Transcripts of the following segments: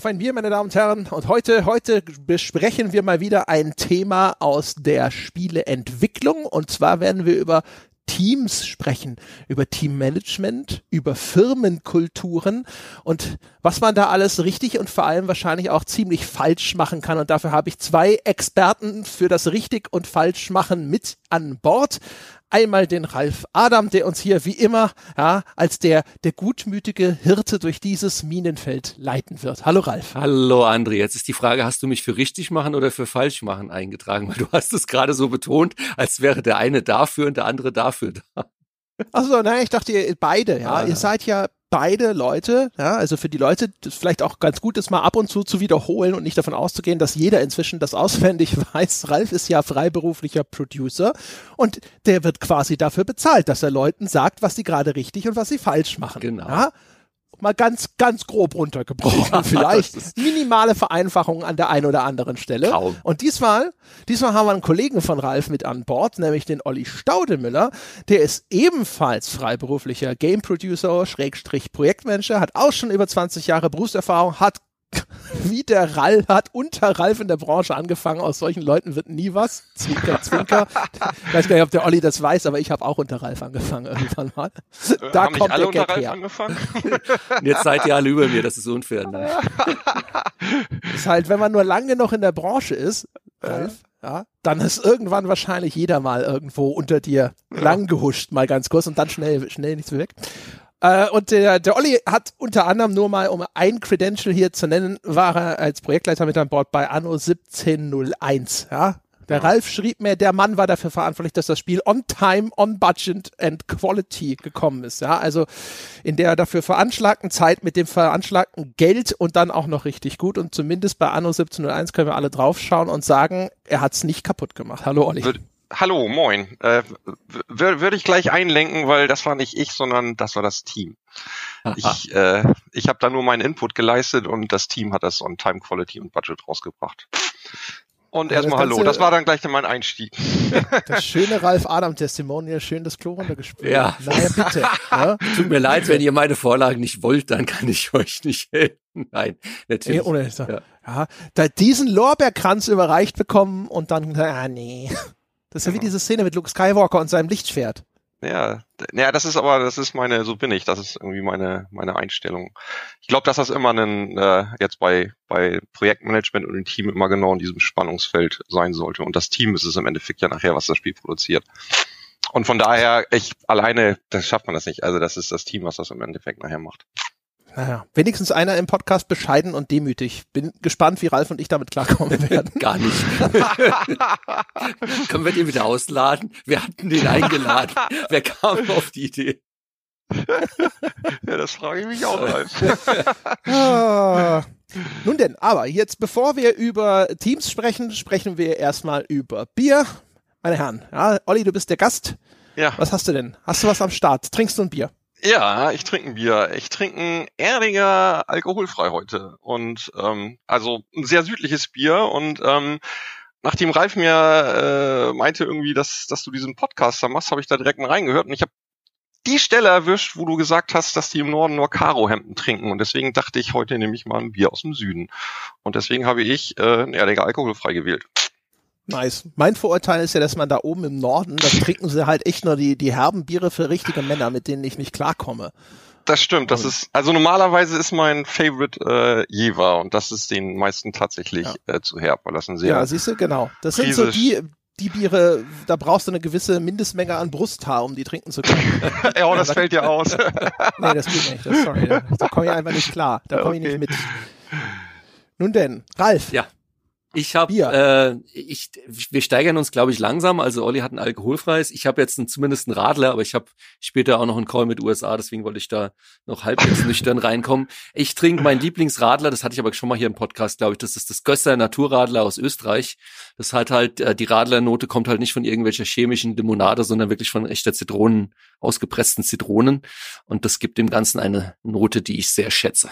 auf ein Bier, meine Damen und Herren. Und heute, heute besprechen wir mal wieder ein Thema aus der Spieleentwicklung. Und zwar werden wir über Teams sprechen, über Teammanagement, über Firmenkulturen und was man da alles richtig und vor allem wahrscheinlich auch ziemlich falsch machen kann. Und dafür habe ich zwei Experten für das richtig und falsch machen mit an Bord einmal den Ralf Adam, der uns hier wie immer ja, als der, der gutmütige Hirte durch dieses Minenfeld leiten wird. Hallo Ralf. Hallo André. Jetzt ist die Frage, hast du mich für richtig machen oder für falsch machen eingetragen? Weil du hast es gerade so betont, als wäre der eine dafür und der andere dafür da. Achso, nein, ich dachte ihr beide, ja. Ah, ihr seid ja beide Leute, ja, also für die Leute das vielleicht auch ganz gut ist, mal ab und zu zu wiederholen und nicht davon auszugehen, dass jeder inzwischen das auswendig weiß. Ralf ist ja freiberuflicher Producer und der wird quasi dafür bezahlt, dass er Leuten sagt, was sie gerade richtig und was sie falsch machen. Genau. Ja? Mal ganz, ganz grob runtergebrochen. Ja, Vielleicht minimale Vereinfachungen an der einen oder anderen Stelle. Kaum. Und diesmal, diesmal haben wir einen Kollegen von Ralf mit an Bord, nämlich den Olli Staudemüller. Der ist ebenfalls freiberuflicher Game Producer, Schrägstrich Projektmanager, hat auch schon über 20 Jahre Berufserfahrung, hat wie der Ralf hat unter Ralf in der Branche angefangen. Aus solchen Leuten wird nie was. Zwinker, Zwinker. ich weiß gar nicht, ob der Olli das weiß, aber ich habe auch unter Ralf angefangen irgendwann mal. Äh, da Haben kommt alle der unter Ralf her. angefangen? Und jetzt seid ihr alle über mir, das ist unfair. Ne? ist halt, wenn man nur lange noch in der Branche ist, Ralf, ja, dann ist irgendwann wahrscheinlich jeder mal irgendwo unter dir lang gehuscht, mal ganz kurz und dann schnell, schnell nichts mehr weg. Äh, und der, der Olli hat unter anderem nur mal, um ein Credential hier zu nennen, war er als Projektleiter mit an Bord bei Anno 1701. Ja? Der ja. Ralf schrieb mir, der Mann war dafür verantwortlich, dass das Spiel on time, on budget and quality gekommen ist. Ja, also in der dafür veranschlagten Zeit mit dem veranschlagten Geld und dann auch noch richtig gut. Und zumindest bei Anno 1701 können wir alle draufschauen und sagen, er hat's nicht kaputt gemacht. Hallo Olli. Würde, Hallo, moin. Äh, Würde ich gleich einlenken, weil das war nicht ich, sondern das war das Team. Aha. Ich, äh, ich habe da nur meinen Input geleistet und das Team hat das on Time Quality und Budget rausgebracht. Und ja, erstmal Hallo, das war dann gleich mein Einstieg. Das schöne Ralf Adam Testimonial, schön das Klo runtergespült. Ja. Naja, bitte. Ja? Tut mir leid, wenn ihr meine Vorlagen nicht wollt, dann kann ich euch nicht helfen. Nein, natürlich. Nee, ohne, ja. ja. Da diesen Lorbeerkranz überreicht bekommen und dann, ah, nee. Das ist ja wie diese Szene mit Luke Skywalker und seinem Lichtschwert. Ja, ja, das ist aber, das ist meine, so bin ich, das ist irgendwie meine, meine Einstellung. Ich glaube, dass das immer ein, äh, jetzt bei, bei Projektmanagement und dem Team immer genau in diesem Spannungsfeld sein sollte. Und das Team ist es im Endeffekt ja nachher, was das Spiel produziert. Und von daher, ich alleine, das schafft man das nicht. Also das ist das Team, was das im Endeffekt nachher macht. Naja, wenigstens einer im Podcast bescheiden und demütig. Bin gespannt, wie Ralf und ich damit klarkommen werden. Gar nicht. Können wir den wieder ausladen? Wir hatten den eingeladen. Wer kam auf die Idee? ja, das frage ich mich auch mal. ah. Nun denn, aber jetzt bevor wir über Teams sprechen, sprechen wir erstmal über Bier. Meine Herren, ja, Olli, du bist der Gast. Ja. Was hast du denn? Hast du was am Start? Trinkst du ein Bier? Ja, ich trinke ein Bier. Ich trinke ein Erdinger alkoholfrei heute. Und ähm, also ein sehr südliches Bier. Und ähm, nachdem Ralf mir äh, meinte irgendwie, dass, dass du diesen Podcast da machst, habe ich da direkt mal reingehört und ich habe die Stelle erwischt, wo du gesagt hast, dass die im Norden nur Karo-Hemden trinken. Und deswegen dachte ich, heute nehme ich mal ein Bier aus dem Süden. Und deswegen habe ich äh, ein Erdinger alkoholfrei gewählt. Nice. Mein Vorurteil ist ja, dass man da oben im Norden, da trinken sie halt echt nur die, die herben Biere für richtige Männer, mit denen ich nicht klarkomme. Das stimmt, das ist, also normalerweise ist mein Favorite äh, Jever und das ist den meisten tatsächlich ja. äh, zu herb, weil das ein sehr. Ja, siehst du, genau. Das sind so die, die Biere, da brauchst du eine gewisse Mindestmenge an Brusthaar, um die trinken zu können. ja, oh, das fällt dir aus. nee, das geht nicht, das, sorry, da, da komme ich einfach nicht klar, da komme okay. ich nicht mit. Nun denn, Ralf. Ja. Ich habe, äh, ich, wir steigern uns, glaube ich, langsam. Also Olli hat ein alkoholfreies. Ich habe jetzt ein, zumindest einen Radler, aber ich habe später auch noch einen Call mit USA, deswegen wollte ich da noch halbwegs nüchtern reinkommen. Ich trinke mein Lieblingsradler, das hatte ich aber schon mal hier im Podcast, glaube ich. Das ist das Gösser Naturradler aus Österreich. Das hat halt, äh, die Radlernote kommt halt nicht von irgendwelcher chemischen Limonade, sondern wirklich von echter Zitronen, ausgepressten Zitronen. Und das gibt dem Ganzen eine Note, die ich sehr schätze.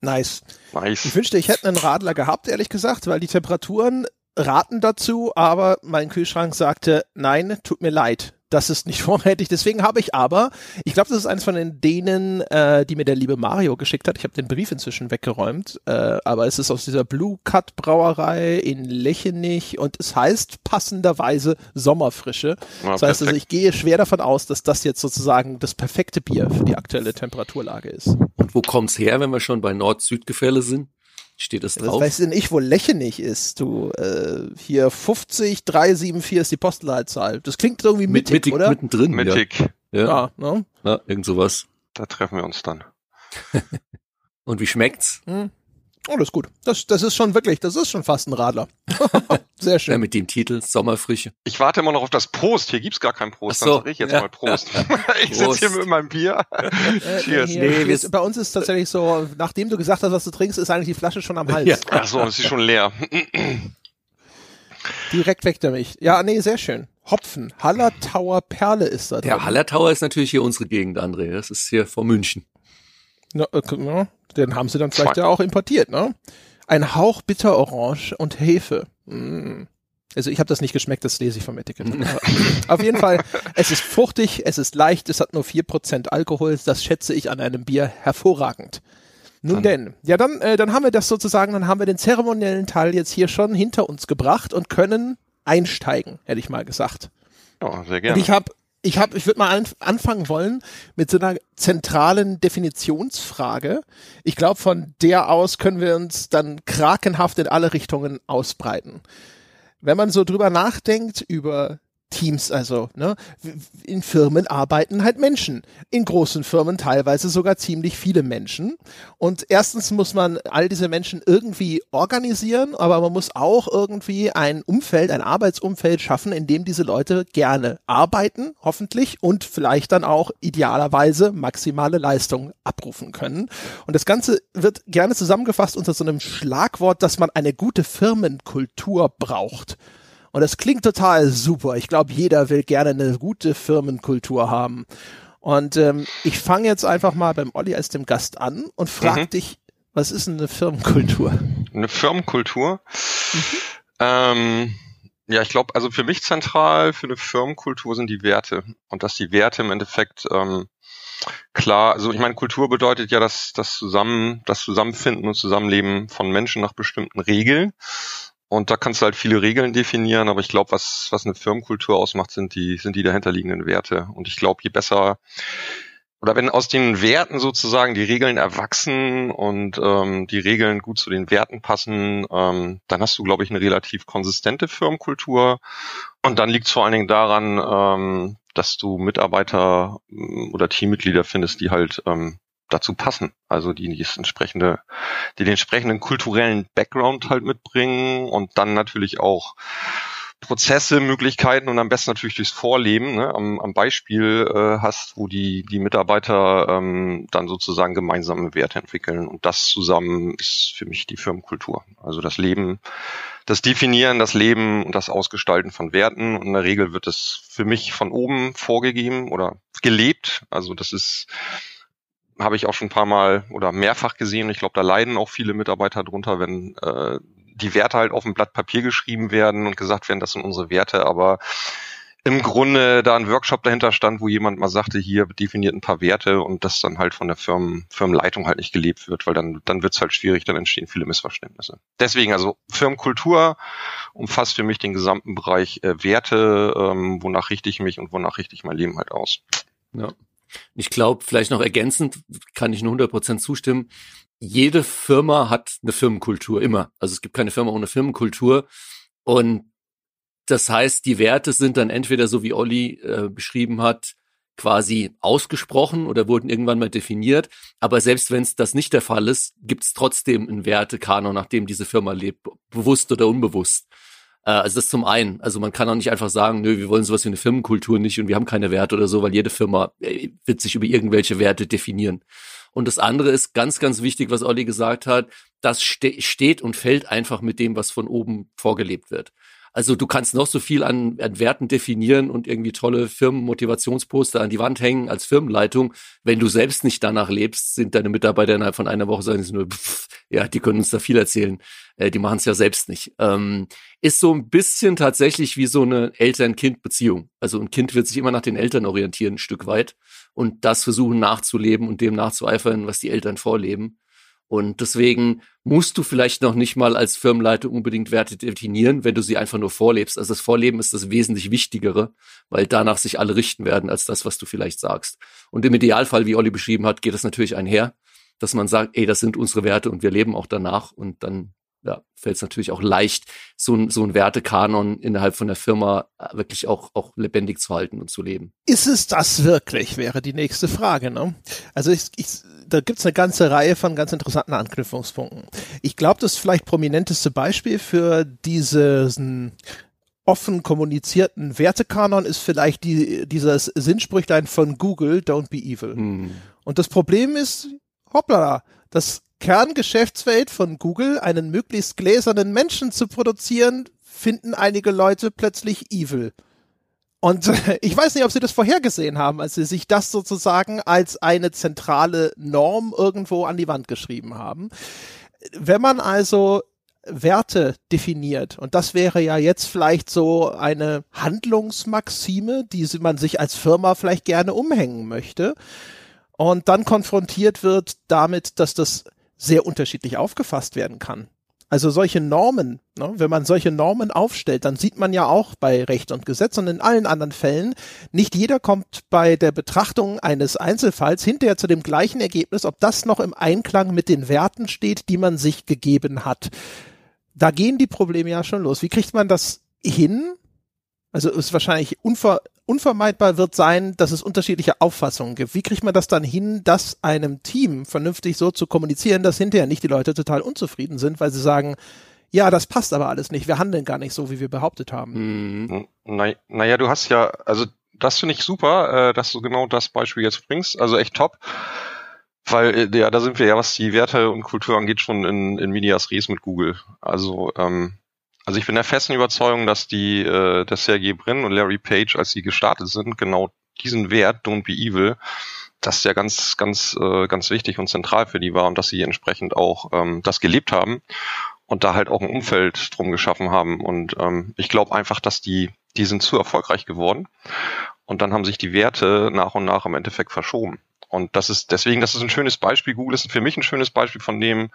Nice. nice. Ich wünschte, ich hätte einen Radler gehabt, ehrlich gesagt, weil die Temperaturen raten dazu, aber mein Kühlschrank sagte, nein, tut mir leid. Das ist nicht vorrätig. Deswegen habe ich aber, ich glaube, das ist eines von den denen, äh, die mir der liebe Mario geschickt hat. Ich habe den Brief inzwischen weggeräumt, äh, aber es ist aus dieser Blue Cut Brauerei in Lechenich und es heißt passenderweise Sommerfrische. Ja, das heißt also, ich gehe schwer davon aus, dass das jetzt sozusagen das perfekte Bier für die aktuelle Temperaturlage ist. Und wo kommt's her, wenn wir schon bei Nord-Süd-Gefälle sind? Steht das drauf? Das weiß denn ich, wo Lechenich ist, du. Äh, hier 50 374 ist die Postleitzahl. Das klingt irgendwie mittig, mittig oder? Mittendrin, mittig. Ja, ja, ne? ja irgend sowas. Da treffen wir uns dann. Und wie schmeckt's? Hm. Oh, das ist gut. Das, das ist schon wirklich, das ist schon fast ein Radler. Sehr schön. Ja, mit dem Titel Sommerfrische. Ich warte immer noch auf das Prost. Hier gibt's gar kein Prost. Ach so, Dann sag ich jetzt ja. mal Prost. ich sitze hier mit meinem Bier. Äh, Cheers. Nee, nee, bei uns ist tatsächlich so, nachdem du gesagt hast, was du trinkst, ist eigentlich die Flasche schon am Hals. Ja. Ach so, ist sie schon leer. Direkt weg damit. Ja, nee, sehr schön. Hopfen. Hallertauer Perle ist da drin. Ja, Hallertauer ist natürlich hier unsere Gegend, André. Das ist hier vor München. Na, äh, den haben sie dann vielleicht ja auch importiert, ne? Ein Hauch Bitterorange und Hefe. Mm. Also ich habe das nicht geschmeckt, das lese ich vom Etikett. Auf jeden Fall, es ist fruchtig, es ist leicht, es hat nur vier Prozent Alkohol, das schätze ich an einem Bier hervorragend. Nun denn, ja dann, äh, dann haben wir das sozusagen, dann haben wir den zeremoniellen Teil jetzt hier schon hinter uns gebracht und können einsteigen, hätte ich mal gesagt. Ja, sehr gerne. Und ich habe ich habe, ich würde mal anfangen wollen mit so einer zentralen Definitionsfrage. Ich glaube, von der aus können wir uns dann krakenhaft in alle Richtungen ausbreiten. Wenn man so drüber nachdenkt über Teams, also ne, in Firmen arbeiten halt Menschen. In großen Firmen teilweise sogar ziemlich viele Menschen. Und erstens muss man all diese Menschen irgendwie organisieren, aber man muss auch irgendwie ein Umfeld, ein Arbeitsumfeld schaffen, in dem diese Leute gerne arbeiten, hoffentlich, und vielleicht dann auch idealerweise maximale Leistung abrufen können. Und das Ganze wird gerne zusammengefasst unter so einem Schlagwort, dass man eine gute Firmenkultur braucht. Und das klingt total super. Ich glaube, jeder will gerne eine gute Firmenkultur haben. Und ähm, ich fange jetzt einfach mal beim Olli als dem Gast an und frage mhm. dich, was ist eine Firmenkultur? Eine Firmenkultur? Mhm. Ähm, ja, ich glaube, also für mich zentral für eine Firmenkultur sind die Werte. Und dass die Werte im Endeffekt ähm, klar, also ich meine, Kultur bedeutet ja das, das Zusammen, das Zusammenfinden und Zusammenleben von Menschen nach bestimmten Regeln. Und da kannst du halt viele Regeln definieren, aber ich glaube, was, was eine Firmenkultur ausmacht, sind die, sind die dahinterliegenden Werte. Und ich glaube, je besser oder wenn aus den Werten sozusagen die Regeln erwachsen und ähm, die Regeln gut zu den Werten passen, ähm, dann hast du, glaube ich, eine relativ konsistente Firmenkultur. Und dann liegt es vor allen Dingen daran, ähm, dass du Mitarbeiter oder Teammitglieder findest, die halt ähm, dazu passen. Also die die entsprechende, die den entsprechenden kulturellen Background halt mitbringen und dann natürlich auch Prozesse, Möglichkeiten und am besten natürlich durchs Vorleben ne, am, am Beispiel äh, hast, wo die, die Mitarbeiter ähm, dann sozusagen gemeinsame Werte entwickeln. Und das zusammen ist für mich die Firmenkultur. Also das Leben, das Definieren, das Leben und das Ausgestalten von Werten. Und in der Regel wird es für mich von oben vorgegeben oder gelebt. Also das ist habe ich auch schon ein paar Mal oder mehrfach gesehen. Ich glaube, da leiden auch viele Mitarbeiter drunter, wenn äh, die Werte halt auf ein Blatt Papier geschrieben werden und gesagt werden, das sind unsere Werte, aber im Grunde da ein Workshop dahinter stand, wo jemand mal sagte, hier definiert ein paar Werte und das dann halt von der Firmen, Firmenleitung halt nicht gelebt wird, weil dann, dann wird's halt schwierig, dann entstehen viele Missverständnisse. Deswegen also Firmenkultur umfasst für mich den gesamten Bereich äh, Werte, ähm, wonach richte ich mich und wonach richte ich mein Leben halt aus. Ja. Ich glaube, vielleicht noch ergänzend, kann ich nur 100% zustimmen, jede Firma hat eine Firmenkultur, immer. Also es gibt keine Firma ohne Firmenkultur. Und das heißt, die Werte sind dann entweder so wie Olli äh, beschrieben hat, quasi ausgesprochen oder wurden irgendwann mal definiert. Aber selbst wenn es das nicht der Fall ist, gibt es trotzdem einen Wertekanon, nach dem diese Firma lebt, bewusst oder unbewusst. Äh, also das zum einen. Also man kann auch nicht einfach sagen, nö, wir wollen sowas wie eine Firmenkultur nicht und wir haben keine Werte oder so, weil jede Firma äh, wird sich über irgendwelche Werte definieren. Und das andere ist ganz, ganz wichtig, was Olli gesagt hat, das ste steht und fällt einfach mit dem, was von oben vorgelebt wird. Also du kannst noch so viel an, an Werten definieren und irgendwie tolle Firmenmotivationsposter an die Wand hängen als Firmenleitung. Wenn du selbst nicht danach lebst, sind deine Mitarbeiter innerhalb von einer Woche sagen sie nur, pff, ja, die können uns da viel erzählen. Äh, die machen es ja selbst nicht. Ähm, ist so ein bisschen tatsächlich wie so eine Eltern-Kind-Beziehung. Also ein Kind wird sich immer nach den Eltern orientieren, ein Stück weit und das versuchen nachzuleben und dem nachzueifern, was die Eltern vorleben. Und deswegen musst du vielleicht noch nicht mal als Firmenleiter unbedingt Werte definieren, wenn du sie einfach nur vorlebst. Also das Vorleben ist das wesentlich Wichtigere, weil danach sich alle richten werden als das, was du vielleicht sagst. Und im Idealfall, wie Olli beschrieben hat, geht das natürlich einher, dass man sagt, ey, das sind unsere Werte und wir leben auch danach und dann ja, fällt es natürlich auch leicht, so ein, so ein Wertekanon innerhalb von der Firma äh, wirklich auch, auch lebendig zu halten und zu leben. Ist es das wirklich, wäre die nächste Frage. Ne? Also ich, ich, da gibt's eine ganze Reihe von ganz interessanten Anknüpfungspunkten. Ich glaube, das vielleicht prominenteste Beispiel für diesen offen kommunizierten Wertekanon ist vielleicht die, dieses Sinnsprüchlein von Google, Don't be evil. Hm. Und das Problem ist, hoppla, das Kerngeschäftsfeld von Google, einen möglichst gläsernen Menschen zu produzieren, finden einige Leute plötzlich evil. Und äh, ich weiß nicht, ob sie das vorhergesehen haben, als sie sich das sozusagen als eine zentrale Norm irgendwo an die Wand geschrieben haben. Wenn man also Werte definiert, und das wäre ja jetzt vielleicht so eine Handlungsmaxime, die man sich als Firma vielleicht gerne umhängen möchte, und dann konfrontiert wird damit, dass das sehr unterschiedlich aufgefasst werden kann. Also solche Normen, ne, wenn man solche Normen aufstellt, dann sieht man ja auch bei Recht und Gesetz und in allen anderen Fällen, nicht jeder kommt bei der Betrachtung eines Einzelfalls hinterher zu dem gleichen Ergebnis, ob das noch im Einklang mit den Werten steht, die man sich gegeben hat. Da gehen die Probleme ja schon los. Wie kriegt man das hin? Also ist wahrscheinlich unver unvermeidbar wird sein, dass es unterschiedliche Auffassungen gibt. Wie kriegt man das dann hin, das einem Team vernünftig so zu kommunizieren, dass hinterher nicht die Leute total unzufrieden sind, weil sie sagen, ja, das passt aber alles nicht, wir handeln gar nicht so, wie wir behauptet haben. Na, naja, du hast ja, also das finde ich super, äh, dass du genau das Beispiel jetzt bringst, also echt top. Weil, äh, ja, da sind wir ja, was die Werte und Kultur angeht, schon in, in Medias Res mit Google. Also, ähm, also ich bin der festen Überzeugung, dass die, äh, der Sergey Brin und Larry Page, als sie gestartet sind, genau diesen Wert, Don't Be Evil, dass der ganz, ganz, äh, ganz wichtig und zentral für die war und dass sie entsprechend auch ähm, das gelebt haben und da halt auch ein Umfeld drum geschaffen haben. Und ähm, ich glaube einfach, dass die, die sind zu erfolgreich geworden. Und dann haben sich die Werte nach und nach im Endeffekt verschoben. Und das ist deswegen, das ist ein schönes Beispiel. Google ist für mich ein schönes Beispiel von dem,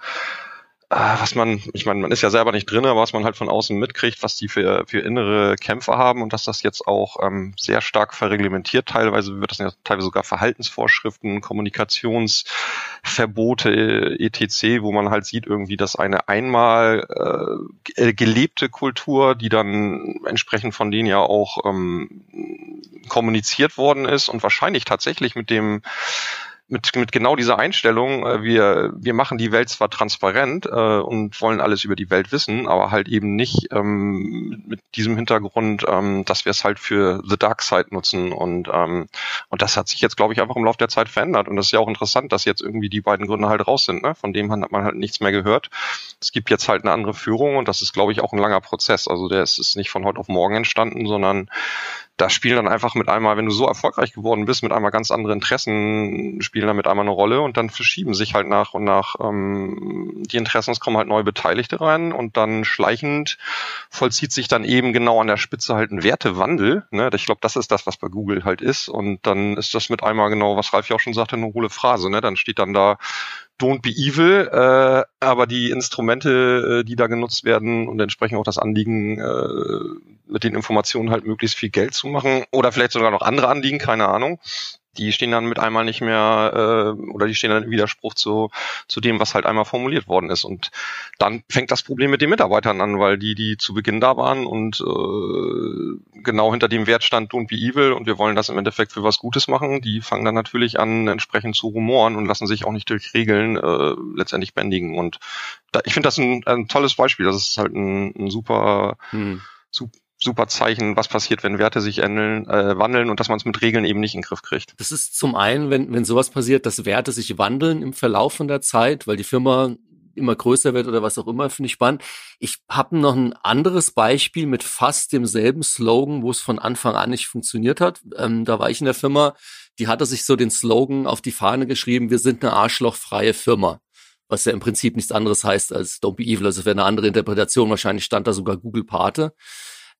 was man, ich meine, man ist ja selber nicht drin, aber was man halt von außen mitkriegt, was die für, für innere Kämpfe haben und dass das jetzt auch ähm, sehr stark verreglementiert. Teilweise wird das ja teilweise sogar Verhaltensvorschriften, Kommunikationsverbote etc., wo man halt sieht irgendwie, dass eine einmal äh, gelebte Kultur, die dann entsprechend von denen ja auch ähm, kommuniziert worden ist und wahrscheinlich tatsächlich mit dem mit, mit genau dieser Einstellung, äh, wir, wir machen die Welt zwar transparent äh, und wollen alles über die Welt wissen, aber halt eben nicht ähm, mit diesem Hintergrund, ähm, dass wir es halt für The Dark Side nutzen und ähm, und das hat sich jetzt, glaube ich, einfach im Laufe der Zeit verändert und das ist ja auch interessant, dass jetzt irgendwie die beiden Gründe halt raus sind. Ne? Von dem hat man halt nichts mehr gehört. Es gibt jetzt halt eine andere Führung und das ist, glaube ich, auch ein langer Prozess. Also der ist, ist nicht von heute auf morgen entstanden, sondern da spielen dann einfach mit einmal, wenn du so erfolgreich geworden bist, mit einmal ganz andere Interessen spielen dann mit einmal eine Rolle und dann verschieben sich halt nach und nach ähm, die Interessen, es kommen halt neue Beteiligte rein und dann schleichend vollzieht sich dann eben genau an der Spitze halt ein Wertewandel. Ne? Ich glaube, das ist das, was bei Google halt ist und dann ist das mit einmal genau, was Ralf ja auch schon sagte, eine hohle Phrase. Ne? Dann steht dann da Don't be evil, äh, aber die Instrumente, äh, die da genutzt werden und entsprechend auch das Anliegen, äh, mit den Informationen halt möglichst viel Geld zu machen oder vielleicht sogar noch andere Anliegen, keine Ahnung die stehen dann mit einmal nicht mehr äh, oder die stehen dann im Widerspruch zu, zu dem, was halt einmal formuliert worden ist. Und dann fängt das Problem mit den Mitarbeitern an, weil die, die zu Beginn da waren und äh, genau hinter dem Wert stand Don't be evil und wir wollen das im Endeffekt für was Gutes machen, die fangen dann natürlich an, entsprechend zu rumoren und lassen sich auch nicht durch Regeln äh, letztendlich bändigen. Und da, ich finde das ein, ein tolles Beispiel. Das ist halt ein, ein super, hm. super super Zeichen, was passiert, wenn Werte sich ändern, äh, wandeln und dass man es mit Regeln eben nicht in den Griff kriegt. Das ist zum einen, wenn, wenn sowas passiert, dass Werte sich wandeln im Verlauf von der Zeit, weil die Firma immer größer wird oder was auch immer, finde ich spannend. Ich habe noch ein anderes Beispiel mit fast demselben Slogan, wo es von Anfang an nicht funktioniert hat. Ähm, da war ich in der Firma, die hatte sich so den Slogan auf die Fahne geschrieben, wir sind eine arschlochfreie Firma. Was ja im Prinzip nichts anderes heißt als Don't be evil. Also wäre eine andere Interpretation. Wahrscheinlich stand da sogar Google Pate.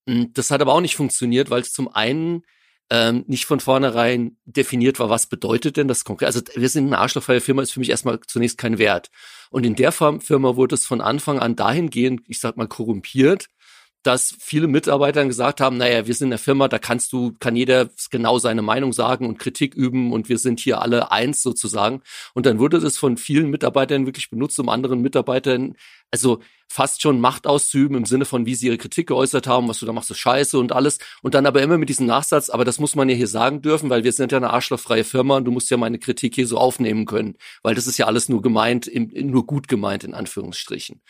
Hm, das hat aber auch nicht funktioniert, weil es zum einen ähm, nicht von vornherein definiert war, was bedeutet denn das konkret. Also wir sind eine arschlochfreie Firma, ist für mich erstmal zunächst kein Wert. Und in der Firma wurde es von Anfang an dahingehend, ich sag mal, korrumpiert, dass viele Mitarbeiter gesagt haben, naja, wir sind eine Firma, da kannst du, kann jeder genau seine Meinung sagen und Kritik üben und wir sind hier alle eins sozusagen. Und dann wurde das von vielen Mitarbeitern wirklich benutzt, um anderen Mitarbeitern, also fast schon Macht auszuüben im Sinne von, wie sie ihre Kritik geäußert haben, was du da machst, ist scheiße und alles. Und dann aber immer mit diesem Nachsatz, aber das muss man ja hier sagen dürfen, weil wir sind ja eine arschlochfreie Firma und du musst ja meine Kritik hier so aufnehmen können, weil das ist ja alles nur gemeint, nur gut gemeint in Anführungsstrichen.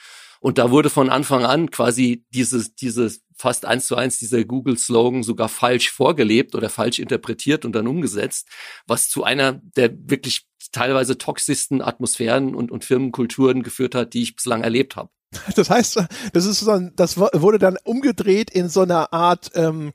Und da wurde von Anfang an quasi dieses, dieses fast eins zu eins dieser Google-Slogan sogar falsch vorgelebt oder falsch interpretiert und dann umgesetzt, was zu einer der wirklich teilweise toxischsten Atmosphären und, und Firmenkulturen geführt hat, die ich bislang erlebt habe. Das heißt, das ist so ein, das wurde dann umgedreht in so einer Art ähm,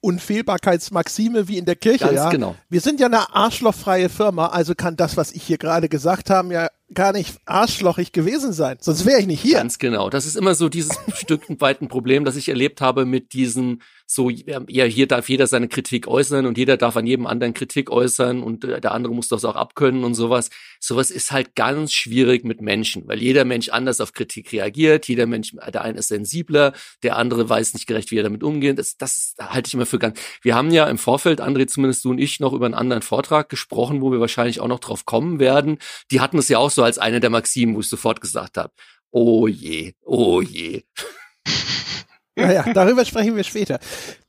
Unfehlbarkeitsmaxime wie in der Kirche. Ganz ja? genau. Wir sind ja eine arschlochfreie Firma, also kann das, was ich hier gerade gesagt habe, ja gar nicht arschlochig gewesen sein. Sonst wäre ich nicht hier. Ganz genau. Das ist immer so dieses Stück weit ein Problem, das ich erlebt habe mit diesen so, ja, hier darf jeder seine Kritik äußern und jeder darf an jedem anderen Kritik äußern und äh, der andere muss das auch abkönnen und sowas. Sowas ist halt ganz schwierig mit Menschen, weil jeder Mensch anders auf Kritik reagiert, jeder Mensch, der eine ist sensibler, der andere weiß nicht gerecht, wie er damit umgeht. Das, das halte ich immer für ganz. Wir haben ja im Vorfeld, André, zumindest du und ich, noch über einen anderen Vortrag gesprochen, wo wir wahrscheinlich auch noch drauf kommen werden. Die hatten es ja auch so als eine der Maximen, wo ich sofort gesagt habe, oh je, oh je. Naja, darüber sprechen wir später.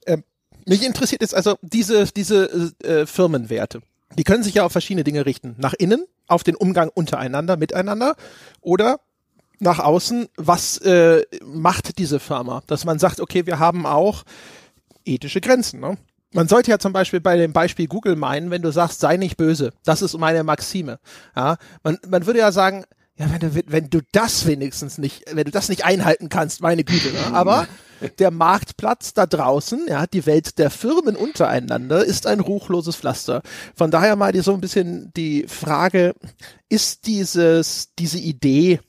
Ähm, mich interessiert jetzt also diese, diese äh, Firmenwerte. Die können sich ja auf verschiedene Dinge richten. Nach innen, auf den Umgang untereinander, miteinander oder nach außen, was äh, macht diese Firma? Dass man sagt, okay, wir haben auch ethische Grenzen. Ne? Man sollte ja zum Beispiel bei dem Beispiel Google meinen, wenn du sagst, sei nicht böse, das ist meine Maxime. Ja, man, man würde ja sagen, ja, wenn du, wenn du das wenigstens nicht, wenn du das nicht einhalten kannst, meine Güte. Ne? Aber der Marktplatz da draußen, ja, die Welt der Firmen untereinander ist ein ruchloses Pflaster. Von daher mal die, so ein bisschen die Frage, ist dieses, diese Idee,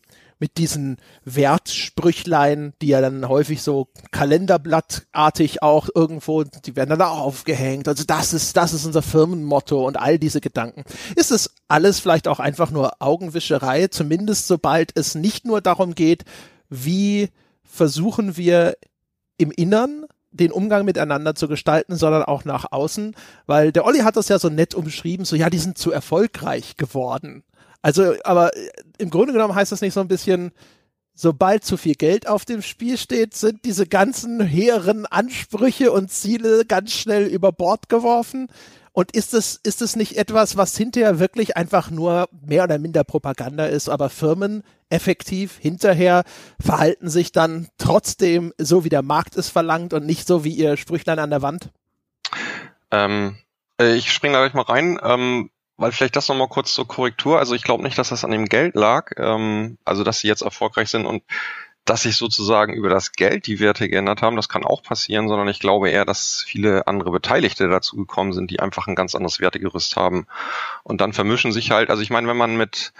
mit diesen Wertsprüchlein, die ja dann häufig so kalenderblattartig auch irgendwo, die werden dann auch aufgehängt. Also das ist, das ist unser Firmenmotto und all diese Gedanken. Ist es alles vielleicht auch einfach nur Augenwischerei, zumindest sobald es nicht nur darum geht, wie versuchen wir im Innern den Umgang miteinander zu gestalten, sondern auch nach außen, weil der Olli hat das ja so nett umschrieben, so ja, die sind zu erfolgreich geworden. Also, aber äh, im Grunde genommen heißt das nicht so ein bisschen, sobald zu viel Geld auf dem Spiel steht, sind diese ganzen hehren Ansprüche und Ziele ganz schnell über Bord geworfen. Und ist es, ist es nicht etwas, was hinterher wirklich einfach nur mehr oder minder Propaganda ist, aber Firmen effektiv hinterher verhalten sich dann trotzdem so, wie der Markt es verlangt und nicht so wie ihr Sprüchlein an der Wand? Ähm, äh, ich springe da gleich mal rein. Ähm, weil vielleicht das nochmal kurz zur Korrektur. Also ich glaube nicht, dass das an dem Geld lag, ähm, also dass sie jetzt erfolgreich sind und dass sich sozusagen über das Geld die Werte geändert haben, das kann auch passieren, sondern ich glaube eher, dass viele andere Beteiligte dazu gekommen sind, die einfach ein ganz anderes Wertegerüst haben. Und dann vermischen sich halt, also ich meine, wenn man mit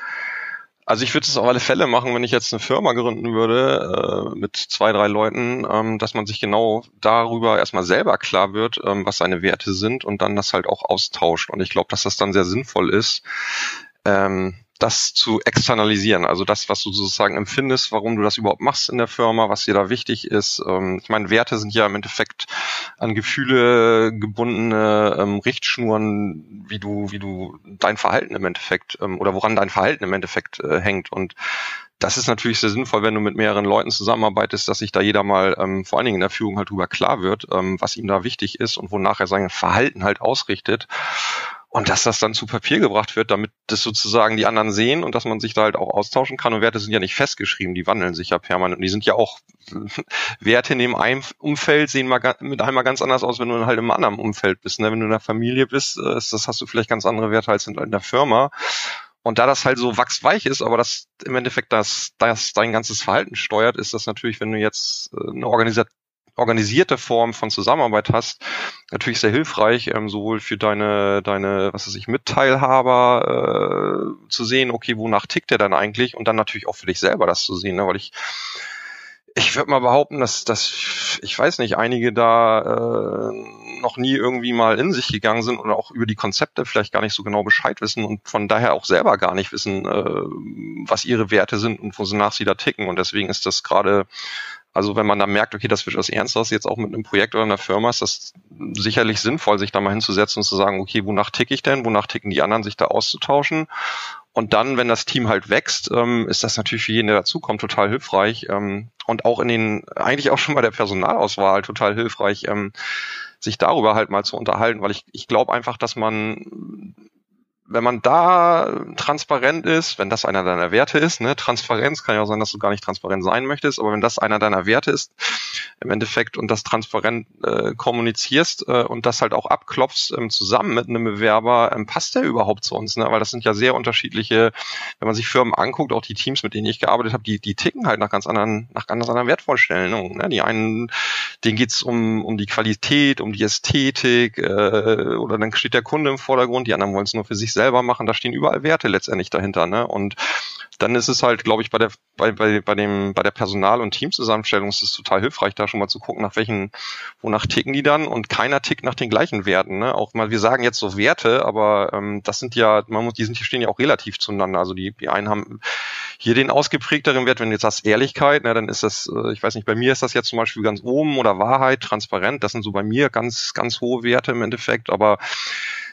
also ich würde es auf alle Fälle machen, wenn ich jetzt eine Firma gründen würde äh, mit zwei, drei Leuten, ähm, dass man sich genau darüber erstmal selber klar wird, ähm, was seine Werte sind und dann das halt auch austauscht. Und ich glaube, dass das dann sehr sinnvoll ist, ähm, das zu externalisieren, also das, was du sozusagen empfindest, warum du das überhaupt machst in der Firma, was dir da wichtig ist. Ähm, ich meine, Werte sind ja im Endeffekt an Gefühle gebundene ähm, Richtschnuren, wie du, wie du dein Verhalten im Endeffekt ähm, oder woran dein Verhalten im Endeffekt äh, hängt. Und das ist natürlich sehr sinnvoll, wenn du mit mehreren Leuten zusammenarbeitest, dass sich da jeder mal ähm, vor allen Dingen in der Führung halt drüber klar wird, ähm, was ihm da wichtig ist und wonach er sein Verhalten halt ausrichtet. Und dass das dann zu Papier gebracht wird, damit das sozusagen die anderen sehen und dass man sich da halt auch austauschen kann. Und Werte sind ja nicht festgeschrieben, die wandeln sich ja permanent. Und die sind ja auch, Werte in dem einen Umfeld sehen mal mit einmal ganz anders aus, wenn du halt im anderen Umfeld bist. Ne? Wenn du in der Familie bist, äh, das hast du vielleicht ganz andere Werte als in der Firma. Und da das halt so wachsweich ist, aber das im Endeffekt das, das dein ganzes Verhalten steuert, ist das natürlich, wenn du jetzt äh, eine Organisat organisierte Form von Zusammenarbeit hast, natürlich sehr hilfreich, ähm, sowohl für deine, deine, was weiß ich, Mitteilhaber äh, zu sehen, okay, wonach tickt der dann eigentlich und dann natürlich auch für dich selber das zu sehen, ne? weil ich ich würde mal behaupten, dass, dass ich weiß nicht, einige da äh, noch nie irgendwie mal in sich gegangen sind oder auch über die Konzepte vielleicht gar nicht so genau Bescheid wissen und von daher auch selber gar nicht wissen, äh, was ihre Werte sind und wonach sie da ticken. Und deswegen ist das gerade also wenn man da merkt, okay, das wird was Ernstes jetzt auch mit einem Projekt oder einer Firma, ist das sicherlich sinnvoll, sich da mal hinzusetzen und zu sagen, okay, wonach ticke ich denn, wonach ticken die anderen, sich da auszutauschen. Und dann, wenn das Team halt wächst, ähm, ist das natürlich für jeden, der dazukommt, total hilfreich. Ähm, und auch in den, eigentlich auch schon bei der Personalauswahl total hilfreich, ähm, sich darüber halt mal zu unterhalten, weil ich, ich glaube einfach, dass man wenn man da transparent ist, wenn das einer deiner Werte ist, ne, Transparenz kann ja auch sein, dass du gar nicht transparent sein möchtest, aber wenn das einer deiner Werte ist, im Endeffekt und das transparent äh, kommunizierst äh, und das halt auch abklopfst ähm, zusammen mit einem Bewerber, ähm, passt der überhaupt zu uns, ne? Weil das sind ja sehr unterschiedliche, wenn man sich Firmen anguckt, auch die Teams, mit denen ich gearbeitet habe, die, die ticken halt nach ganz anderen, nach ganz anderen Wertvorstellungen. Ne? Die einen, denen geht's um, um die Qualität, um die Ästhetik, äh, oder dann steht der Kunde im Vordergrund, die anderen wollen es nur für sich selber machen, da stehen überall Werte letztendlich dahinter, ne? Und dann ist es halt, glaube ich, bei der, bei, bei, bei dem, bei der Personal- und Teamzusammenstellung ist es total hilfreich, da schon mal zu gucken, nach welchen, wonach ticken die dann und keiner tickt nach den gleichen Werten. Ne? Auch mal, wir sagen jetzt so Werte, aber ähm, das sind ja, man muss, die sind, die stehen ja auch relativ zueinander. Also die, die einen haben hier den ausgeprägteren Wert, wenn du jetzt sagst Ehrlichkeit, ne, dann ist das, äh, ich weiß nicht, bei mir ist das jetzt zum Beispiel ganz oben oder Wahrheit, transparent, das sind so bei mir ganz, ganz hohe Werte im Endeffekt, aber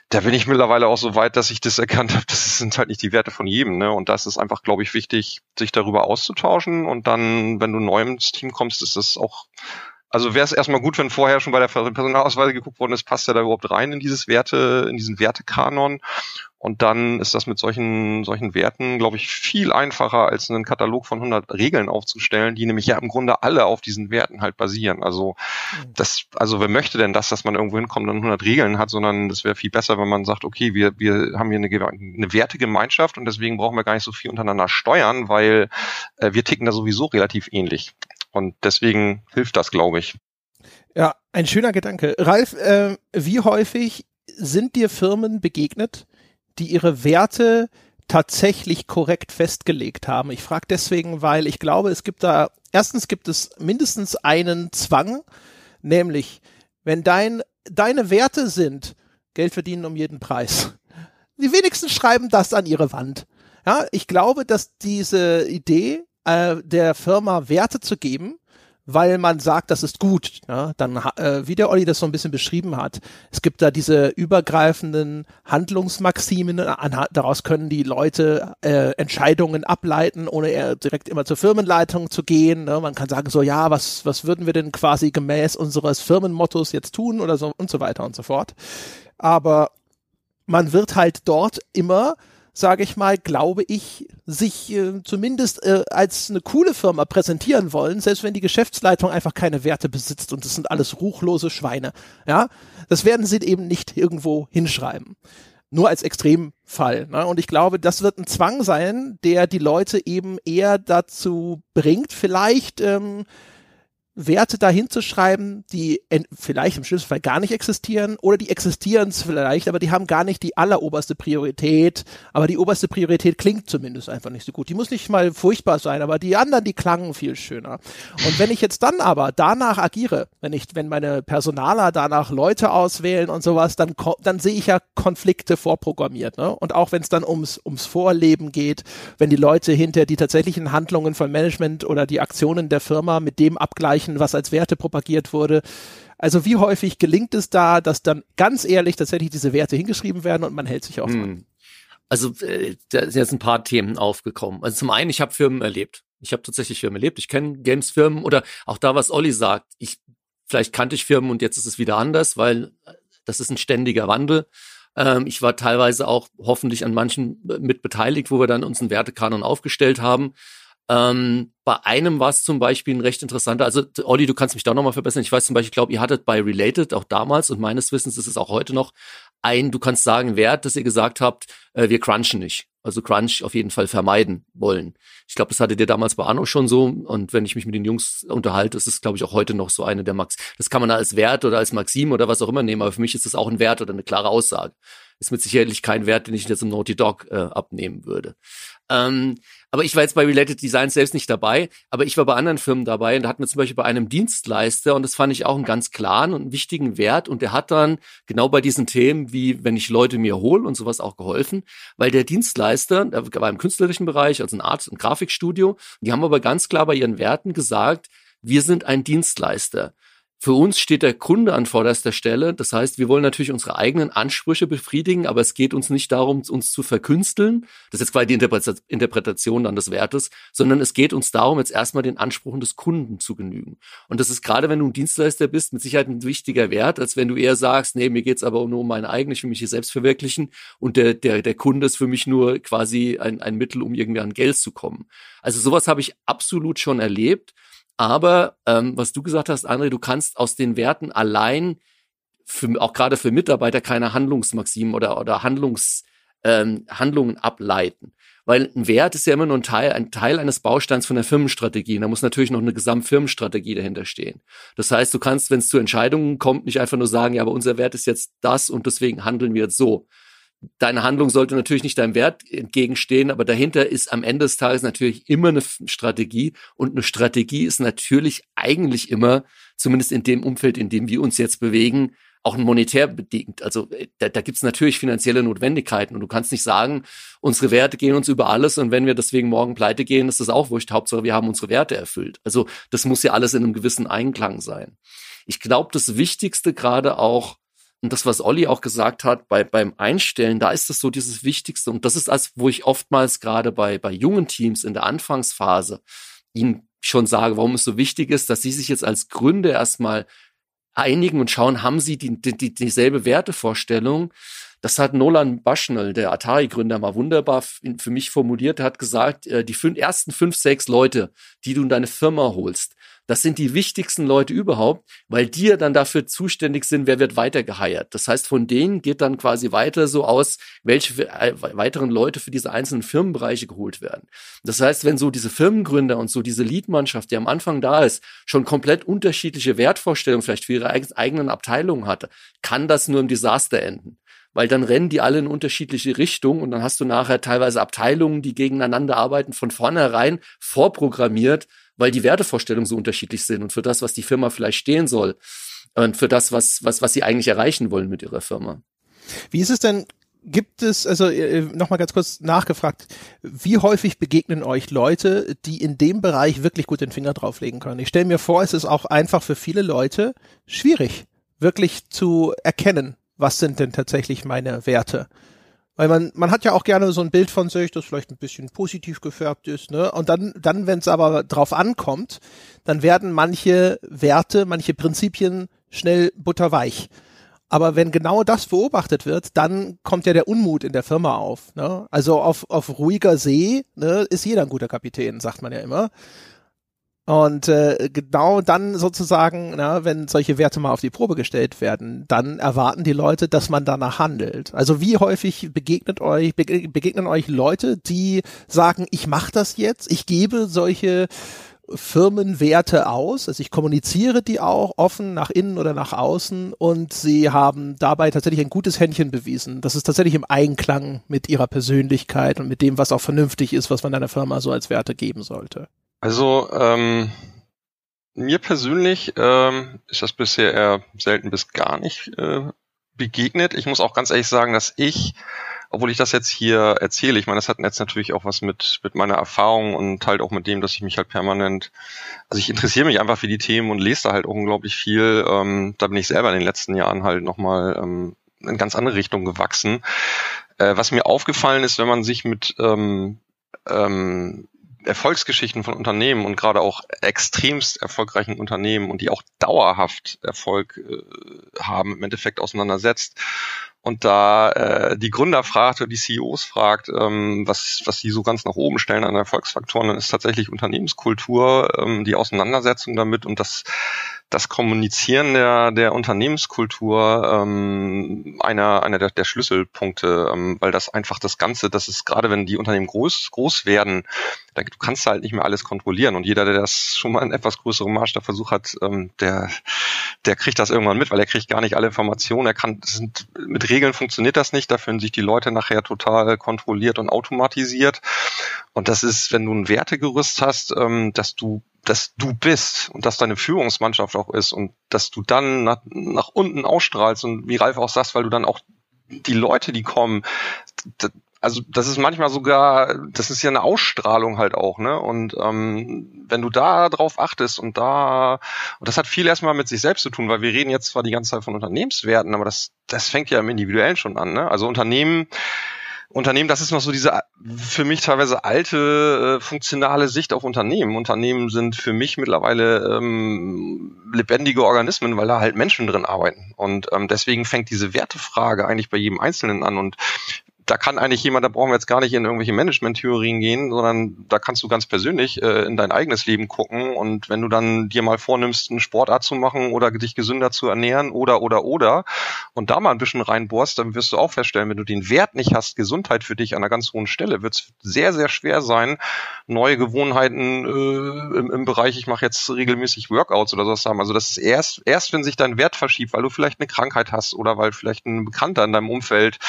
da bin ich mittlerweile auch so weit, dass ich das erkannt habe, das sind halt nicht die Werte von jedem. Ne? Und das ist einfach, glaube ich, wichtig, sich darüber auszutauschen. Und dann, wenn du neu ins Team kommst, ist das auch, also wäre es erstmal gut, wenn vorher schon bei der Personalausweise geguckt worden ist, passt er da überhaupt rein in dieses Werte, in diesen Wertekanon. Und dann ist das mit solchen, solchen Werten, glaube ich, viel einfacher, als einen Katalog von 100 Regeln aufzustellen, die nämlich ja im Grunde alle auf diesen Werten halt basieren. Also, mhm. das, also wer möchte denn das, dass man irgendwo hinkommt und 100 Regeln hat, sondern das wäre viel besser, wenn man sagt, okay, wir, wir haben hier eine, eine Wertegemeinschaft und deswegen brauchen wir gar nicht so viel untereinander steuern, weil äh, wir ticken da sowieso relativ ähnlich. Und deswegen hilft das, glaube ich. Ja, ein schöner Gedanke. Ralf, äh, wie häufig sind dir Firmen begegnet, die ihre Werte tatsächlich korrekt festgelegt haben. Ich frage deswegen, weil ich glaube, es gibt da, erstens gibt es mindestens einen Zwang, nämlich, wenn dein, deine Werte sind, Geld verdienen um jeden Preis. Die wenigsten schreiben das an ihre Wand. Ja, ich glaube, dass diese Idee äh, der Firma Werte zu geben, weil man sagt, das ist gut. Ja, dann, äh, wie der Olli das so ein bisschen beschrieben hat, es gibt da diese übergreifenden Handlungsmaximen, an, daraus können die Leute äh, Entscheidungen ableiten, ohne eher direkt immer zur Firmenleitung zu gehen. Ne? Man kann sagen so, ja, was, was würden wir denn quasi gemäß unseres Firmenmottos jetzt tun oder so und so weiter und so fort. Aber man wird halt dort immer sage ich mal, glaube ich, sich äh, zumindest äh, als eine coole Firma präsentieren wollen, selbst wenn die Geschäftsleitung einfach keine Werte besitzt und das sind alles ruchlose Schweine. Ja, das werden sie eben nicht irgendwo hinschreiben. Nur als Extremfall. Ne? Und ich glaube, das wird ein Zwang sein, der die Leute eben eher dazu bringt, vielleicht ähm, Werte dahin zu schreiben, die vielleicht im schlimmsten Fall gar nicht existieren oder die existieren vielleicht, aber die haben gar nicht die alleroberste Priorität. Aber die oberste Priorität klingt zumindest einfach nicht so gut. Die muss nicht mal furchtbar sein, aber die anderen, die klangen viel schöner. Und wenn ich jetzt dann aber danach agiere, wenn ich, wenn meine Personaler danach Leute auswählen und sowas, dann, dann sehe ich ja Konflikte vorprogrammiert. Ne? Und auch wenn es dann ums, ums Vorleben geht, wenn die Leute hinter die tatsächlichen Handlungen von Management oder die Aktionen der Firma mit dem abgleichen, vergleichen, was als Werte propagiert wurde. Also wie häufig gelingt es da, dass dann ganz ehrlich tatsächlich diese Werte hingeschrieben werden und man hält sich auch hm. Also äh, da sind jetzt ein paar Themen aufgekommen. Also zum einen, ich habe Firmen erlebt. Ich habe tatsächlich Firmen erlebt. Ich kenne Games-Firmen oder auch da, was Olli sagt. Ich vielleicht kannte ich Firmen und jetzt ist es wieder anders, weil äh, das ist ein ständiger Wandel. Ähm, ich war teilweise auch hoffentlich an manchen äh, mit beteiligt, wo wir dann uns einen Wertekanon aufgestellt haben. Ähm, bei einem war es zum Beispiel ein recht interessanter, also Olli, du kannst mich da nochmal verbessern. Ich weiß zum Beispiel, ich glaube, ihr hattet bei Related auch damals und meines Wissens ist es auch heute noch ein, du kannst sagen, Wert, dass ihr gesagt habt, äh, wir crunchen nicht. also Crunch auf jeden Fall vermeiden wollen. Ich glaube, das hattet ihr damals bei Anno schon so. Und wenn ich mich mit den Jungs unterhalte, ist es, glaube ich, auch heute noch so eine der Max. Das kann man als Wert oder als Maxim oder was auch immer nehmen, aber für mich ist das auch ein Wert oder eine klare Aussage. Ist mit sicherlich kein Wert, den ich jetzt im Naughty Dog äh, abnehmen würde. Ähm, aber ich war jetzt bei Related Design selbst nicht dabei, aber ich war bei anderen Firmen dabei und da hatten wir zum Beispiel bei einem Dienstleister und das fand ich auch einen ganz klaren und wichtigen Wert und der hat dann genau bei diesen Themen, wie wenn ich Leute mir hole und sowas auch geholfen, weil der Dienstleister, der war im künstlerischen Bereich, also ein Art- und Grafikstudio, die haben aber ganz klar bei ihren Werten gesagt, wir sind ein Dienstleister. Für uns steht der Kunde an vorderster Stelle. Das heißt, wir wollen natürlich unsere eigenen Ansprüche befriedigen, aber es geht uns nicht darum, uns zu verkünsteln. Das ist jetzt quasi die Interpretation dann des Wertes, sondern es geht uns darum, jetzt erstmal den Ansprüchen des Kunden zu genügen. Und das ist gerade, wenn du ein Dienstleister bist, mit Sicherheit ein wichtiger Wert, als wenn du eher sagst, nee, mir geht's aber nur um meine eigene, ich will mich hier selbst verwirklichen und der, der, der Kunde ist für mich nur quasi ein, ein Mittel, um irgendwie an Geld zu kommen. Also sowas habe ich absolut schon erlebt. Aber ähm, was du gesagt hast, André, du kannst aus den Werten allein für, auch gerade für Mitarbeiter keine Handlungsmaximen oder, oder Handlungs, ähm, Handlungen ableiten. Weil ein Wert ist ja immer nur ein Teil, ein Teil eines Bausteins von der Firmenstrategie. Und da muss natürlich noch eine Gesamtfirmenstrategie dahinter stehen. Das heißt, du kannst, wenn es zu Entscheidungen kommt, nicht einfach nur sagen, ja, aber unser Wert ist jetzt das und deswegen handeln wir jetzt so, deine Handlung sollte natürlich nicht deinem Wert entgegenstehen, aber dahinter ist am Ende des Tages natürlich immer eine Strategie und eine Strategie ist natürlich eigentlich immer, zumindest in dem Umfeld, in dem wir uns jetzt bewegen, auch monetär bedingt. Also äh, da, da gibt es natürlich finanzielle Notwendigkeiten und du kannst nicht sagen, unsere Werte gehen uns über alles und wenn wir deswegen morgen pleite gehen, ist das auch wurscht. Hauptsache, wir haben unsere Werte erfüllt. Also das muss ja alles in einem gewissen Einklang sein. Ich glaube, das Wichtigste gerade auch und das, was Olli auch gesagt hat, bei, beim Einstellen, da ist das so dieses Wichtigste. Und das ist als, wo ich oftmals gerade bei, bei jungen Teams in der Anfangsphase ihnen schon sage, warum es so wichtig ist, dass sie sich jetzt als Gründer erstmal einigen und schauen, haben sie die, die, dieselbe Wertevorstellung. Das hat Nolan Bushnell, der Atari-Gründer, mal wunderbar für mich formuliert. Er hat gesagt, äh, die fünf, ersten fünf, sechs Leute, die du in deine Firma holst, das sind die wichtigsten Leute überhaupt, weil die ja dann dafür zuständig sind, wer wird weiter geheiert. Das heißt, von denen geht dann quasi weiter so aus, welche äh, weiteren Leute für diese einzelnen Firmenbereiche geholt werden. Das heißt, wenn so diese Firmengründer und so diese Leadmannschaft, die am Anfang da ist, schon komplett unterschiedliche Wertvorstellungen vielleicht für ihre eigenen Abteilungen hatte, kann das nur im Desaster enden weil dann rennen die alle in unterschiedliche Richtungen und dann hast du nachher teilweise Abteilungen, die gegeneinander arbeiten, von vornherein vorprogrammiert, weil die Wertevorstellungen so unterschiedlich sind und für das, was die Firma vielleicht stehen soll und für das, was, was, was sie eigentlich erreichen wollen mit ihrer Firma. Wie ist es denn gibt es, also äh, nochmal ganz kurz nachgefragt, wie häufig begegnen euch Leute, die in dem Bereich wirklich gut den Finger drauflegen können? Ich stelle mir vor, es ist auch einfach für viele Leute schwierig, wirklich zu erkennen, was sind denn tatsächlich meine Werte. Weil man, man hat ja auch gerne so ein Bild von sich, das vielleicht ein bisschen positiv gefärbt ist, ne? Und dann, dann, wenn es aber drauf ankommt, dann werden manche Werte, manche Prinzipien schnell butterweich. Aber wenn genau das beobachtet wird, dann kommt ja der Unmut in der Firma auf. Ne? Also auf, auf ruhiger See ne, ist jeder ein guter Kapitän, sagt man ja immer. Und äh, genau dann sozusagen, na, wenn solche Werte mal auf die Probe gestellt werden, dann erwarten die Leute, dass man danach handelt. Also wie häufig begegnet euch begegnen euch Leute, die sagen, ich mache das jetzt, ich gebe solche Firmenwerte aus, also ich kommuniziere die auch offen nach innen oder nach außen und sie haben dabei tatsächlich ein gutes Händchen bewiesen. Das ist tatsächlich im Einklang mit ihrer Persönlichkeit und mit dem, was auch vernünftig ist, was man einer Firma so als Werte geben sollte. Also ähm, mir persönlich ähm, ist das bisher eher selten bis gar nicht äh, begegnet. Ich muss auch ganz ehrlich sagen, dass ich, obwohl ich das jetzt hier erzähle, ich meine, das hat jetzt natürlich auch was mit mit meiner Erfahrung und halt auch mit dem, dass ich mich halt permanent, also ich interessiere mich einfach für die Themen und lese da halt unglaublich viel. Ähm, da bin ich selber in den letzten Jahren halt nochmal ähm, in ganz andere Richtung gewachsen. Äh, was mir aufgefallen ist, wenn man sich mit ähm, ähm, Erfolgsgeschichten von Unternehmen und gerade auch extremst erfolgreichen Unternehmen und die auch dauerhaft Erfolg äh, haben, im Endeffekt auseinandersetzt und da äh, die Gründer fragt oder die CEOs fragt, ähm, was, was sie so ganz nach oben stellen an Erfolgsfaktoren, dann ist tatsächlich Unternehmenskultur, ähm, die Auseinandersetzung damit und das das Kommunizieren der, der Unternehmenskultur ähm, einer, einer der, der Schlüsselpunkte, ähm, weil das einfach das Ganze, das ist gerade wenn die Unternehmen groß, groß werden, da, du kannst halt nicht mehr alles kontrollieren. Und jeder, der das schon mal in etwas größerem Maßstab versucht hat, ähm, der, der kriegt das irgendwann mit, weil er kriegt gar nicht alle Informationen. Er kann, sind, mit Regeln funktioniert das nicht, da fühlen sich die Leute nachher total kontrolliert und automatisiert. Und das ist, wenn du ein Wertegerüst hast, ähm, dass du dass du bist und dass deine Führungsmannschaft auch ist und dass du dann nach, nach unten ausstrahlst und wie Ralf auch sagst, weil du dann auch die Leute, die kommen, also das ist manchmal sogar, das ist ja eine Ausstrahlung halt auch, ne? Und ähm, wenn du da drauf achtest und da, und das hat viel erstmal mit sich selbst zu tun, weil wir reden jetzt zwar die ganze Zeit von Unternehmenswerten, aber das, das fängt ja im Individuellen schon an, ne? Also Unternehmen Unternehmen, das ist noch so diese für mich teilweise alte äh, funktionale Sicht auf Unternehmen. Unternehmen sind für mich mittlerweile ähm, lebendige Organismen, weil da halt Menschen drin arbeiten. Und ähm, deswegen fängt diese Wertefrage eigentlich bei jedem Einzelnen an. Und da kann eigentlich jemand, da brauchen wir jetzt gar nicht in irgendwelche Management-Theorien gehen, sondern da kannst du ganz persönlich äh, in dein eigenes Leben gucken. Und wenn du dann dir mal vornimmst, eine Sportart zu machen oder dich gesünder zu ernähren oder, oder, oder, und da mal ein bisschen reinbohrst, dann wirst du auch feststellen, wenn du den Wert nicht hast, Gesundheit für dich an einer ganz hohen Stelle, wird es sehr, sehr schwer sein, neue Gewohnheiten äh, im, im Bereich, ich mache jetzt regelmäßig Workouts oder sowas haben. Also das ist erst, erst, wenn sich dein Wert verschiebt, weil du vielleicht eine Krankheit hast oder weil vielleicht ein Bekannter in deinem Umfeld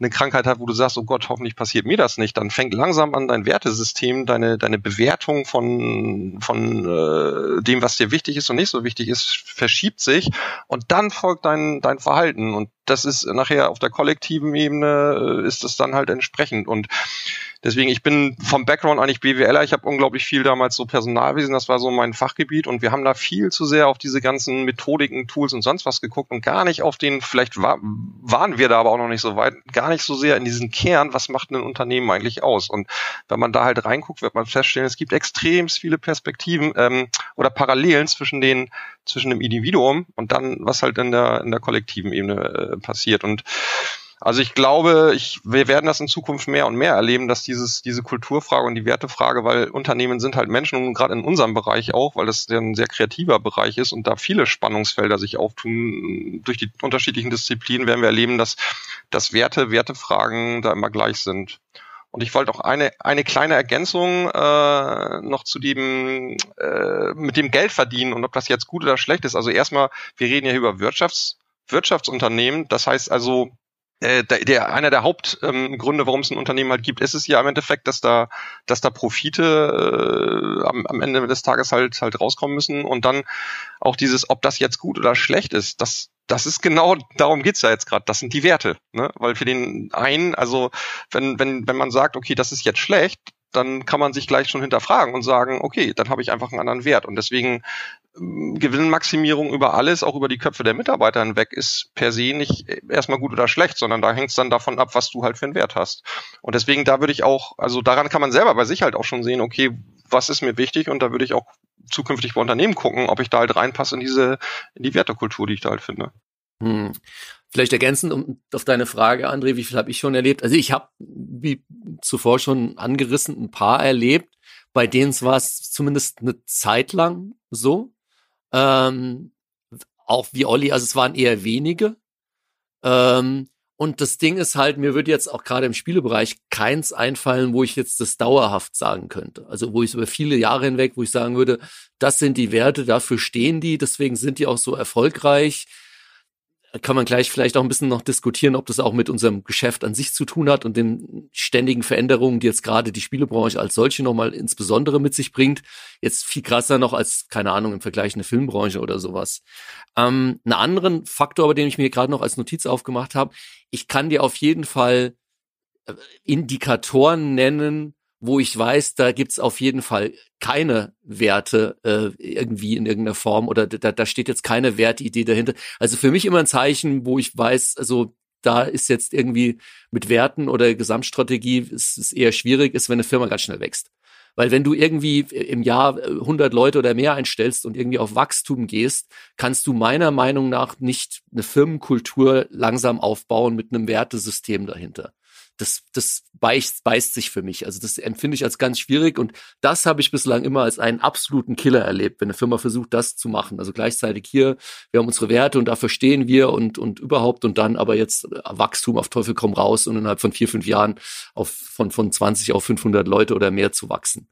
eine Krankheit hat, wo du sagst, oh Gott, hoffentlich passiert mir das nicht, dann fängt langsam an dein Wertesystem, deine, deine Bewertung von, von äh, dem, was dir wichtig ist und nicht so wichtig ist, verschiebt sich und dann folgt dein, dein Verhalten und das ist nachher auf der kollektiven Ebene äh, ist das dann halt entsprechend und Deswegen, ich bin vom Background eigentlich BWLer. Ich habe unglaublich viel damals so Personalwesen, das war so mein Fachgebiet und wir haben da viel zu sehr auf diese ganzen Methodiken, Tools und sonst was geguckt und gar nicht auf den, vielleicht war, waren wir da aber auch noch nicht so weit, gar nicht so sehr in diesen Kern, was macht ein Unternehmen eigentlich aus? Und wenn man da halt reinguckt, wird man feststellen, es gibt extrem viele Perspektiven ähm, oder Parallelen zwischen den zwischen dem Individuum und dann, was halt in der in der kollektiven Ebene äh, passiert. Und also ich glaube, ich, wir werden das in Zukunft mehr und mehr erleben, dass dieses, diese Kulturfrage und die Wertefrage, weil Unternehmen sind halt Menschen und gerade in unserem Bereich auch, weil das ein sehr kreativer Bereich ist und da viele Spannungsfelder sich auftun, durch die unterschiedlichen Disziplinen werden wir erleben, dass, dass Werte, Wertefragen da immer gleich sind. Und ich wollte auch eine, eine kleine Ergänzung äh, noch zu dem äh, mit dem Geld verdienen und ob das jetzt gut oder schlecht ist. Also erstmal, wir reden ja über Wirtschafts, Wirtschaftsunternehmen. Das heißt also, äh, der, der, einer der Hauptgründe, ähm, warum es ein Unternehmen halt gibt, ist es ja im Endeffekt, dass da, dass da Profite äh, am, am Ende des Tages halt halt rauskommen müssen und dann auch dieses, ob das jetzt gut oder schlecht ist, das das ist genau, darum geht's ja jetzt gerade. Das sind die Werte. Ne? Weil für den einen, also wenn, wenn, wenn man sagt, okay, das ist jetzt schlecht, dann kann man sich gleich schon hinterfragen und sagen, okay, dann habe ich einfach einen anderen Wert. Und deswegen Gewinnmaximierung über alles, auch über die Köpfe der Mitarbeiter hinweg, ist per se nicht erstmal gut oder schlecht, sondern da hängt es dann davon ab, was du halt für einen Wert hast. Und deswegen, da würde ich auch, also daran kann man selber bei sich halt auch schon sehen, okay, was ist mir wichtig und da würde ich auch zukünftig bei Unternehmen gucken, ob ich da halt reinpasse in diese, in die Wertekultur, die ich da halt finde. Hm. Vielleicht ergänzend um, auf deine Frage, André, wie viel habe ich schon erlebt? Also ich habe, wie zuvor schon angerissen, ein paar erlebt, bei denen war es zumindest eine Zeit lang so, ähm, auch wie Olli, also es waren eher wenige. Ähm, und das Ding ist halt, mir würde jetzt auch gerade im Spielebereich keins einfallen, wo ich jetzt das dauerhaft sagen könnte. Also wo ich über viele Jahre hinweg, wo ich sagen würde, das sind die Werte, dafür stehen die, deswegen sind die auch so erfolgreich kann man gleich vielleicht auch ein bisschen noch diskutieren, ob das auch mit unserem Geschäft an sich zu tun hat und den ständigen Veränderungen, die jetzt gerade die Spielebranche als solche nochmal insbesondere mit sich bringt. Jetzt viel krasser noch als, keine Ahnung, im Vergleich eine Filmbranche oder sowas. Ähm, einen anderen Faktor, aber den ich mir gerade noch als Notiz aufgemacht habe, ich kann dir auf jeden Fall äh, Indikatoren nennen, wo ich weiß, da gibt's auf jeden Fall keine Werte äh, irgendwie in irgendeiner Form oder da, da steht jetzt keine Wertidee dahinter. Also für mich immer ein Zeichen, wo ich weiß, also da ist jetzt irgendwie mit Werten oder Gesamtstrategie ist es eher schwierig, ist, wenn eine Firma ganz schnell wächst. Weil wenn du irgendwie im Jahr 100 äh, Leute oder mehr einstellst und irgendwie auf Wachstum gehst, kannst du meiner Meinung nach nicht eine Firmenkultur langsam aufbauen mit einem Wertesystem dahinter das, das beißt, beißt sich für mich. Also das empfinde ich als ganz schwierig und das habe ich bislang immer als einen absoluten Killer erlebt, wenn eine Firma versucht, das zu machen. Also gleichzeitig hier, wir haben unsere Werte und dafür stehen wir und, und überhaupt und dann aber jetzt Wachstum auf Teufel komm raus und innerhalb von vier, fünf Jahren auf, von, von 20 auf 500 Leute oder mehr zu wachsen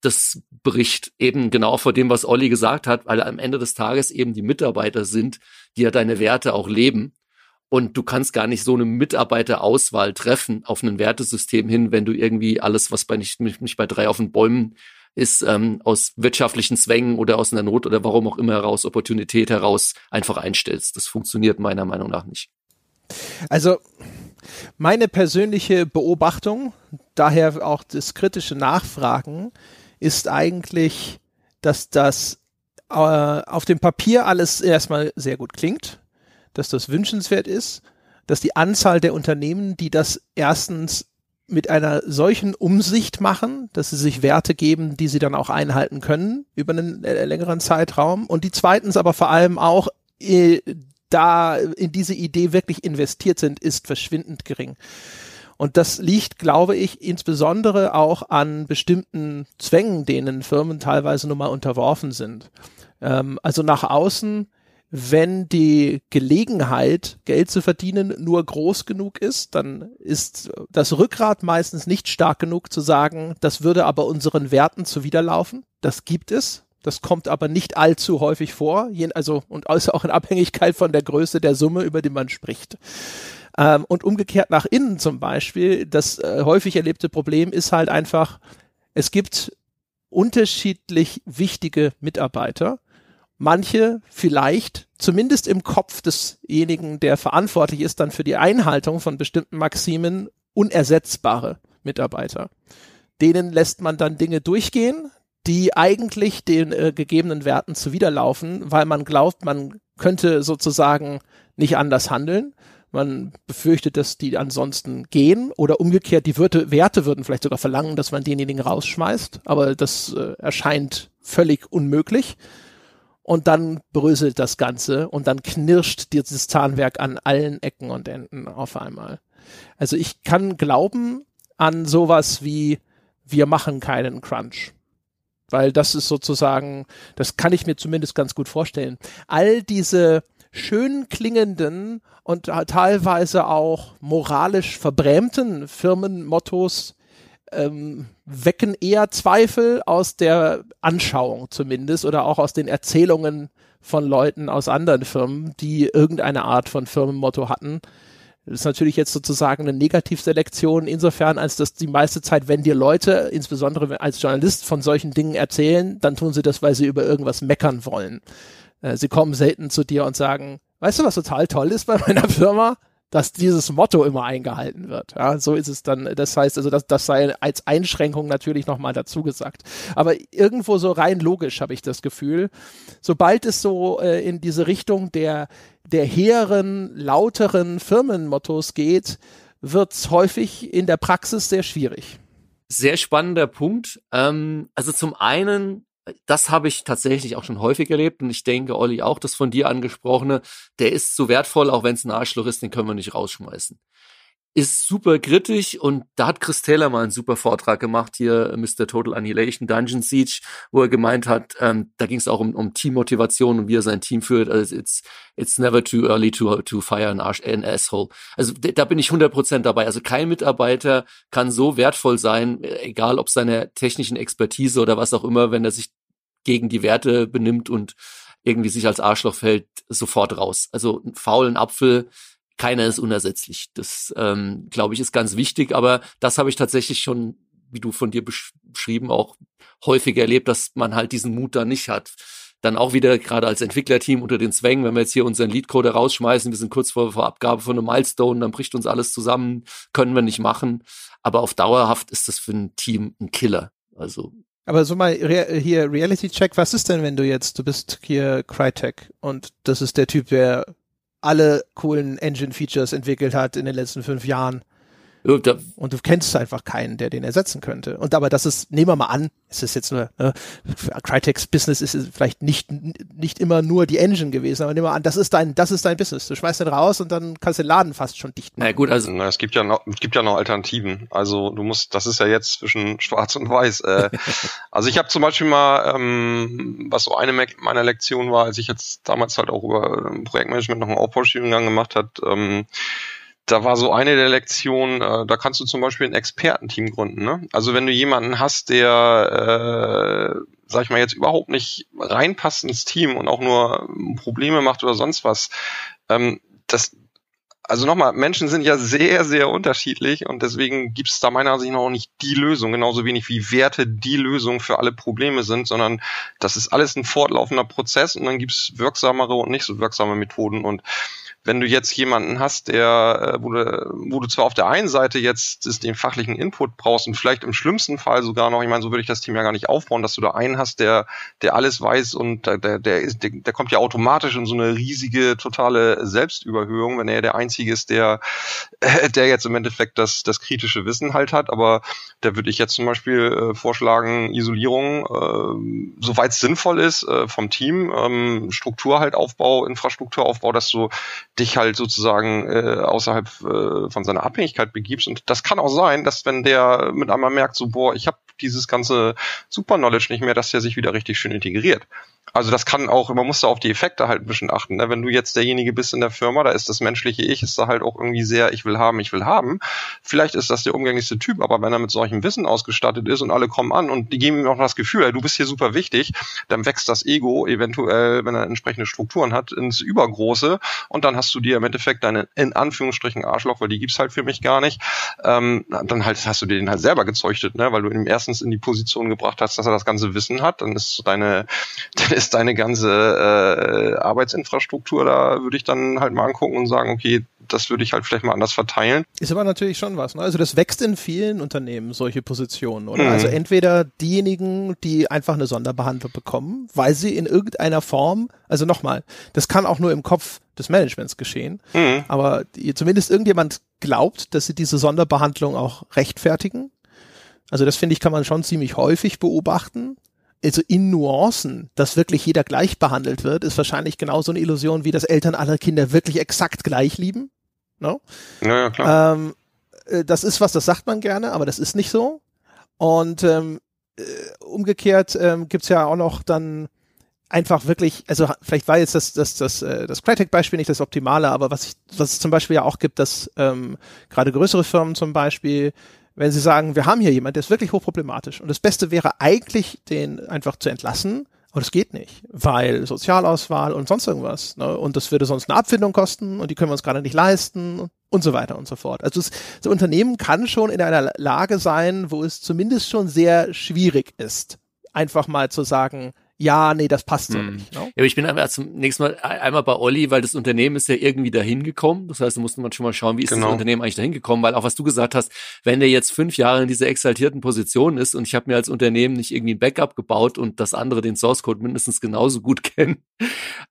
das bricht eben genau vor dem, was Olli gesagt hat, weil am Ende des Tages eben die Mitarbeiter sind, die ja deine Werte auch leben. Und du kannst gar nicht so eine Mitarbeiterauswahl treffen auf ein Wertesystem hin, wenn du irgendwie alles, was bei nicht, nicht bei drei auf den Bäumen ist, ähm, aus wirtschaftlichen Zwängen oder aus einer Not oder warum auch immer heraus, Opportunität heraus einfach einstellst. Das funktioniert meiner Meinung nach nicht. Also meine persönliche Beobachtung, daher auch das kritische Nachfragen, ist eigentlich, dass das äh, auf dem Papier alles erstmal sehr gut klingt dass das wünschenswert ist, dass die Anzahl der Unternehmen, die das erstens mit einer solchen Umsicht machen, dass sie sich Werte geben, die sie dann auch einhalten können über einen äh, längeren Zeitraum und die zweitens aber vor allem auch äh, da in diese Idee wirklich investiert sind, ist verschwindend gering. Und das liegt, glaube ich, insbesondere auch an bestimmten Zwängen, denen Firmen teilweise nun mal unterworfen sind. Ähm, also nach außen wenn die Gelegenheit, Geld zu verdienen, nur groß genug ist, dann ist das Rückgrat meistens nicht stark genug zu sagen, das würde aber unseren Werten zuwiderlaufen. Das gibt es. Das kommt aber nicht allzu häufig vor, also und also auch in Abhängigkeit von der Größe der Summe, über die man spricht. Ähm, und umgekehrt nach innen zum Beispiel, das äh, häufig erlebte Problem ist halt einfach, es gibt unterschiedlich wichtige Mitarbeiter manche vielleicht zumindest im Kopf desjenigen, der verantwortlich ist dann für die Einhaltung von bestimmten Maximen, unersetzbare Mitarbeiter. Denen lässt man dann Dinge durchgehen, die eigentlich den äh, gegebenen Werten zuwiderlaufen, weil man glaubt, man könnte sozusagen nicht anders handeln. Man befürchtet, dass die ansonsten gehen oder umgekehrt die Werte, Werte würden vielleicht sogar verlangen, dass man denjenigen rausschmeißt, aber das äh, erscheint völlig unmöglich und dann bröselt das Ganze und dann knirscht dieses Zahnwerk an allen Ecken und Enden auf einmal. Also ich kann glauben an sowas wie wir machen keinen Crunch. Weil das ist sozusagen, das kann ich mir zumindest ganz gut vorstellen. All diese schön klingenden und teilweise auch moralisch verbrämten Firmenmottos ähm, wecken eher Zweifel aus der Anschauung zumindest oder auch aus den Erzählungen von Leuten aus anderen Firmen, die irgendeine Art von Firmenmotto hatten. Das ist natürlich jetzt sozusagen eine Negativselektion insofern, als dass die meiste Zeit, wenn dir Leute, insbesondere als Journalist, von solchen Dingen erzählen, dann tun sie das, weil sie über irgendwas meckern wollen. Äh, sie kommen selten zu dir und sagen, weißt du, was total toll ist bei meiner Firma? Dass dieses Motto immer eingehalten wird. Ja, so ist es dann. Das heißt also, das, das sei als Einschränkung natürlich nochmal dazu gesagt. Aber irgendwo so rein logisch habe ich das Gefühl, sobald es so äh, in diese Richtung der, der hehren, lauteren Firmenmottos geht, wird es häufig in der Praxis sehr schwierig. Sehr spannender Punkt. Ähm, also zum einen das habe ich tatsächlich auch schon häufig erlebt und ich denke, Olli, auch das von dir angesprochene, der ist so wertvoll, auch wenn es ein Arschloch ist, den können wir nicht rausschmeißen. Ist super kritisch und da hat Chris Taylor mal einen super Vortrag gemacht, hier Mr. Total Annihilation Dungeon Siege, wo er gemeint hat, ähm, da ging es auch um, um Teammotivation und wie er sein Team führt. Also it's, it's never too early to, to fire an, Arsch, an asshole. Also da bin ich 100% dabei. Also kein Mitarbeiter kann so wertvoll sein, egal ob seine technischen Expertise oder was auch immer, wenn er sich gegen die Werte benimmt und irgendwie sich als Arschloch fällt, sofort raus. Also einen faulen Apfel, keiner ist unersetzlich. Das, ähm, glaube ich, ist ganz wichtig, aber das habe ich tatsächlich schon, wie du von dir beschrieben, auch häufig erlebt, dass man halt diesen Mut da nicht hat. Dann auch wieder gerade als Entwicklerteam unter den Zwängen, wenn wir jetzt hier unseren Leadcode rausschmeißen, wir sind kurz vor, vor Abgabe von einem Milestone, dann bricht uns alles zusammen, können wir nicht machen. Aber auf dauerhaft ist das für ein Team ein Killer. Also aber so mal Re hier Reality Check, was ist denn, wenn du jetzt, du bist hier Crytek und das ist der Typ, der alle coolen Engine Features entwickelt hat in den letzten fünf Jahren. Und du kennst einfach keinen, der den ersetzen könnte. Und aber das ist, nehmen wir mal an, es ist jetzt nur, ne, Crytek's Business ist vielleicht nicht, nicht immer nur die Engine gewesen, aber nehmen wir an, das ist dein, das ist dein Business. Du schmeißt den raus und dann kannst du den Laden fast schon dicht machen. Na gut, also. Na, es gibt ja noch, es gibt ja noch Alternativen. Also du musst, das ist ja jetzt zwischen schwarz und weiß. Äh, also ich habe zum Beispiel mal, ähm, was so eine meiner Lektionen war, als ich jetzt damals halt auch über Projektmanagement noch einen Aufbaustudiengang gemacht hat, ähm, da war so eine der Lektionen, äh, da kannst du zum Beispiel ein Expertenteam gründen. Ne? Also wenn du jemanden hast, der, äh, sag ich mal, jetzt überhaupt nicht reinpasst ins Team und auch nur Probleme macht oder sonst was, ähm, das, also nochmal, Menschen sind ja sehr, sehr unterschiedlich und deswegen gibt es da meiner Ansicht nach auch nicht die Lösung, genauso wenig wie Werte die Lösung für alle Probleme sind, sondern das ist alles ein fortlaufender Prozess und dann gibt es wirksamere und nicht so wirksame Methoden und wenn du jetzt jemanden hast, der, äh, wo du, wo du zwar auf der einen Seite jetzt den fachlichen Input brauchst und vielleicht im schlimmsten Fall sogar noch, ich meine, so würde ich das Team ja gar nicht aufbauen, dass du da einen hast, der, der alles weiß und der, der, der, ist, der, der kommt ja automatisch in so eine riesige, totale Selbstüberhöhung, wenn er der Einzige ist, der, äh, der jetzt im Endeffekt das, das kritische Wissen halt hat. Aber da würde ich jetzt zum Beispiel äh, vorschlagen, Isolierung, äh, soweit es sinnvoll ist, äh, vom Team, ähm, Struktur halt Aufbau, Infrastrukturaufbau, dass du dich halt sozusagen äh, außerhalb äh, von seiner Abhängigkeit begibst. Und das kann auch sein, dass wenn der mit einmal merkt, so, boah, ich habe dieses ganze Super-Knowledge nicht mehr, dass der sich wieder richtig schön integriert. Also das kann auch, man muss da auf die Effekte halt ein bisschen achten. Ne? Wenn du jetzt derjenige bist in der Firma, da ist das menschliche Ich, ist da halt auch irgendwie sehr, ich will haben, ich will haben. Vielleicht ist das der umgänglichste Typ, aber wenn er mit solchem Wissen ausgestattet ist und alle kommen an und die geben ihm auch das Gefühl, ey, du bist hier super wichtig, dann wächst das Ego eventuell, wenn er entsprechende Strukturen hat, ins Übergroße und dann hast du dir im Endeffekt deine, in Anführungsstrichen Arschloch, weil die gibt's halt für mich gar nicht, ähm, dann halt hast du dir den halt selber gezeuchtet, ne? weil du ihn erstens in die Position gebracht hast, dass er das ganze Wissen hat, dann ist deine, dann ist deine ganze äh, Arbeitsinfrastruktur, da würde ich dann halt mal angucken und sagen, okay, das würde ich halt vielleicht mal anders verteilen. Ist aber natürlich schon was. Ne? Also das wächst in vielen Unternehmen, solche Positionen. Oder? Mhm. Also entweder diejenigen, die einfach eine Sonderbehandlung bekommen, weil sie in irgendeiner Form, also nochmal, das kann auch nur im Kopf des Managements geschehen, mhm. aber die, zumindest irgendjemand glaubt, dass sie diese Sonderbehandlung auch rechtfertigen. Also das finde ich, kann man schon ziemlich häufig beobachten also in Nuancen, dass wirklich jeder gleich behandelt wird, ist wahrscheinlich genauso eine Illusion, wie dass Eltern alle Kinder wirklich exakt gleich lieben. No? Ja, ja, klar. Ähm, äh, das ist was, das sagt man gerne, aber das ist nicht so. Und ähm, äh, umgekehrt ähm, gibt's ja auch noch dann einfach wirklich, also vielleicht war jetzt das das das äh, das Crytek-Beispiel nicht das Optimale, aber was ich, was es zum Beispiel ja auch gibt, dass ähm, gerade größere Firmen zum Beispiel wenn Sie sagen, wir haben hier jemand, der ist wirklich hochproblematisch und das Beste wäre eigentlich, den einfach zu entlassen, aber das geht nicht, weil Sozialauswahl und sonst irgendwas. Ne? Und das würde sonst eine Abfindung kosten und die können wir uns gerade nicht leisten und so weiter und so fort. Also das, das Unternehmen kann schon in einer Lage sein, wo es zumindest schon sehr schwierig ist, einfach mal zu sagen, ja, nee, das passt so hm. nicht. No? Ja, aber ich bin einmal zum nächsten Mal einmal bei Olli, weil das Unternehmen ist ja irgendwie dahin gekommen. Das heißt, da musste man schon mal schauen, wie ist genau. das Unternehmen eigentlich dahin gekommen, weil auch was du gesagt hast, wenn der jetzt fünf Jahre in dieser exaltierten Position ist und ich habe mir als Unternehmen nicht irgendwie ein Backup gebaut und das andere den Source Code mindestens genauso gut kennen.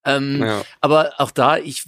Ähm, ja. Aber auch da, ich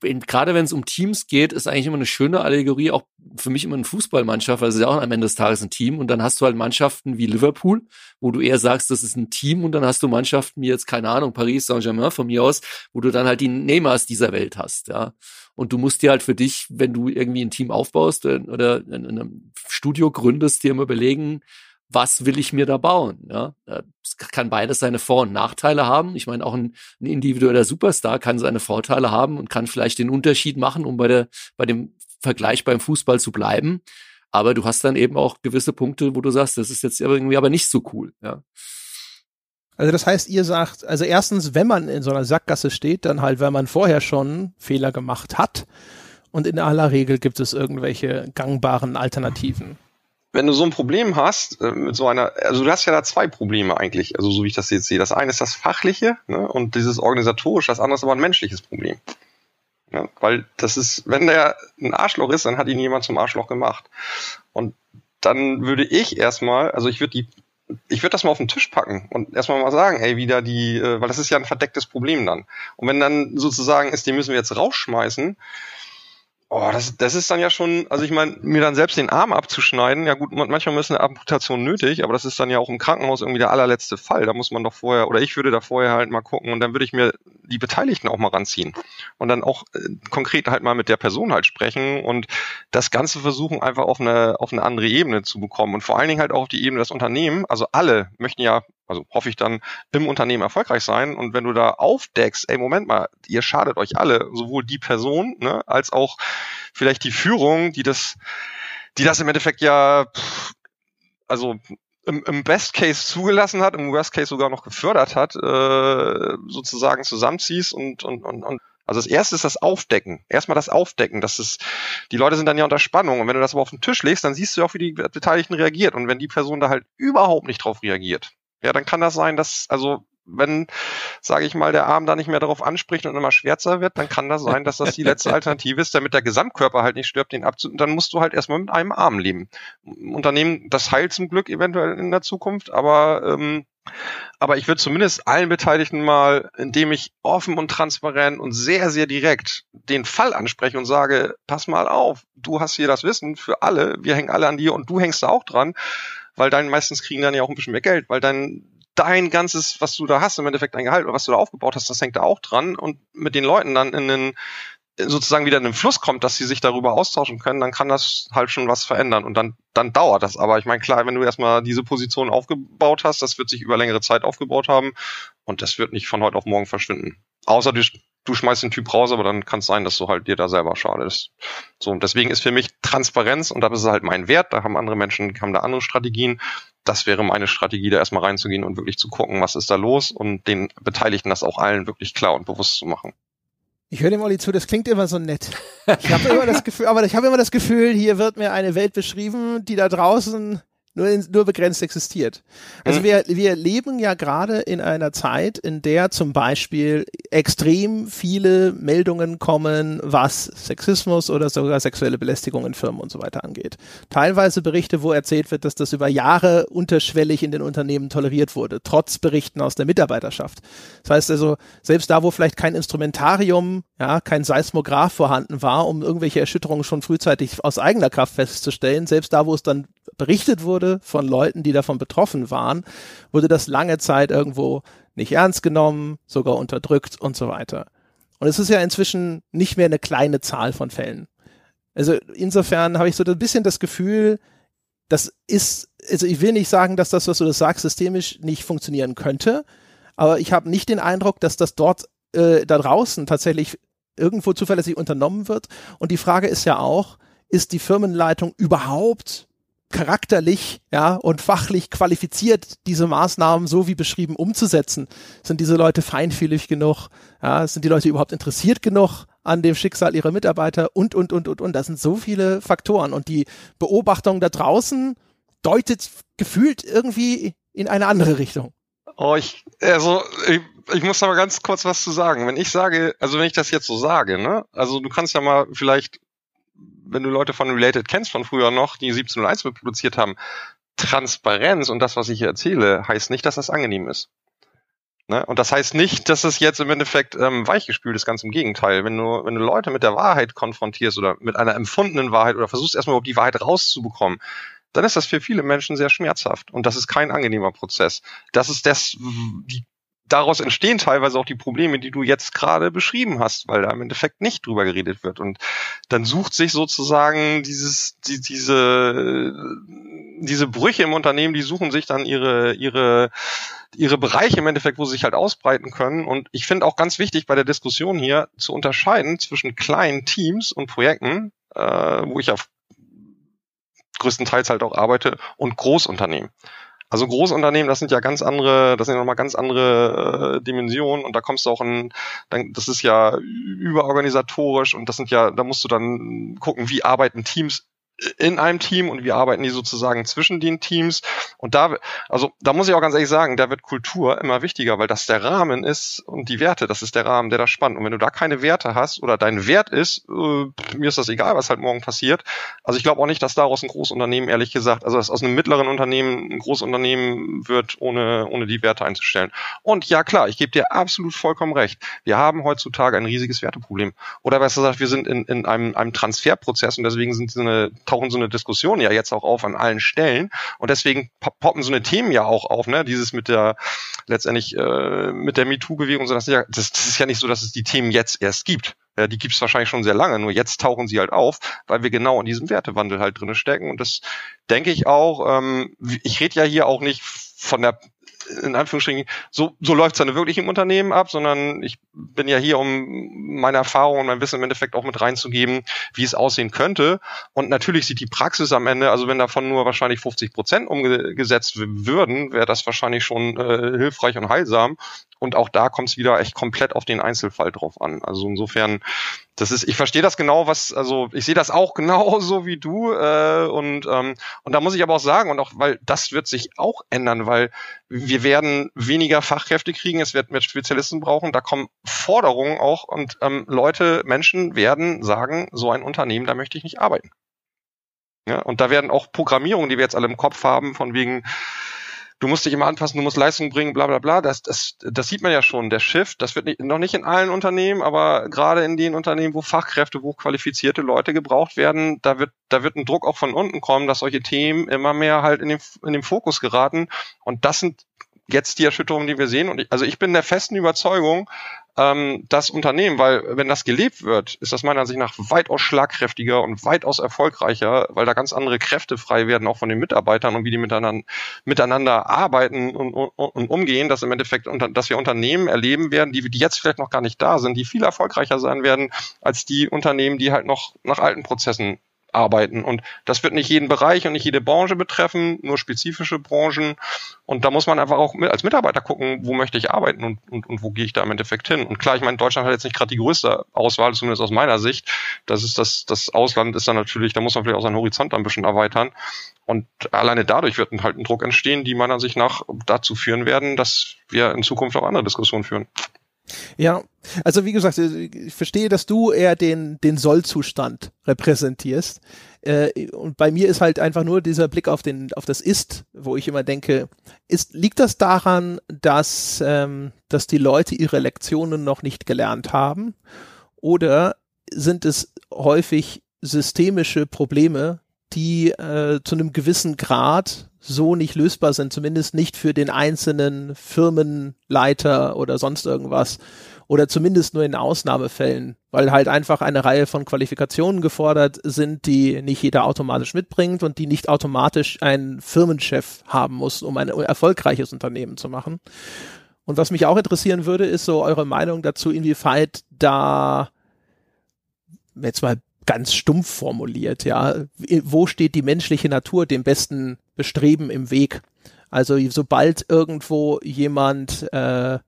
gerade wenn es um Teams geht, ist eigentlich immer eine schöne Allegorie, auch für mich immer eine Fußballmannschaft, weil es ist ja auch am Ende des Tages ein Team. Und dann hast du halt Mannschaften wie Liverpool, wo du eher sagst, das ist ein Team. Und dann hast du Mannschaften wie jetzt, keine Ahnung, Paris Saint-Germain von mir aus, wo du dann halt die Neymars dieser Welt hast, ja. Und du musst dir halt für dich, wenn du irgendwie ein Team aufbaust äh, oder in einem Studio gründest, dir immer überlegen, was will ich mir da bauen? Ja, es kann beides seine Vor- und Nachteile haben. Ich meine, auch ein, ein, individueller Superstar kann seine Vorteile haben und kann vielleicht den Unterschied machen, um bei der, bei dem Vergleich beim Fußball zu bleiben. Aber du hast dann eben auch gewisse Punkte, wo du sagst, das ist jetzt irgendwie aber nicht so cool. Ja. Also das heißt, ihr sagt, also erstens, wenn man in so einer Sackgasse steht, dann halt, wenn man vorher schon Fehler gemacht hat. Und in aller Regel gibt es irgendwelche gangbaren Alternativen wenn du so ein Problem hast, äh, mit so einer, also du hast ja da zwei Probleme eigentlich, also so wie ich das jetzt sehe. Das eine ist das Fachliche ne, und dieses organisatorische, das andere ist aber ein menschliches Problem. Ja, weil das ist, wenn der ein Arschloch ist, dann hat ihn jemand zum Arschloch gemacht. Und dann würde ich erstmal, also ich würde die, ich würde das mal auf den Tisch packen und erstmal mal sagen, ey, wieder die, äh, weil das ist ja ein verdecktes Problem dann. Und wenn dann sozusagen ist, den müssen wir jetzt rausschmeißen, Oh, das, das ist dann ja schon, also ich meine, mir dann selbst den Arm abzuschneiden, ja gut, manchmal ist eine Amputation nötig, aber das ist dann ja auch im Krankenhaus irgendwie der allerletzte Fall. Da muss man doch vorher, oder ich würde da vorher halt mal gucken und dann würde ich mir die Beteiligten auch mal ranziehen und dann auch äh, konkret halt mal mit der Person halt sprechen und das Ganze versuchen einfach auf eine, auf eine andere Ebene zu bekommen und vor allen Dingen halt auch auf die Ebene des Unternehmens. Also alle möchten ja also hoffe ich dann, im Unternehmen erfolgreich sein. Und wenn du da aufdeckst, ey, Moment mal, ihr schadet euch alle, sowohl die Person, ne, als auch vielleicht die Führung, die das, die das im Endeffekt ja, pff, also im, im Best Case zugelassen hat, im Worst Case sogar noch gefördert hat, äh, sozusagen zusammenziehst und, und, und, und also das erste ist das Aufdecken. Erstmal das Aufdecken. Das ist, die Leute sind dann ja unter Spannung. Und wenn du das aber auf den Tisch legst, dann siehst du auch, wie die Beteiligten reagiert. Und wenn die Person da halt überhaupt nicht drauf reagiert, ja, dann kann das sein, dass, also wenn, sage ich mal, der Arm da nicht mehr darauf anspricht und immer schwärzer wird, dann kann das sein, dass das die letzte Alternative ist, damit der Gesamtkörper halt nicht stirbt, den abzu dann musst du halt erstmal mit einem Arm leben. Unternehmen, das heilt zum Glück eventuell in der Zukunft, aber ähm, aber ich würde zumindest allen Beteiligten mal, indem ich offen und transparent und sehr, sehr direkt den Fall anspreche und sage, pass mal auf, du hast hier das Wissen für alle, wir hängen alle an dir und du hängst da auch dran weil dann meistens kriegen dann ja auch ein bisschen mehr Geld, weil dann dein ganzes, was du da hast, im Endeffekt dein Gehalt was du da aufgebaut hast, das hängt da auch dran und mit den Leuten dann in den sozusagen wieder in den Fluss kommt, dass sie sich darüber austauschen können, dann kann das halt schon was verändern und dann dann dauert das. Aber ich meine klar, wenn du erstmal diese Position aufgebaut hast, das wird sich über längere Zeit aufgebaut haben und das wird nicht von heute auf morgen verschwinden. Außer du du schmeißt den Typ raus, aber dann kann es sein, dass du halt dir da selber schadest. So, und deswegen ist für mich Transparenz, und das ist halt mein Wert, da haben andere Menschen, haben da andere Strategien. Das wäre meine Strategie, da erstmal reinzugehen und wirklich zu gucken, was ist da los und den Beteiligten das auch allen wirklich klar und bewusst zu machen. Ich höre dem Olli zu, das klingt immer so nett. Ich habe immer das Gefühl, aber ich habe immer das Gefühl, hier wird mir eine Welt beschrieben, die da draußen nur, in, nur begrenzt existiert. Also mhm. wir, wir leben ja gerade in einer Zeit, in der zum Beispiel extrem viele Meldungen kommen, was Sexismus oder sogar sexuelle Belästigung in Firmen und so weiter angeht. Teilweise Berichte, wo erzählt wird, dass das über Jahre unterschwellig in den Unternehmen toleriert wurde, trotz Berichten aus der Mitarbeiterschaft. Das heißt also, selbst da, wo vielleicht kein Instrumentarium, ja, kein Seismograph vorhanden war, um irgendwelche Erschütterungen schon frühzeitig aus eigener Kraft festzustellen, selbst da, wo es dann berichtet wurde von Leuten, die davon betroffen waren, wurde das lange Zeit irgendwo nicht ernst genommen, sogar unterdrückt und so weiter. Und es ist ja inzwischen nicht mehr eine kleine Zahl von Fällen. Also insofern habe ich so ein bisschen das Gefühl, das ist, also ich will nicht sagen, dass das, was du das sagst, systemisch nicht funktionieren könnte, aber ich habe nicht den Eindruck, dass das dort äh, da draußen tatsächlich irgendwo zuverlässig unternommen wird. Und die Frage ist ja auch, ist die Firmenleitung überhaupt charakterlich ja und fachlich qualifiziert, diese Maßnahmen so wie beschrieben umzusetzen? Sind diese Leute feinfühlig genug? Ja, sind die Leute überhaupt interessiert genug an dem Schicksal ihrer Mitarbeiter? Und, und, und, und, und. Das sind so viele Faktoren. Und die Beobachtung da draußen deutet gefühlt irgendwie in eine andere Richtung. Oh, ich, also, ich, ich muss aber ganz kurz was zu sagen. Wenn ich sage, also wenn ich das jetzt so sage, ne, also du kannst ja mal vielleicht wenn du Leute von Related kennst von früher noch, die 1701 produziert haben, Transparenz und das, was ich hier erzähle, heißt nicht, dass das angenehm ist. Ne? Und das heißt nicht, dass es jetzt im Endeffekt ähm, weichgespült ist, ganz im Gegenteil. Wenn du, wenn du Leute mit der Wahrheit konfrontierst oder mit einer empfundenen Wahrheit oder versuchst erstmal überhaupt die Wahrheit rauszubekommen, dann ist das für viele Menschen sehr schmerzhaft. Und das ist kein angenehmer Prozess. Das ist das, die daraus entstehen teilweise auch die Probleme, die du jetzt gerade beschrieben hast, weil da im Endeffekt nicht drüber geredet wird. Und dann sucht sich sozusagen dieses, die, diese, diese Brüche im Unternehmen, die suchen sich dann ihre, ihre, ihre Bereiche im Endeffekt, wo sie sich halt ausbreiten können. Und ich finde auch ganz wichtig bei der Diskussion hier zu unterscheiden zwischen kleinen Teams und Projekten, äh, wo ich ja größtenteils halt auch arbeite, und Großunternehmen. Also Großunternehmen, das sind ja ganz andere, das sind ja nochmal ganz andere äh, Dimensionen und da kommst du auch in, dann, das ist ja überorganisatorisch und das sind ja, da musst du dann gucken, wie arbeiten Teams in einem Team und wie arbeiten die sozusagen zwischen den Teams. Und da, also da muss ich auch ganz ehrlich sagen, da wird Kultur immer wichtiger, weil das der Rahmen ist und die Werte, das ist der Rahmen, der da spannt. Und wenn du da keine Werte hast oder dein Wert ist, äh, mir ist das egal, was halt morgen passiert. Also ich glaube auch nicht, dass daraus ein Großunternehmen, ehrlich gesagt, also dass aus einem mittleren Unternehmen ein Großunternehmen wird, ohne, ohne die Werte einzustellen. Und ja klar, ich gebe dir absolut vollkommen recht. Wir haben heutzutage ein riesiges Werteproblem. Oder besser gesagt, wir sind in, in einem, einem Transferprozess und deswegen sind so eine tauchen so eine Diskussion ja jetzt auch auf an allen Stellen und deswegen poppen so eine Themen ja auch auf, ne? Dieses mit der letztendlich äh, mit der MeToo-Bewegung, so das, das, das ist ja nicht so, dass es die Themen jetzt erst gibt. Ja, die gibt's wahrscheinlich schon sehr lange, nur jetzt tauchen sie halt auf, weil wir genau in diesem Wertewandel halt drinne stecken. Und das denke ich auch, ähm, ich rede ja hier auch nicht von der in Anführungsstrichen, so, so läuft es dann wirklich im Unternehmen ab, sondern ich bin ja hier, um meine Erfahrung und mein Wissen im Endeffekt auch mit reinzugeben, wie es aussehen könnte. Und natürlich sieht die Praxis am Ende, also wenn davon nur wahrscheinlich 50 Prozent umgesetzt würden, wäre das wahrscheinlich schon äh, hilfreich und heilsam. Und auch da kommt es wieder echt komplett auf den Einzelfall drauf an. Also insofern, das ist, ich verstehe das genau, was, also ich sehe das auch genauso wie du. Äh, und, ähm, und da muss ich aber auch sagen, und auch, weil das wird sich auch ändern, weil wir werden weniger Fachkräfte kriegen, es wird mehr Spezialisten brauchen, da kommen Forderungen auch und ähm, Leute, Menschen werden sagen, so ein Unternehmen, da möchte ich nicht arbeiten. Ja, und da werden auch Programmierungen, die wir jetzt alle im Kopf haben, von wegen, du musst dich immer anpassen, du musst Leistung bringen, bla bla bla. Das, das, das sieht man ja schon, der Shift, das wird nicht, noch nicht in allen Unternehmen, aber gerade in den Unternehmen, wo Fachkräfte, wo qualifizierte Leute gebraucht werden, da wird, da wird ein Druck auch von unten kommen, dass solche Themen immer mehr halt in den, in den Fokus geraten. Und das sind jetzt die Erschütterungen, die wir sehen. Und ich, also ich bin der festen Überzeugung, ähm, das Unternehmen, weil wenn das gelebt wird, ist das meiner Ansicht nach weitaus schlagkräftiger und weitaus erfolgreicher, weil da ganz andere Kräfte frei werden, auch von den Mitarbeitern und wie die miteinander, miteinander arbeiten und, und, und umgehen, dass im Endeffekt, unter, dass wir Unternehmen erleben werden, die, die jetzt vielleicht noch gar nicht da sind, die viel erfolgreicher sein werden als die Unternehmen, die halt noch nach alten Prozessen arbeiten. Und das wird nicht jeden Bereich und nicht jede Branche betreffen, nur spezifische Branchen. Und da muss man einfach auch als Mitarbeiter gucken, wo möchte ich arbeiten und, und, und wo gehe ich da im Endeffekt hin. Und klar, ich meine, Deutschland hat jetzt nicht gerade die größte Auswahl, zumindest aus meiner Sicht. Das ist das, das Ausland ist dann natürlich, da muss man vielleicht auch seinen Horizont ein bisschen erweitern. Und alleine dadurch wird halt ein Druck entstehen, die meiner Ansicht nach dazu führen werden, dass wir in Zukunft auch andere Diskussionen führen. Ja, also wie gesagt, ich verstehe, dass du eher den, den Sollzustand repräsentierst. Äh, und bei mir ist halt einfach nur dieser Blick auf den, auf das Ist, wo ich immer denke, ist, liegt das daran, dass, ähm, dass die Leute ihre Lektionen noch nicht gelernt haben? Oder sind es häufig systemische Probleme, die äh, zu einem gewissen Grad so nicht lösbar sind, zumindest nicht für den einzelnen Firmenleiter oder sonst irgendwas oder zumindest nur in Ausnahmefällen, weil halt einfach eine Reihe von Qualifikationen gefordert sind, die nicht jeder automatisch mitbringt und die nicht automatisch ein Firmenchef haben muss, um ein erfolgreiches Unternehmen zu machen. Und was mich auch interessieren würde, ist so eure Meinung dazu, inwieweit da jetzt mal ganz stumpf formuliert, ja. Wo steht die menschliche Natur dem besten Bestreben im Weg? Also sobald irgendwo jemand äh,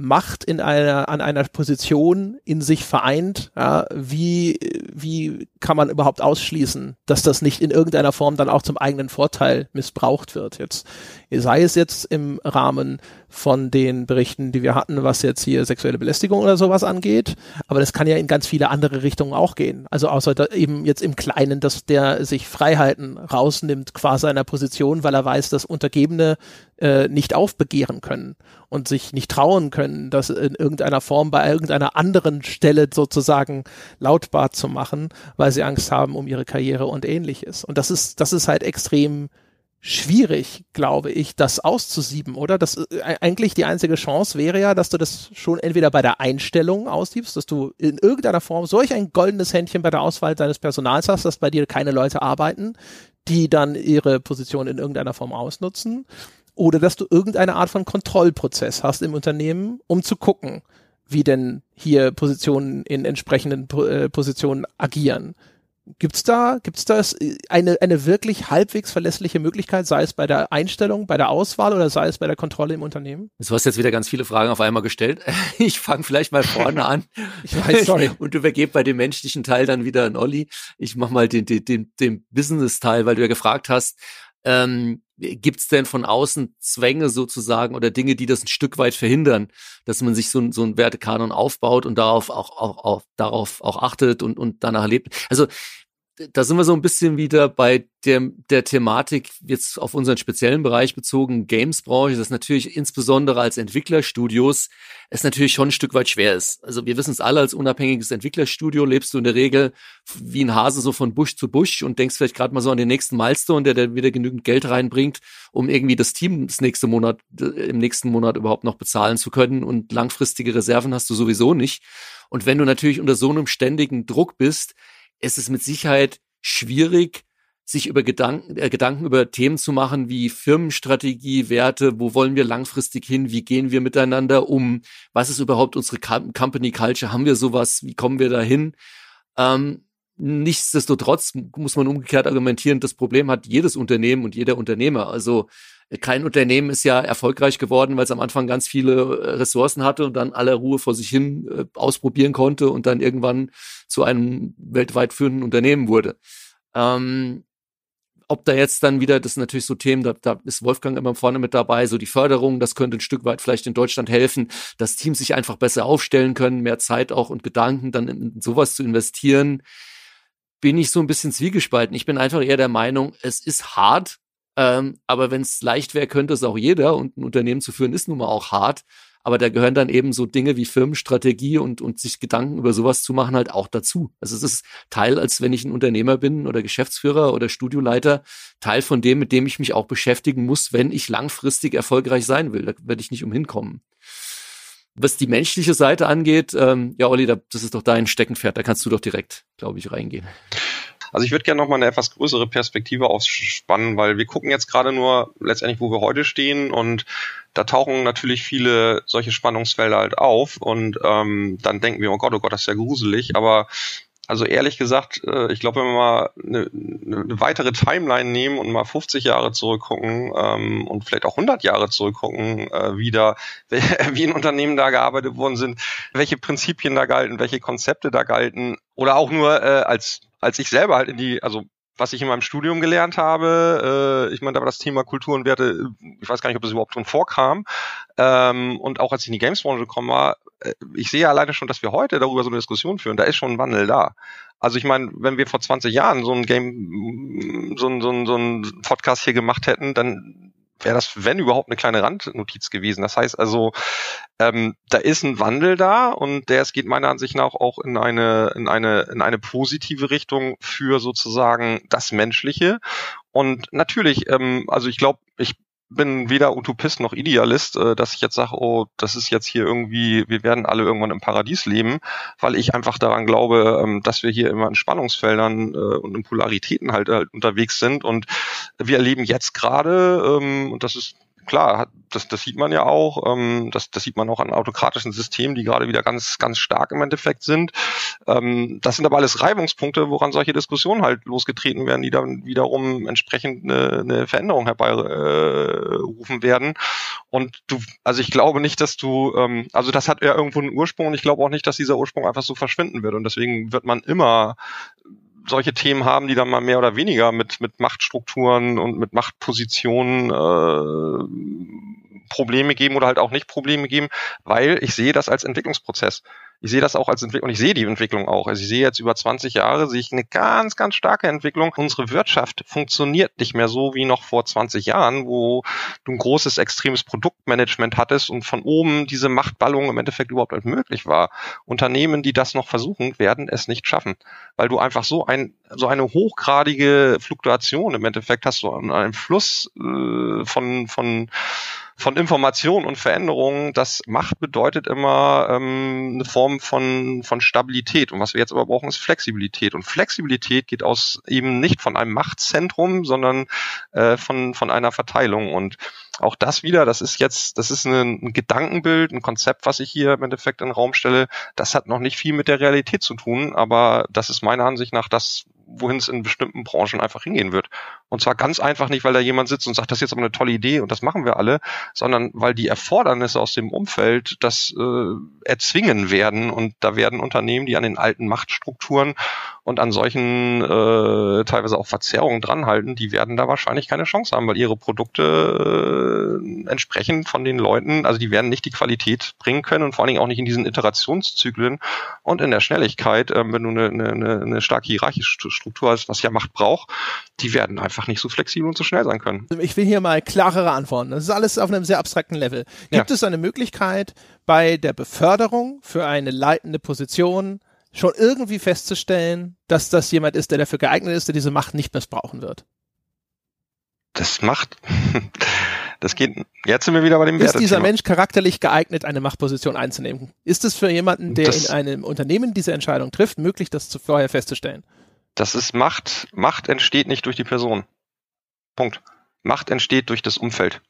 Macht in einer, an einer Position in sich vereint, ja, wie, wie kann man überhaupt ausschließen, dass das nicht in irgendeiner Form dann auch zum eigenen Vorteil missbraucht wird? Jetzt, sei es jetzt im Rahmen von den Berichten, die wir hatten, was jetzt hier sexuelle Belästigung oder sowas angeht, aber das kann ja in ganz viele andere Richtungen auch gehen. Also außer eben jetzt im Kleinen, dass der sich Freiheiten rausnimmt qua seiner Position, weil er weiß, dass Untergebene äh, nicht aufbegehren können und sich nicht trauen können, das in irgendeiner Form bei irgendeiner anderen Stelle sozusagen lautbar zu machen, weil sie Angst haben um ihre Karriere und ähnliches. Und das ist, das ist halt extrem schwierig, glaube ich, das auszusieben, oder? Das äh, eigentlich die einzige Chance wäre ja, dass du das schon entweder bei der Einstellung aussiebst, dass du in irgendeiner Form solch ein goldenes Händchen bei der Auswahl deines Personals hast, dass bei dir keine Leute arbeiten, die dann ihre Position in irgendeiner Form ausnutzen oder dass du irgendeine Art von Kontrollprozess hast im Unternehmen, um zu gucken, wie denn hier Positionen in entsprechenden äh, Positionen agieren. Gibt's da, gibt's da eine, eine wirklich halbwegs verlässliche Möglichkeit, sei es bei der Einstellung, bei der Auswahl oder sei es bei der Kontrolle im Unternehmen? Du hast jetzt wieder ganz viele Fragen auf einmal gestellt. Ich fange vielleicht mal vorne an. ich weiß, sorry. Und übergebe bei dem menschlichen Teil dann wieder an Olli. Ich mach mal den, den, den, den Business-Teil, weil du ja gefragt hast, ähm, gibt es denn von außen Zwänge sozusagen oder Dinge, die das ein Stück weit verhindern, dass man sich so, so ein Wertekanon aufbaut und darauf auch, auch, auch darauf auch achtet und, und danach lebt? Also da sind wir so ein bisschen wieder bei der, der Thematik jetzt auf unseren speziellen Bereich bezogen, Games-Branche, das natürlich insbesondere als Entwicklerstudios es natürlich schon ein Stück weit schwer ist. Also wir wissen es alle, als unabhängiges Entwicklerstudio lebst du in der Regel wie ein Hase so von Busch zu Busch und denkst vielleicht gerade mal so an den nächsten Milestone, der dann wieder genügend Geld reinbringt, um irgendwie das Team das nächste Monat, im nächsten Monat überhaupt noch bezahlen zu können und langfristige Reserven hast du sowieso nicht. Und wenn du natürlich unter so einem ständigen Druck bist, ist es mit Sicherheit schwierig, sich über Gedanken, äh, Gedanken über Themen zu machen wie Firmenstrategie, Werte, wo wollen wir langfristig hin, wie gehen wir miteinander um, was ist überhaupt unsere Company Culture, haben wir sowas, wie kommen wir dahin? Ähm, nichtsdestotrotz muss man umgekehrt argumentieren, das Problem hat jedes Unternehmen und jeder Unternehmer. Also kein Unternehmen ist ja erfolgreich geworden, weil es am Anfang ganz viele äh, Ressourcen hatte und dann aller Ruhe vor sich hin äh, ausprobieren konnte und dann irgendwann zu einem weltweit führenden Unternehmen wurde. Ähm, ob da jetzt dann wieder, das sind natürlich so Themen, da, da ist Wolfgang immer vorne mit dabei, so die Förderung, das könnte ein Stück weit vielleicht in Deutschland helfen, dass Teams sich einfach besser aufstellen können, mehr Zeit auch und Gedanken dann in sowas zu investieren, bin ich so ein bisschen zwiegespalten. Ich bin einfach eher der Meinung, es ist hart, ähm, aber wenn es leicht wäre, könnte es auch jeder und ein Unternehmen zu führen ist nun mal auch hart. Aber da gehören dann eben so Dinge wie Firmenstrategie und, und sich Gedanken über sowas zu machen halt auch dazu. Also es ist Teil, als wenn ich ein Unternehmer bin oder Geschäftsführer oder Studioleiter, Teil von dem, mit dem ich mich auch beschäftigen muss, wenn ich langfristig erfolgreich sein will. Da werde ich nicht umhin kommen. Was die menschliche Seite angeht, ähm, ja, Olli, das ist doch dein Steckenpferd, da kannst du doch direkt, glaube ich, reingehen. Also ich würde gerne noch mal eine etwas größere Perspektive ausspannen, weil wir gucken jetzt gerade nur letztendlich, wo wir heute stehen und da tauchen natürlich viele solche Spannungsfelder halt auf und ähm, dann denken wir, oh Gott, oh Gott, das ist ja gruselig, aber also ehrlich gesagt, äh, ich glaube, wenn wir mal eine, eine weitere Timeline nehmen und mal 50 Jahre zurückgucken ähm, und vielleicht auch 100 Jahre zurückgucken, äh, wie da, wie in Unternehmen da gearbeitet worden sind, welche Prinzipien da galten, welche Konzepte da galten oder auch nur äh, als als ich selber halt in die, also was ich in meinem Studium gelernt habe, äh, ich meine, da war das Thema Kultur und Werte, ich weiß gar nicht, ob das überhaupt schon vorkam. Ähm, und auch als ich in die Gamesbranche gekommen war, äh, ich sehe alleine schon, dass wir heute darüber so eine Diskussion führen, da ist schon ein Wandel da. Also ich meine, wenn wir vor 20 Jahren so ein Game, so ein, so ein, so ein Podcast hier gemacht hätten, dann wäre das, wenn überhaupt, eine kleine Randnotiz gewesen. Das heißt also, ähm, da ist ein Wandel da und der es geht meiner Ansicht nach auch in eine, in eine, in eine positive Richtung für sozusagen das Menschliche. Und natürlich, ähm, also ich glaube, ich bin weder Utopist noch Idealist, äh, dass ich jetzt sage, oh, das ist jetzt hier irgendwie, wir werden alle irgendwann im Paradies leben, weil ich einfach daran glaube, ähm, dass wir hier immer in Spannungsfeldern äh, und in Polaritäten halt, halt unterwegs sind. Und wir erleben jetzt gerade, ähm, und das ist klar, das, das sieht man ja auch, ähm, das, das sieht man auch an autokratischen Systemen, die gerade wieder ganz, ganz stark im Endeffekt sind. Ähm, das sind aber alles Reibungspunkte, woran solche Diskussionen halt losgetreten werden, die dann wiederum entsprechend eine, eine Veränderung herbeirufen äh, werden. Und du, also ich glaube nicht, dass du, ähm, also das hat ja irgendwo einen Ursprung und ich glaube auch nicht, dass dieser Ursprung einfach so verschwinden wird. Und deswegen wird man immer solche Themen haben, die dann mal mehr oder weniger mit, mit Machtstrukturen und mit Machtpositionen äh, Probleme geben oder halt auch nicht Probleme geben, weil ich sehe das als Entwicklungsprozess ich sehe das auch als Entwicklung und ich sehe die Entwicklung auch. Also ich sehe jetzt über 20 Jahre, sehe ich eine ganz, ganz starke Entwicklung. Unsere Wirtschaft funktioniert nicht mehr so wie noch vor 20 Jahren, wo du ein großes, extremes Produktmanagement hattest und von oben diese Machtballung im Endeffekt überhaupt nicht möglich war. Unternehmen, die das noch versuchen, werden es nicht schaffen, weil du einfach so ein, so eine hochgradige Fluktuation im Endeffekt hast, so einen Fluss äh, von, von von Information und Veränderungen, das Macht bedeutet immer ähm, eine Form von, von Stabilität. Und was wir jetzt aber brauchen, ist Flexibilität. Und Flexibilität geht aus eben nicht von einem Machtzentrum, sondern äh, von, von einer Verteilung. Und auch das wieder, das ist jetzt, das ist ein, ein Gedankenbild, ein Konzept, was ich hier im Endeffekt in den Raum stelle. Das hat noch nicht viel mit der Realität zu tun, aber das ist meiner Ansicht nach das, wohin es in bestimmten Branchen einfach hingehen wird. Und zwar ganz einfach nicht, weil da jemand sitzt und sagt, das ist jetzt aber eine tolle Idee und das machen wir alle, sondern weil die Erfordernisse aus dem Umfeld das äh, erzwingen werden. Und da werden Unternehmen, die an den alten Machtstrukturen und an solchen äh, teilweise auch Verzerrungen dranhalten, die werden da wahrscheinlich keine Chance haben, weil ihre Produkte äh, entsprechend von den Leuten, also die werden nicht die Qualität bringen können und vor allen Dingen auch nicht in diesen Iterationszyklen und in der Schnelligkeit, äh, wenn du eine, eine, eine starke hierarchische Struktur hast, was ja Macht braucht, die werden einfach nicht so flexibel und so schnell sein können. Ich will hier mal klarere Antworten. Das ist alles auf einem sehr abstrakten Level. Gibt ja. es eine Möglichkeit, bei der Beförderung für eine leitende Position schon irgendwie festzustellen, dass das jemand ist, der dafür geeignet ist, der diese Macht nicht missbrauchen wird. Das macht, das geht, jetzt sind wir wieder bei dem Ist dieser Mensch charakterlich geeignet, eine Machtposition einzunehmen? Ist es für jemanden, der das, in einem Unternehmen diese Entscheidung trifft, möglich, das vorher festzustellen? Das ist Macht, Macht entsteht nicht durch die Person. Punkt. Macht entsteht durch das Umfeld.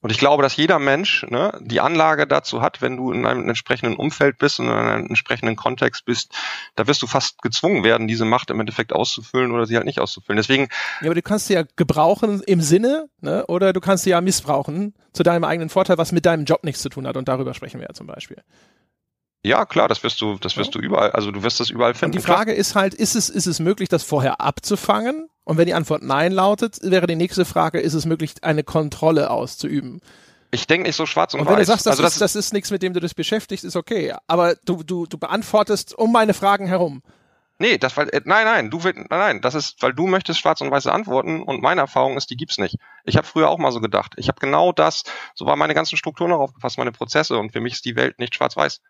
Und ich glaube, dass jeder Mensch ne, die Anlage dazu hat, wenn du in einem entsprechenden Umfeld bist und in einem entsprechenden Kontext bist, da wirst du fast gezwungen werden, diese Macht im Endeffekt auszufüllen oder sie halt nicht auszufüllen. Deswegen. Ja, aber du kannst sie ja gebrauchen im Sinne, ne, oder du kannst sie ja missbrauchen zu deinem eigenen Vorteil, was mit deinem Job nichts zu tun hat. Und darüber sprechen wir ja zum Beispiel. Ja, klar, das wirst du, das wirst du überall, also du wirst das überall finden. Und die Frage klar. ist halt, ist es, ist es möglich, das vorher abzufangen? Und wenn die Antwort Nein lautet, wäre die nächste Frage, ist es möglich, eine Kontrolle auszuüben? Ich denke nicht so schwarz und, und wenn weiß. du sagst, das, also das, ist, das ist nichts, mit dem du dich beschäftigst, ist okay. Aber du, du, du beantwortest um meine Fragen herum. Nee, das weil äh, nein, nein, du willst nein, nein, das ist, weil du möchtest schwarz und weiße Antworten und meine Erfahrung ist, die gibt's nicht. Ich habe früher auch mal so gedacht. Ich habe genau das, so war meine ganzen Strukturen noch aufgepasst, meine Prozesse und für mich ist die Welt nicht schwarz-weiß.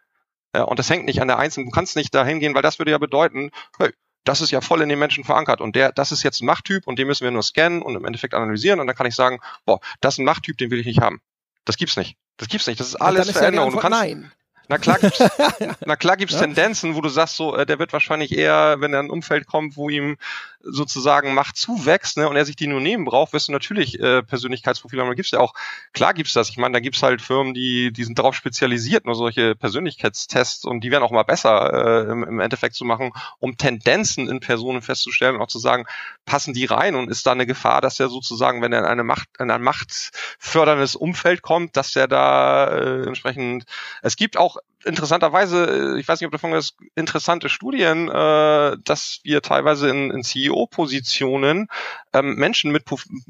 Ja, und das hängt nicht an der einzelnen, du kannst nicht dahin gehen, weil das würde ja bedeuten, hey, das ist ja voll in den Menschen verankert und der, das ist jetzt ein Machttyp und den müssen wir nur scannen und im Endeffekt analysieren und dann kann ich sagen, boah, das ist ein Machttyp, den will ich nicht haben. Das gibt's nicht. Das gibt's nicht. Das ist alles Veränderung. Ja nein. Na klar gibt's, na klar gibt's ja. Tendenzen, wo du sagst, so, äh, der wird wahrscheinlich eher, wenn er in ein Umfeld kommt, wo ihm sozusagen Macht zuwächst, ne, und er sich die nur nehmen braucht, wirst du natürlich äh, Persönlichkeitsprofile haben. Da gibt's ja auch, klar gibt's das. Ich meine, da gibt's halt Firmen, die, die sind darauf spezialisiert, nur solche Persönlichkeitstests und die werden auch mal besser äh, im, im Endeffekt zu machen, um Tendenzen in Personen festzustellen und auch zu sagen, passen die rein und ist da eine Gefahr, dass er sozusagen, wenn er in eine Macht, in ein machtförderndes Umfeld kommt, dass er da äh, entsprechend, es gibt auch interessanterweise, äh, ich weiß nicht, ob davon ist, interessante Studien, äh, dass wir teilweise in, in CEO-Positionen ähm, Menschen mit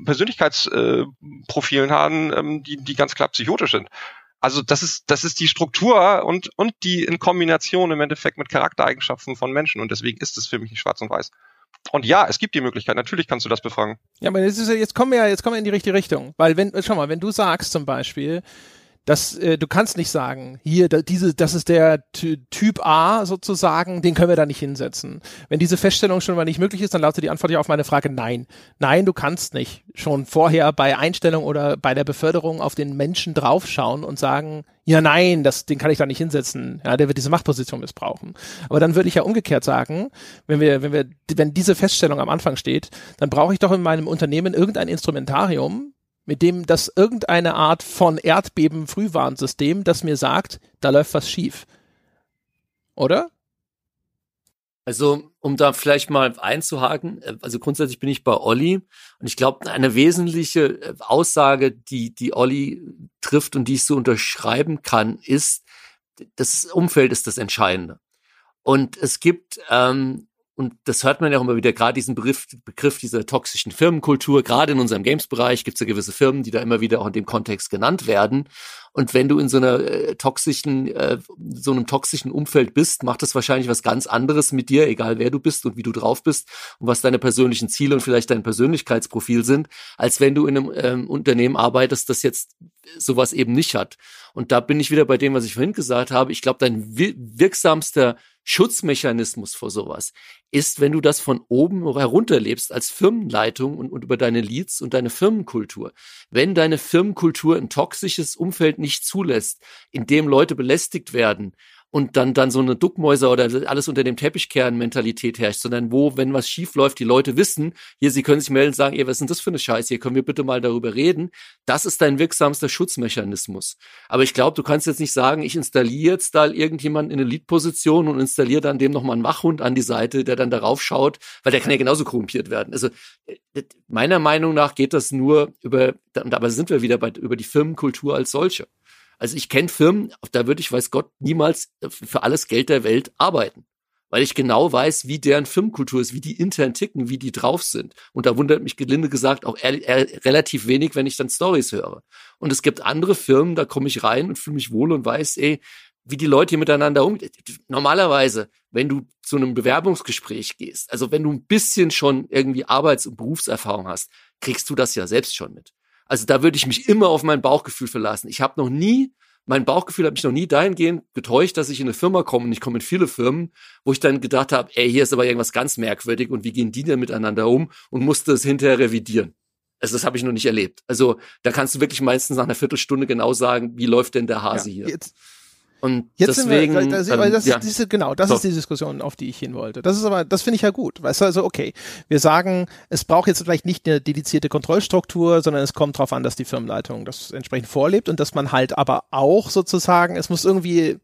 Persönlichkeitsprofilen äh, haben, ähm, die, die ganz klar psychotisch sind. Also das ist, das ist die Struktur und, und die in Kombination im Endeffekt mit Charaktereigenschaften von Menschen und deswegen ist es für mich nicht schwarz und weiß. Und ja, es gibt die Möglichkeit, natürlich kannst du das befragen. Ja, aber jetzt, ist, jetzt kommen wir ja, jetzt kommen wir in die richtige Richtung. Weil wenn, schau mal, wenn du sagst zum Beispiel, das, äh, du kannst nicht sagen, hier, da, diese, das ist der T Typ A sozusagen, den können wir da nicht hinsetzen. Wenn diese Feststellung schon mal nicht möglich ist, dann lautet die Antwort ja auf meine Frage nein. Nein, du kannst nicht schon vorher bei Einstellung oder bei der Beförderung auf den Menschen draufschauen und sagen, ja nein, das, den kann ich da nicht hinsetzen. Ja, der wird diese Machtposition missbrauchen. Aber dann würde ich ja umgekehrt sagen, wenn wir, wenn wir, wenn diese Feststellung am Anfang steht, dann brauche ich doch in meinem Unternehmen irgendein Instrumentarium, mit dem das irgendeine Art von Erdbeben-Frühwarnsystem, das mir sagt, da läuft was schief. Oder? Also, um da vielleicht mal einzuhaken, äh, also grundsätzlich bin ich bei Olli und ich glaube, eine wesentliche äh, Aussage, die, die Olli trifft und die ich so unterschreiben kann, ist, das Umfeld ist das Entscheidende. Und es gibt ähm, und das hört man ja auch immer wieder, gerade diesen Begriff, Begriff dieser toxischen Firmenkultur, gerade in unserem Games-Bereich gibt es ja gewisse Firmen, die da immer wieder auch in dem Kontext genannt werden. Und wenn du in so einer äh, toxischen, äh, so einem toxischen Umfeld bist, macht das wahrscheinlich was ganz anderes mit dir, egal wer du bist und wie du drauf bist und was deine persönlichen Ziele und vielleicht dein Persönlichkeitsprofil sind, als wenn du in einem ähm, Unternehmen arbeitest, das jetzt sowas eben nicht hat. Und da bin ich wieder bei dem, was ich vorhin gesagt habe. Ich glaube, dein wirksamster Schutzmechanismus vor sowas ist, wenn du das von oben herunterlebst als Firmenleitung und, und über deine Leads und deine Firmenkultur. Wenn deine Firmenkultur ein toxisches Umfeld nicht zulässt, in dem Leute belästigt werden und dann, dann so eine Duckmäuser oder alles unter dem Teppichkern Mentalität herrscht, sondern wo, wenn was schief läuft, die Leute wissen, hier, sie können sich melden und sagen, ey, was ist denn das für eine Scheiße, hier können wir bitte mal darüber reden. Das ist dein wirksamster Schutzmechanismus. Aber ich glaube, du kannst jetzt nicht sagen, ich installiere jetzt da irgendjemanden in eine Lead-Position und installiere dann dem nochmal einen Wachhund an die Seite, der dann darauf schaut, weil der kann ja genauso korrumpiert werden. Also, äh, meiner Meinung nach geht das nur über, und dabei sind wir wieder bei, über die Firmenkultur als solche. Also ich kenne Firmen, da würde ich, weiß Gott, niemals für alles Geld der Welt arbeiten. Weil ich genau weiß, wie deren Firmenkultur ist, wie die intern ticken, wie die drauf sind. Und da wundert mich gelinde gesagt auch eher, eher relativ wenig, wenn ich dann Stories höre. Und es gibt andere Firmen, da komme ich rein und fühle mich wohl und weiß, ey, wie die Leute hier miteinander umgehen. Normalerweise, wenn du zu einem Bewerbungsgespräch gehst, also wenn du ein bisschen schon irgendwie Arbeits- und Berufserfahrung hast, kriegst du das ja selbst schon mit. Also da würde ich mich immer auf mein Bauchgefühl verlassen. Ich habe noch nie, mein Bauchgefühl hat mich noch nie dahingehend getäuscht, dass ich in eine Firma komme und ich komme in viele Firmen, wo ich dann gedacht habe, ey, hier ist aber irgendwas ganz merkwürdig und wie gehen die denn miteinander um und musste es hinterher revidieren. Also das habe ich noch nicht erlebt. Also da kannst du wirklich meistens nach einer Viertelstunde genau sagen, wie läuft denn der Hase ja, hier. Jetzt, und Jetzt deswegen, sind wir, das, ähm, das ja. diese, genau, das so. ist die Diskussion, auf die ich hin wollte. Das ist aber, das finde ich ja gut. Weißt du, also okay, wir sagen, es braucht jetzt vielleicht nicht eine dedizierte Kontrollstruktur, sondern es kommt darauf an, dass die Firmenleitung das entsprechend vorlebt und dass man halt aber auch sozusagen, es muss irgendwie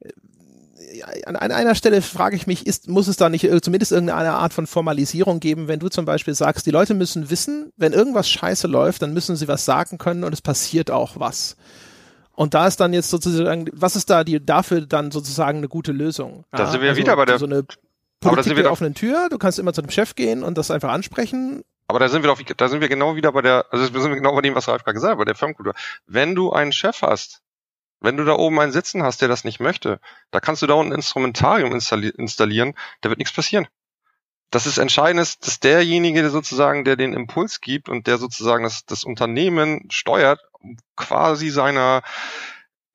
äh, an einer Stelle frage ich mich, ist, muss es da nicht zumindest irgendeine Art von Formalisierung geben, wenn du zum Beispiel sagst, die Leute müssen wissen, wenn irgendwas scheiße läuft, dann müssen sie was sagen können und es passiert auch was. Und da ist dann jetzt sozusagen, was ist da die dafür dann sozusagen eine gute Lösung? Da ja, sind wir also wieder bei der so eine Politik der offenen Tür. Du kannst immer zu dem Chef gehen und das einfach ansprechen. Aber da sind wir doch, da sind wir genau wieder bei der, also wir sind genau bei dem, was Ralf gerade gesagt hat, bei der Firmenkultur. Wenn du einen Chef hast, wenn du da oben einen sitzen hast, der das nicht möchte, da kannst du da unten ein Instrumentarium installieren, da wird nichts passieren. Das ist entscheidend, ist, dass derjenige der sozusagen, der den Impuls gibt und der sozusagen das, das Unternehmen steuert, quasi seiner,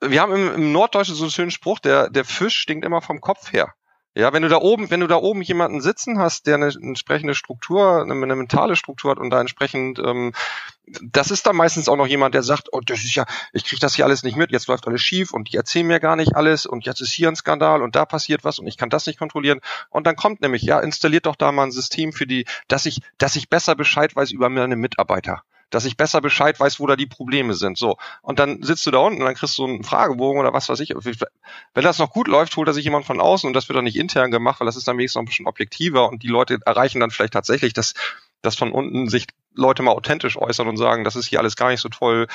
wir haben im, im Norddeutschen so einen schönen Spruch, der, der Fisch stinkt immer vom Kopf her. Ja, wenn du da oben, wenn du da oben jemanden sitzen hast, der eine entsprechende Struktur, eine, eine mentale Struktur hat und da entsprechend, ähm, das ist dann meistens auch noch jemand, der sagt, oh, das ist ja, ich krieg das hier alles nicht mit, jetzt läuft alles schief und die erzählen mir gar nicht alles und jetzt ist hier ein Skandal und da passiert was und ich kann das nicht kontrollieren. Und dann kommt nämlich, ja, installiert doch da mal ein System für die, dass ich, dass ich besser Bescheid weiß über meine Mitarbeiter dass ich besser Bescheid weiß, wo da die Probleme sind. So. Und dann sitzt du da unten und dann kriegst du einen Fragebogen oder was weiß ich. Wenn das noch gut läuft, holt er sich jemand von außen und das wird dann nicht intern gemacht, weil das ist dann wenigstens noch ein bisschen objektiver und die Leute erreichen dann vielleicht tatsächlich, dass, dass von unten sich Leute mal authentisch äußern und sagen, das ist hier alles gar nicht so toll,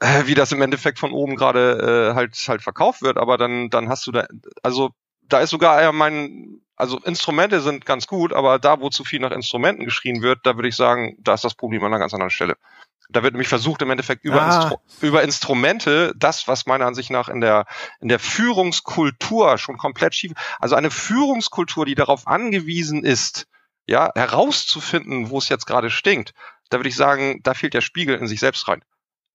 äh, wie das im Endeffekt von oben gerade äh, halt halt verkauft wird. Aber dann, dann hast du da, also da ist sogar mein, also Instrumente sind ganz gut, aber da, wo zu viel nach Instrumenten geschrien wird, da würde ich sagen, da ist das Problem an einer ganz anderen Stelle. Da wird nämlich versucht, im Endeffekt über, ah. Instru über Instrumente, das, was meiner Ansicht nach in der, in der Führungskultur schon komplett schief, also eine Führungskultur, die darauf angewiesen ist, ja, herauszufinden, wo es jetzt gerade stinkt, da würde ich sagen, da fehlt der Spiegel in sich selbst rein.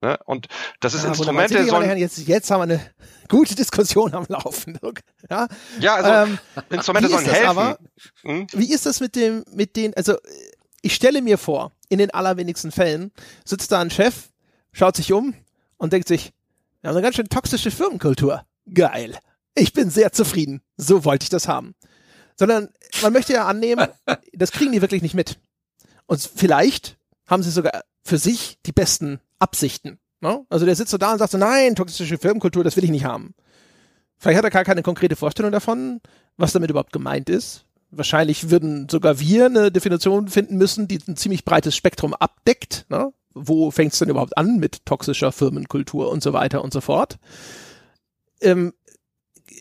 Ne? Und das ist ja, Instrumente. Sollen, jetzt, jetzt haben wir eine gute Diskussion am Laufen. Ja, ja also ähm, Instrumente sollen helfen. Aber, hm? Wie ist das mit dem, mit den, also ich stelle mir vor, in den allerwenigsten Fällen sitzt da ein Chef, schaut sich um und denkt sich, wir haben eine ganz schön toxische Firmenkultur. Geil. Ich bin sehr zufrieden. So wollte ich das haben. Sondern man möchte ja annehmen, das kriegen die wirklich nicht mit. Und vielleicht haben sie sogar für sich die besten Absichten. Ne? Also der sitzt so da und sagt so, nein, toxische Firmenkultur, das will ich nicht haben. Vielleicht hat er gar keine konkrete Vorstellung davon, was damit überhaupt gemeint ist. Wahrscheinlich würden sogar wir eine Definition finden müssen, die ein ziemlich breites Spektrum abdeckt. Ne? Wo fängt es denn überhaupt an mit toxischer Firmenkultur und so weiter und so fort? Ähm,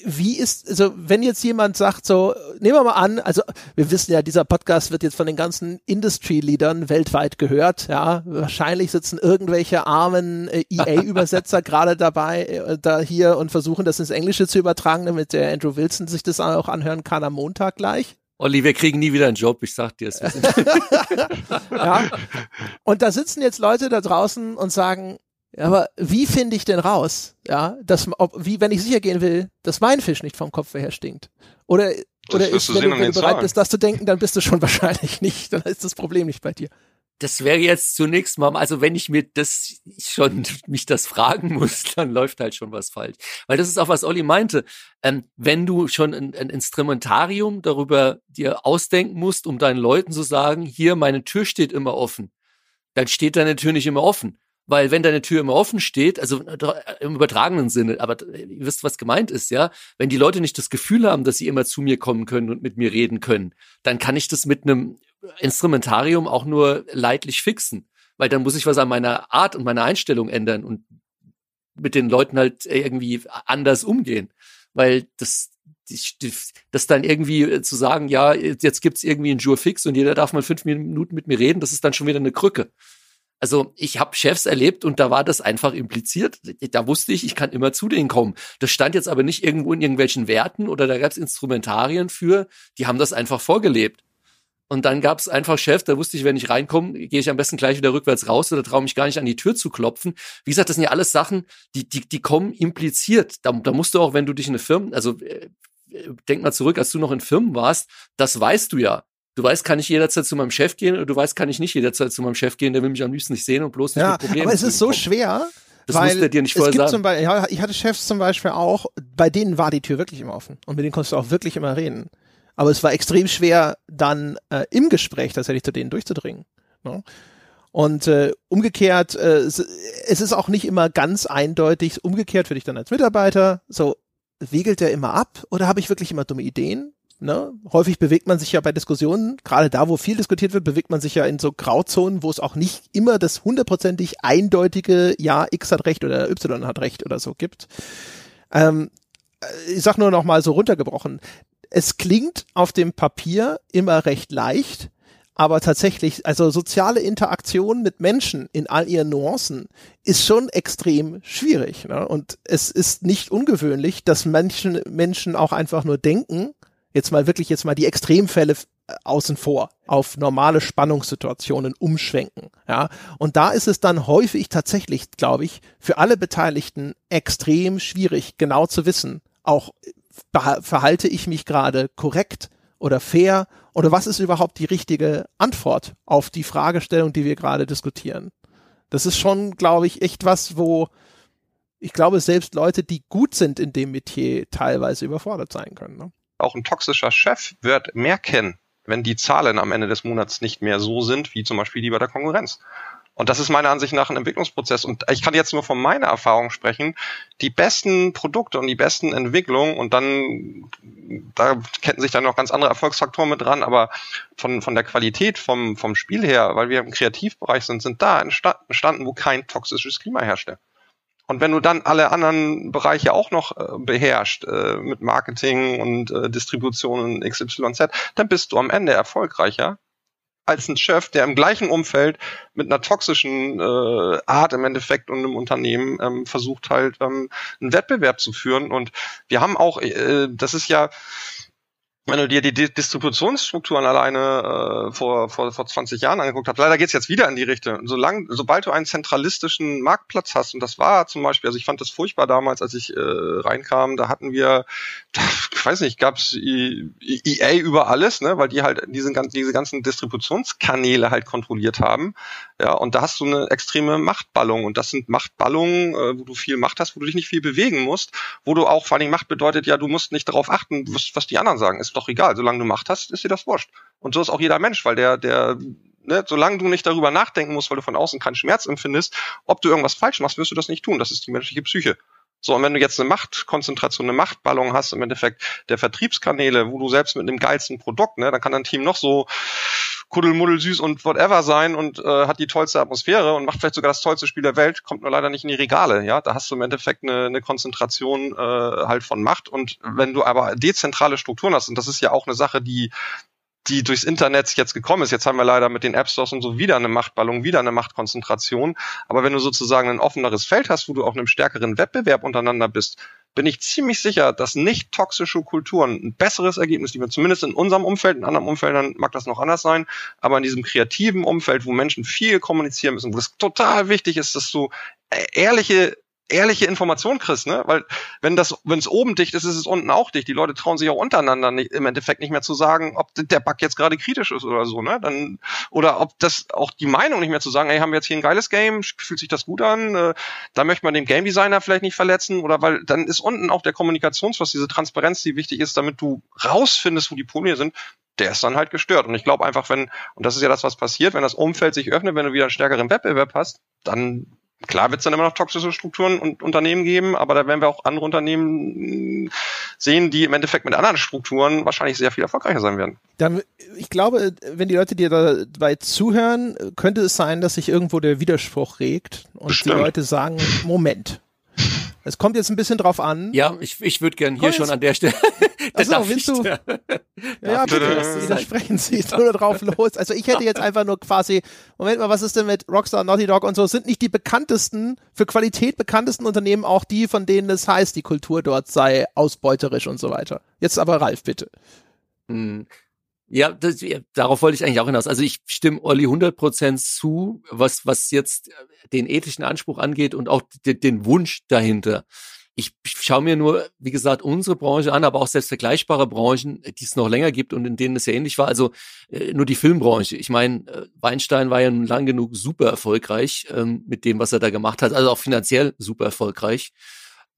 wie ist, also wenn jetzt jemand sagt, so, nehmen wir mal an, also wir wissen ja, dieser Podcast wird jetzt von den ganzen Industry-Leadern weltweit gehört, ja, wahrscheinlich sitzen irgendwelche armen äh, EA-Übersetzer gerade dabei, äh, da hier und versuchen das ins Englische zu übertragen, damit der Andrew Wilson sich das auch anhören kann am Montag gleich. Olli, wir kriegen nie wieder einen Job, ich sag dir es. ja. Und da sitzen jetzt Leute da draußen und sagen, aber wie finde ich denn raus, ja, dass, ob, wie, wenn ich sicher gehen will, dass mein Fisch nicht vom Kopf her stinkt? Oder, oder ist, wenn, du, wenn du bereit bist, das zu denken, dann bist du schon wahrscheinlich nicht, dann ist das Problem nicht bei dir. das wäre jetzt zunächst mal, also wenn ich mir das schon mich das fragen muss, dann läuft halt schon was falsch. Weil das ist auch, was Olli meinte. Ähm, wenn du schon ein, ein, Instrumentarium darüber dir ausdenken musst, um deinen Leuten zu sagen, hier, meine Tür steht immer offen, dann steht deine Tür nicht immer offen. Weil wenn deine Tür immer offen steht, also im übertragenen Sinne, aber ihr wisst, was gemeint ist, ja, wenn die Leute nicht das Gefühl haben, dass sie immer zu mir kommen können und mit mir reden können, dann kann ich das mit einem Instrumentarium auch nur leidlich fixen. Weil dann muss ich was an meiner Art und meiner Einstellung ändern und mit den Leuten halt irgendwie anders umgehen. Weil das, das dann irgendwie zu sagen, ja, jetzt gibt's irgendwie einen Jour fix und jeder darf mal fünf Minuten mit mir reden, das ist dann schon wieder eine Krücke. Also ich habe Chefs erlebt und da war das einfach impliziert. Da wusste ich, ich kann immer zu denen kommen. Das stand jetzt aber nicht irgendwo in irgendwelchen Werten oder da gab es Instrumentarien für, die haben das einfach vorgelebt. Und dann gab es einfach Chef, da wusste ich, wenn ich reinkomme, gehe ich am besten gleich wieder rückwärts raus oder traue mich gar nicht an die Tür zu klopfen. Wie gesagt, das sind ja alles Sachen, die, die, die kommen impliziert. Da, da musst du auch, wenn du dich in eine Firma, also äh, denk mal zurück, als du noch in Firmen warst, das weißt du ja. Du weißt, kann ich jederzeit zu meinem Chef gehen oder du weißt, kann ich nicht jederzeit zu meinem Chef gehen, der will mich am liebsten nicht sehen und bloß nicht ja, mit Problemen. Aber es ist so schwer. Das weil musste er dir nicht vorher es gibt sagen. Zum Beispiel, ja, ich hatte Chefs zum Beispiel auch, bei denen war die Tür wirklich immer offen und mit denen konntest du auch wirklich immer reden. Aber es war extrem schwer, dann äh, im Gespräch tatsächlich zu denen durchzudringen. Ne? Und äh, umgekehrt, äh, es ist auch nicht immer ganz eindeutig, umgekehrt für dich dann als Mitarbeiter, so wiegelt der immer ab oder habe ich wirklich immer dumme Ideen? Ne? Häufig bewegt man sich ja bei Diskussionen, gerade da, wo viel diskutiert wird, bewegt man sich ja in so Grauzonen, wo es auch nicht immer das hundertprozentig eindeutige Ja, X hat Recht oder Y hat Recht oder so gibt. Ähm, äh, ich sag nur noch mal so runtergebrochen. Es klingt auf dem Papier immer recht leicht, aber tatsächlich, also soziale Interaktion mit Menschen in all ihren Nuancen ist schon extrem schwierig. Ne? Und es ist nicht ungewöhnlich, dass Menschen, Menschen auch einfach nur denken, jetzt mal wirklich jetzt mal die Extremfälle äh, außen vor, auf normale Spannungssituationen umschwenken. Ja, und da ist es dann häufig tatsächlich, glaube ich, für alle Beteiligten extrem schwierig, genau zu wissen, auch verhalte ich mich gerade korrekt oder fair oder was ist überhaupt die richtige Antwort auf die Fragestellung, die wir gerade diskutieren. Das ist schon, glaube ich, echt was, wo ich glaube, selbst Leute, die gut sind in dem Metier, teilweise überfordert sein können. Ne? Auch ein toxischer Chef wird merken, wenn die Zahlen am Ende des Monats nicht mehr so sind, wie zum Beispiel die bei der Konkurrenz. Und das ist meiner Ansicht nach ein Entwicklungsprozess. Und ich kann jetzt nur von meiner Erfahrung sprechen. Die besten Produkte und die besten Entwicklungen und dann, da kennen sich dann noch ganz andere Erfolgsfaktoren mit dran, aber von, von der Qualität vom, vom Spiel her, weil wir im Kreativbereich sind, sind da entstanden, wo kein toxisches Klima herrschte. Und wenn du dann alle anderen Bereiche auch noch äh, beherrscht, äh, mit Marketing und äh, Distribution XYZ, dann bist du am Ende erfolgreicher als ein Chef, der im gleichen Umfeld mit einer toxischen äh, Art im Endeffekt und einem Unternehmen ähm, versucht halt ähm, einen Wettbewerb zu führen. Und wir haben auch, äh, das ist ja wenn du dir die Distributionsstrukturen alleine äh, vor, vor, vor 20 Jahren angeguckt hast, leider geht's jetzt wieder in die Richtung. Solange, sobald du einen zentralistischen Marktplatz hast, und das war zum Beispiel, also ich fand das furchtbar damals, als ich äh, reinkam, da hatten wir, ich weiß nicht, gab's EA über alles, ne, weil die halt diese, diese ganzen Distributionskanäle halt kontrolliert haben. Ja, und da hast du eine extreme Machtballung. Und das sind Machtballungen, äh, wo du viel Macht hast, wo du dich nicht viel bewegen musst, wo du auch, vor allem Macht bedeutet ja, du musst nicht darauf achten, was, was die anderen sagen. Ist doch egal. Solange du Macht hast, ist dir das wurscht. Und so ist auch jeder Mensch, weil der, der, ne, solange du nicht darüber nachdenken musst, weil du von außen keinen Schmerz empfindest, ob du irgendwas falsch machst, wirst du das nicht tun. Das ist die menschliche Psyche. So, und wenn du jetzt eine Machtkonzentration, eine Machtballung hast, im Endeffekt der Vertriebskanäle, wo du selbst mit dem geilsten Produkt, ne, dann kann dein Team noch so kuddelmuddel süß und whatever sein und äh, hat die tollste Atmosphäre und macht vielleicht sogar das tollste Spiel der Welt, kommt nur leider nicht in die Regale. Ja, da hast du im Endeffekt eine, eine Konzentration äh, halt von Macht. Und wenn du aber dezentrale Strukturen hast, und das ist ja auch eine Sache, die die durchs Internet jetzt gekommen ist. Jetzt haben wir leider mit den App Stores und so wieder eine Machtballung, wieder eine Machtkonzentration. Aber wenn du sozusagen ein offeneres Feld hast, wo du auch in einem stärkeren Wettbewerb untereinander bist, bin ich ziemlich sicher, dass nicht toxische Kulturen ein besseres Ergebnis liefern. Zumindest in unserem Umfeld, in anderen Umfeldern mag das noch anders sein, aber in diesem kreativen Umfeld, wo Menschen viel kommunizieren müssen, wo es total wichtig ist, dass du ehrliche ehrliche Information kriegst, ne? Weil wenn das, wenn es oben dicht ist, ist es unten auch dicht. Die Leute trauen sich auch untereinander nicht, im Endeffekt nicht mehr zu sagen, ob der Bug jetzt gerade kritisch ist oder so, ne? Dann oder ob das auch die Meinung nicht mehr zu sagen, ey, haben wir jetzt hier ein geiles Game, fühlt sich das gut an? Äh, da möchte man den Game Designer vielleicht nicht verletzen oder weil dann ist unten auch der Kommunikationsfluss, diese Transparenz, die wichtig ist, damit du rausfindest, wo die Probleme sind der ist dann halt gestört. Und ich glaube einfach, wenn, und das ist ja das, was passiert, wenn das Umfeld sich öffnet, wenn du wieder einen stärkeren Wettbewerb hast, dann Klar wird es dann immer noch toxische Strukturen und Unternehmen geben, aber da werden wir auch andere Unternehmen sehen, die im Endeffekt mit anderen Strukturen wahrscheinlich sehr viel erfolgreicher sein werden. Dann, ich glaube, wenn die Leute dir dabei zuhören, könnte es sein, dass sich irgendwo der Widerspruch regt und Bestimmt. die Leute sagen, Moment, es kommt jetzt ein bisschen drauf an. Ja, ich, ich würde gern hier schon an der Stelle. Achso, willst du? ja, ja bitte, widersprechen Sie nur drauf los. Also ich hätte jetzt einfach nur quasi, Moment mal, was ist denn mit Rockstar, Naughty Dog und so? Sind nicht die bekanntesten, für Qualität bekanntesten Unternehmen auch die, von denen es heißt, die Kultur dort sei ausbeuterisch und so weiter? Jetzt aber Ralf, bitte. Hm. Ja, das, ja, darauf wollte ich eigentlich auch hinaus. Also ich stimme Olli 100% zu, was, was jetzt den ethischen Anspruch angeht und auch den, den Wunsch dahinter. Ich, schaue mir nur, wie gesagt, unsere Branche an, aber auch selbst vergleichbare Branchen, die es noch länger gibt und in denen es ja ähnlich war. Also äh, nur die Filmbranche. Ich meine, äh, Weinstein war ja nun lang genug super erfolgreich ähm, mit dem, was er da gemacht hat, also auch finanziell super erfolgreich.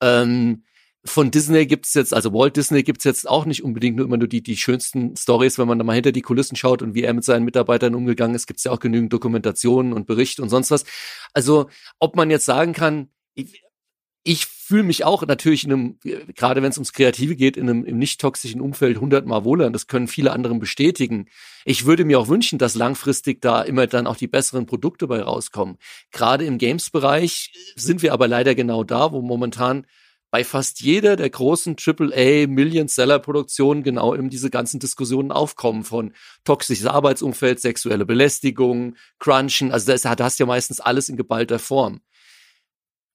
Ähm, von Disney gibt's jetzt, also Walt Disney gibt's jetzt auch nicht unbedingt nur immer nur die, die schönsten Stories, wenn man da mal hinter die Kulissen schaut und wie er mit seinen Mitarbeitern umgegangen ist, gibt's ja auch genügend Dokumentationen und Berichte und sonst was. Also, ob man jetzt sagen kann, ich, ich fühle mich auch natürlich in einem, gerade wenn es ums Kreative geht, in einem im nicht toxischen Umfeld hundertmal wohler und das können viele anderen bestätigen. Ich würde mir auch wünschen, dass langfristig da immer dann auch die besseren Produkte bei rauskommen. Gerade im Games-Bereich sind wir aber leider genau da, wo momentan bei fast jeder der großen AAA Million-Seller-Produktionen genau eben diese ganzen Diskussionen aufkommen von toxisches Arbeitsumfeld, sexuelle Belästigung, Crunchen. Also das, da hast du ja meistens alles in geballter Form.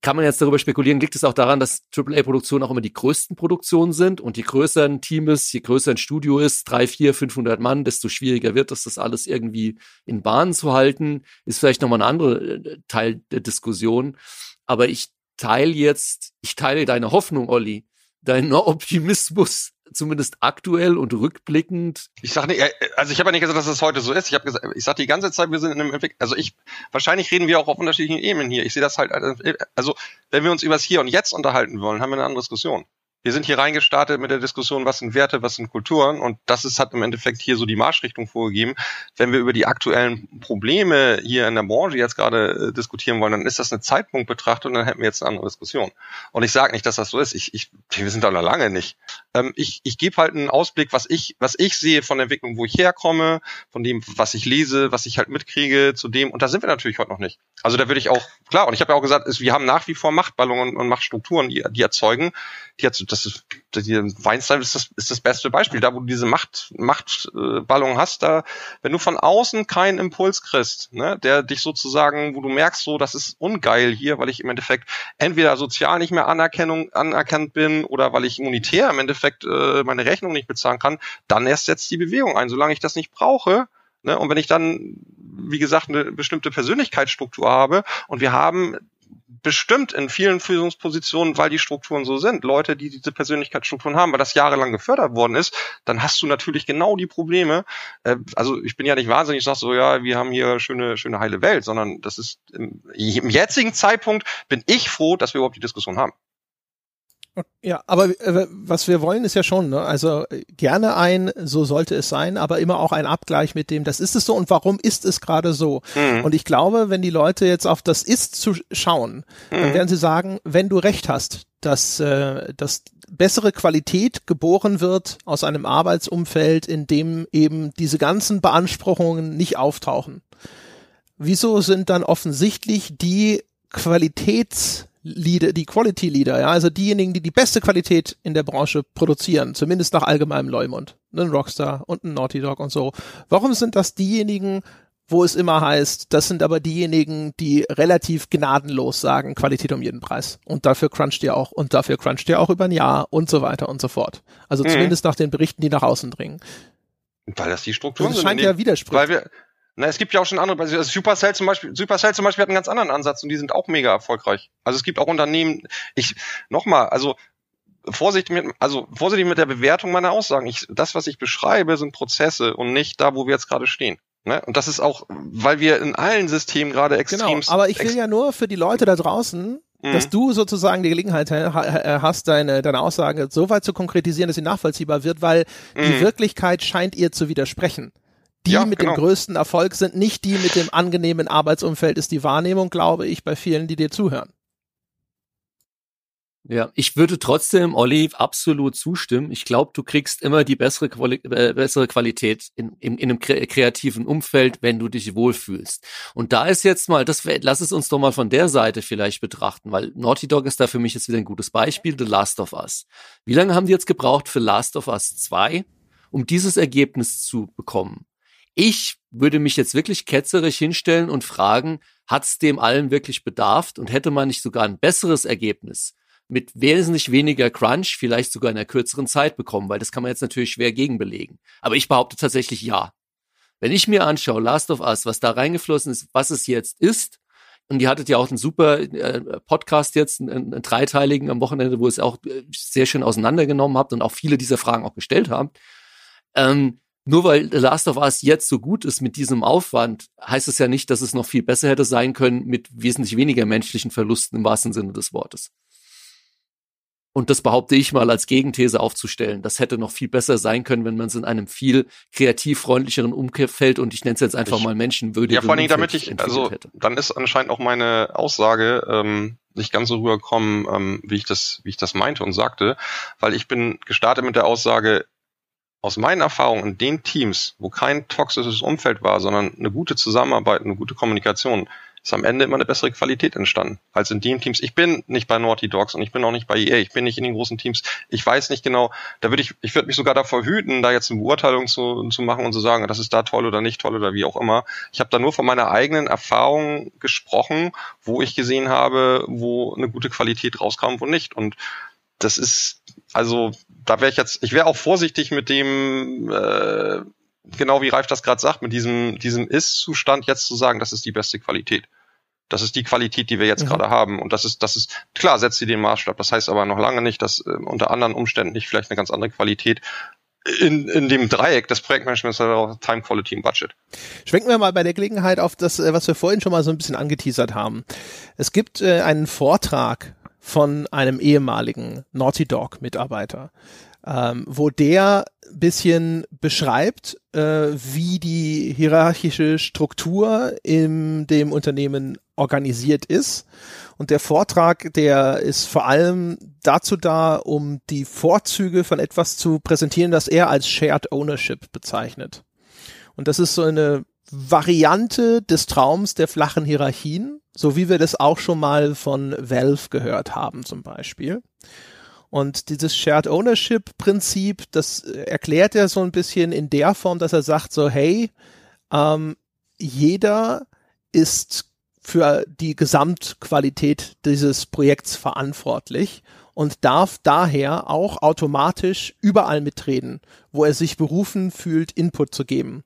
Kann man jetzt darüber spekulieren, liegt es auch daran, dass AAA-Produktionen auch immer die größten Produktionen sind und je größer ein Team ist, je größer ein Studio ist, drei, vier, 500 Mann, desto schwieriger wird es, das alles irgendwie in Bahnen zu halten, ist vielleicht nochmal ein anderer äh, Teil der Diskussion. Aber ich teile jetzt, ich teile deine Hoffnung, Olli, deinen Optimismus, zumindest aktuell und rückblickend. Ich sage nicht, äh, also ich habe ja nicht gesagt, dass das heute so ist. Ich habe gesagt, ich sage die ganze Zeit, wir sind in einem Entwicklung. Also ich, wahrscheinlich reden wir auch auf unterschiedlichen Ebenen hier. Ich sehe das halt, also wenn wir uns über das Hier und Jetzt unterhalten wollen, haben wir eine andere Diskussion wir sind hier reingestartet mit der Diskussion, was sind Werte, was sind Kulturen und das ist, hat im Endeffekt hier so die Marschrichtung vorgegeben. Wenn wir über die aktuellen Probleme hier in der Branche jetzt gerade äh, diskutieren wollen, dann ist das eine Zeitpunktbetrachtung und dann hätten wir jetzt eine andere Diskussion. Und ich sage nicht, dass das so ist. Ich, ich, wir sind da noch lange nicht. Ähm, ich ich gebe halt einen Ausblick, was ich, was ich sehe von der Entwicklung, wo ich herkomme, von dem, was ich lese, was ich halt mitkriege, zu dem, und da sind wir natürlich heute noch nicht. Also da würde ich auch, klar, und ich habe ja auch gesagt, ist, wir haben nach wie vor Machtballungen und Machtstrukturen, die, die erzeugen, die, das ist, die Weinstein ist das, ist das beste Beispiel. Da, wo du diese Macht, Machtballung hast, da, wenn du von außen keinen Impuls kriegst, ne, der dich sozusagen, wo du merkst, so, das ist ungeil hier, weil ich im Endeffekt entweder sozial nicht mehr Anerkennung, anerkannt bin oder weil ich monetär im Endeffekt äh, meine Rechnung nicht bezahlen kann, dann erst setzt die Bewegung ein. Solange ich das nicht brauche, Ne? Und wenn ich dann, wie gesagt, eine bestimmte Persönlichkeitsstruktur habe und wir haben bestimmt in vielen Führungspositionen, weil die Strukturen so sind, Leute, die diese Persönlichkeitsstrukturen haben, weil das jahrelang gefördert worden ist, dann hast du natürlich genau die Probleme. Äh, also ich bin ja nicht wahnsinnig, ich sag so, ja, wir haben hier schöne, schöne heile Welt, sondern das ist im, im jetzigen Zeitpunkt bin ich froh, dass wir überhaupt die Diskussion haben. Ja, aber äh, was wir wollen ist ja schon, ne? also äh, gerne ein, so sollte es sein, aber immer auch ein Abgleich mit dem, das ist es so und warum ist es gerade so. Mhm. Und ich glaube, wenn die Leute jetzt auf das Ist zu schauen, mhm. dann werden sie sagen, wenn du recht hast, dass, äh, dass bessere Qualität geboren wird aus einem Arbeitsumfeld, in dem eben diese ganzen Beanspruchungen nicht auftauchen. Wieso sind dann offensichtlich die Qualitäts Leader, die Quality Leader, ja, also diejenigen, die die beste Qualität in der Branche produzieren, zumindest nach allgemeinem Leumund, ne, ein Rockstar und ein Naughty Dog und so. Warum sind das diejenigen, wo es immer heißt, das sind aber diejenigen, die relativ gnadenlos sagen, Qualität um jeden Preis. Und dafür cruncht ihr auch und dafür cruncht ihr auch über ein Jahr und so weiter und so fort. Also mhm. zumindest nach den Berichten, die nach außen dringen. Weil das die Strukturen das sind. Das scheint ja widersprüchlich. Weil wir, Na, es gibt ja auch schon andere, also Supercell zum Beispiel, Supercell zum Beispiel hat einen ganz anderen Ansatz und die sind auch mega erfolgreich. Also es gibt auch Unternehmen, ich, nochmal, also vorsichtig mit, also vorsichtig mit der Bewertung meiner Aussagen. Ich, das, was ich beschreibe, sind Prozesse und nicht da, wo wir jetzt gerade stehen. Ne? Und das ist auch, weil wir in allen Systemen gerade extrem. Genau, aber ich will ja nur für die Leute da draußen, mhm. dass du sozusagen die Gelegenheit hast, deine, deine Aussage so weit zu konkretisieren, dass sie nachvollziehbar wird, weil mhm. die Wirklichkeit scheint ihr zu widersprechen. Die ja, mit genau. dem größten Erfolg sind nicht die mit dem angenehmen Arbeitsumfeld, ist die Wahrnehmung, glaube ich, bei vielen, die dir zuhören. Ja, ich würde trotzdem, Olli, absolut zustimmen. Ich glaube, du kriegst immer die bessere, Quali äh, bessere Qualität in, in, in einem kre kreativen Umfeld, wenn du dich wohlfühlst. Und da ist jetzt mal, das lass es uns doch mal von der Seite vielleicht betrachten, weil Naughty Dog ist da für mich jetzt wieder ein gutes Beispiel, The Last of Us. Wie lange haben die jetzt gebraucht für Last of Us 2, um dieses Ergebnis zu bekommen? Ich würde mich jetzt wirklich ketzerisch hinstellen und fragen, hat's dem allen wirklich bedarft und hätte man nicht sogar ein besseres Ergebnis mit wesentlich weniger Crunch vielleicht sogar in einer kürzeren Zeit bekommen, weil das kann man jetzt natürlich schwer gegenbelegen. Aber ich behaupte tatsächlich ja. Wenn ich mir anschaue, Last of Us, was da reingeflossen ist, was es jetzt ist, und ihr hattet ja auch einen super äh, Podcast jetzt, einen, einen dreiteiligen am Wochenende, wo es auch äh, sehr schön auseinandergenommen habt und auch viele dieser Fragen auch gestellt habt. Ähm, nur weil The Last of Us jetzt so gut ist mit diesem Aufwand, heißt es ja nicht, dass es noch viel besser hätte sein können mit wesentlich weniger menschlichen Verlusten im wahrsten Sinne des Wortes. Und das behaupte ich mal als Gegenthese aufzustellen. Das hätte noch viel besser sein können, wenn man es in einem viel kreativ freundlicheren Umfeld und ich nenne es jetzt einfach ich, mal menschenwürdig. Ja, vor allem damit ich, also hätte. dann ist anscheinend auch meine Aussage ähm, nicht ganz so rübergekommen, ähm, wie ich das, wie ich das meinte und sagte, weil ich bin gestartet mit der Aussage, aus meinen Erfahrungen in den Teams, wo kein toxisches Umfeld war, sondern eine gute Zusammenarbeit, eine gute Kommunikation, ist am Ende immer eine bessere Qualität entstanden als in den Teams. Ich bin nicht bei Naughty Dogs und ich bin auch nicht bei EA. Ich bin nicht in den großen Teams. Ich weiß nicht genau. Da würde ich, ich würde mich sogar davor hüten, da jetzt eine Beurteilung zu, zu machen und zu sagen, das ist da toll oder nicht toll oder wie auch immer. Ich habe da nur von meiner eigenen Erfahrung gesprochen, wo ich gesehen habe, wo eine gute Qualität rauskam, wo nicht. Und das ist, also da wäre ich jetzt, ich wäre auch vorsichtig mit dem, äh, genau wie Ralf das gerade sagt, mit diesem, diesem Ist-Zustand jetzt zu sagen, das ist die beste Qualität. Das ist die Qualität, die wir jetzt mhm. gerade haben. Und das ist, das ist, klar, setzt sie den Maßstab. Das heißt aber noch lange nicht, dass äh, unter anderen Umständen nicht vielleicht eine ganz andere Qualität in, in dem Dreieck des Projektmanagements Time Quality und Budget. Schwenken wir mal bei der Gelegenheit auf das, äh, was wir vorhin schon mal so ein bisschen angeteasert haben. Es gibt äh, einen Vortrag von einem ehemaligen Naughty Dog Mitarbeiter, ähm, wo der bisschen beschreibt, äh, wie die hierarchische Struktur in dem Unternehmen organisiert ist. Und der Vortrag, der ist vor allem dazu da, um die Vorzüge von etwas zu präsentieren, das er als Shared Ownership bezeichnet. Und das ist so eine Variante des Traums der flachen Hierarchien, so wie wir das auch schon mal von Valve gehört haben zum Beispiel. Und dieses Shared Ownership Prinzip, das erklärt er so ein bisschen in der Form, dass er sagt so, hey, ähm, jeder ist für die Gesamtqualität dieses Projekts verantwortlich und darf daher auch automatisch überall mitreden, wo er sich berufen fühlt, Input zu geben.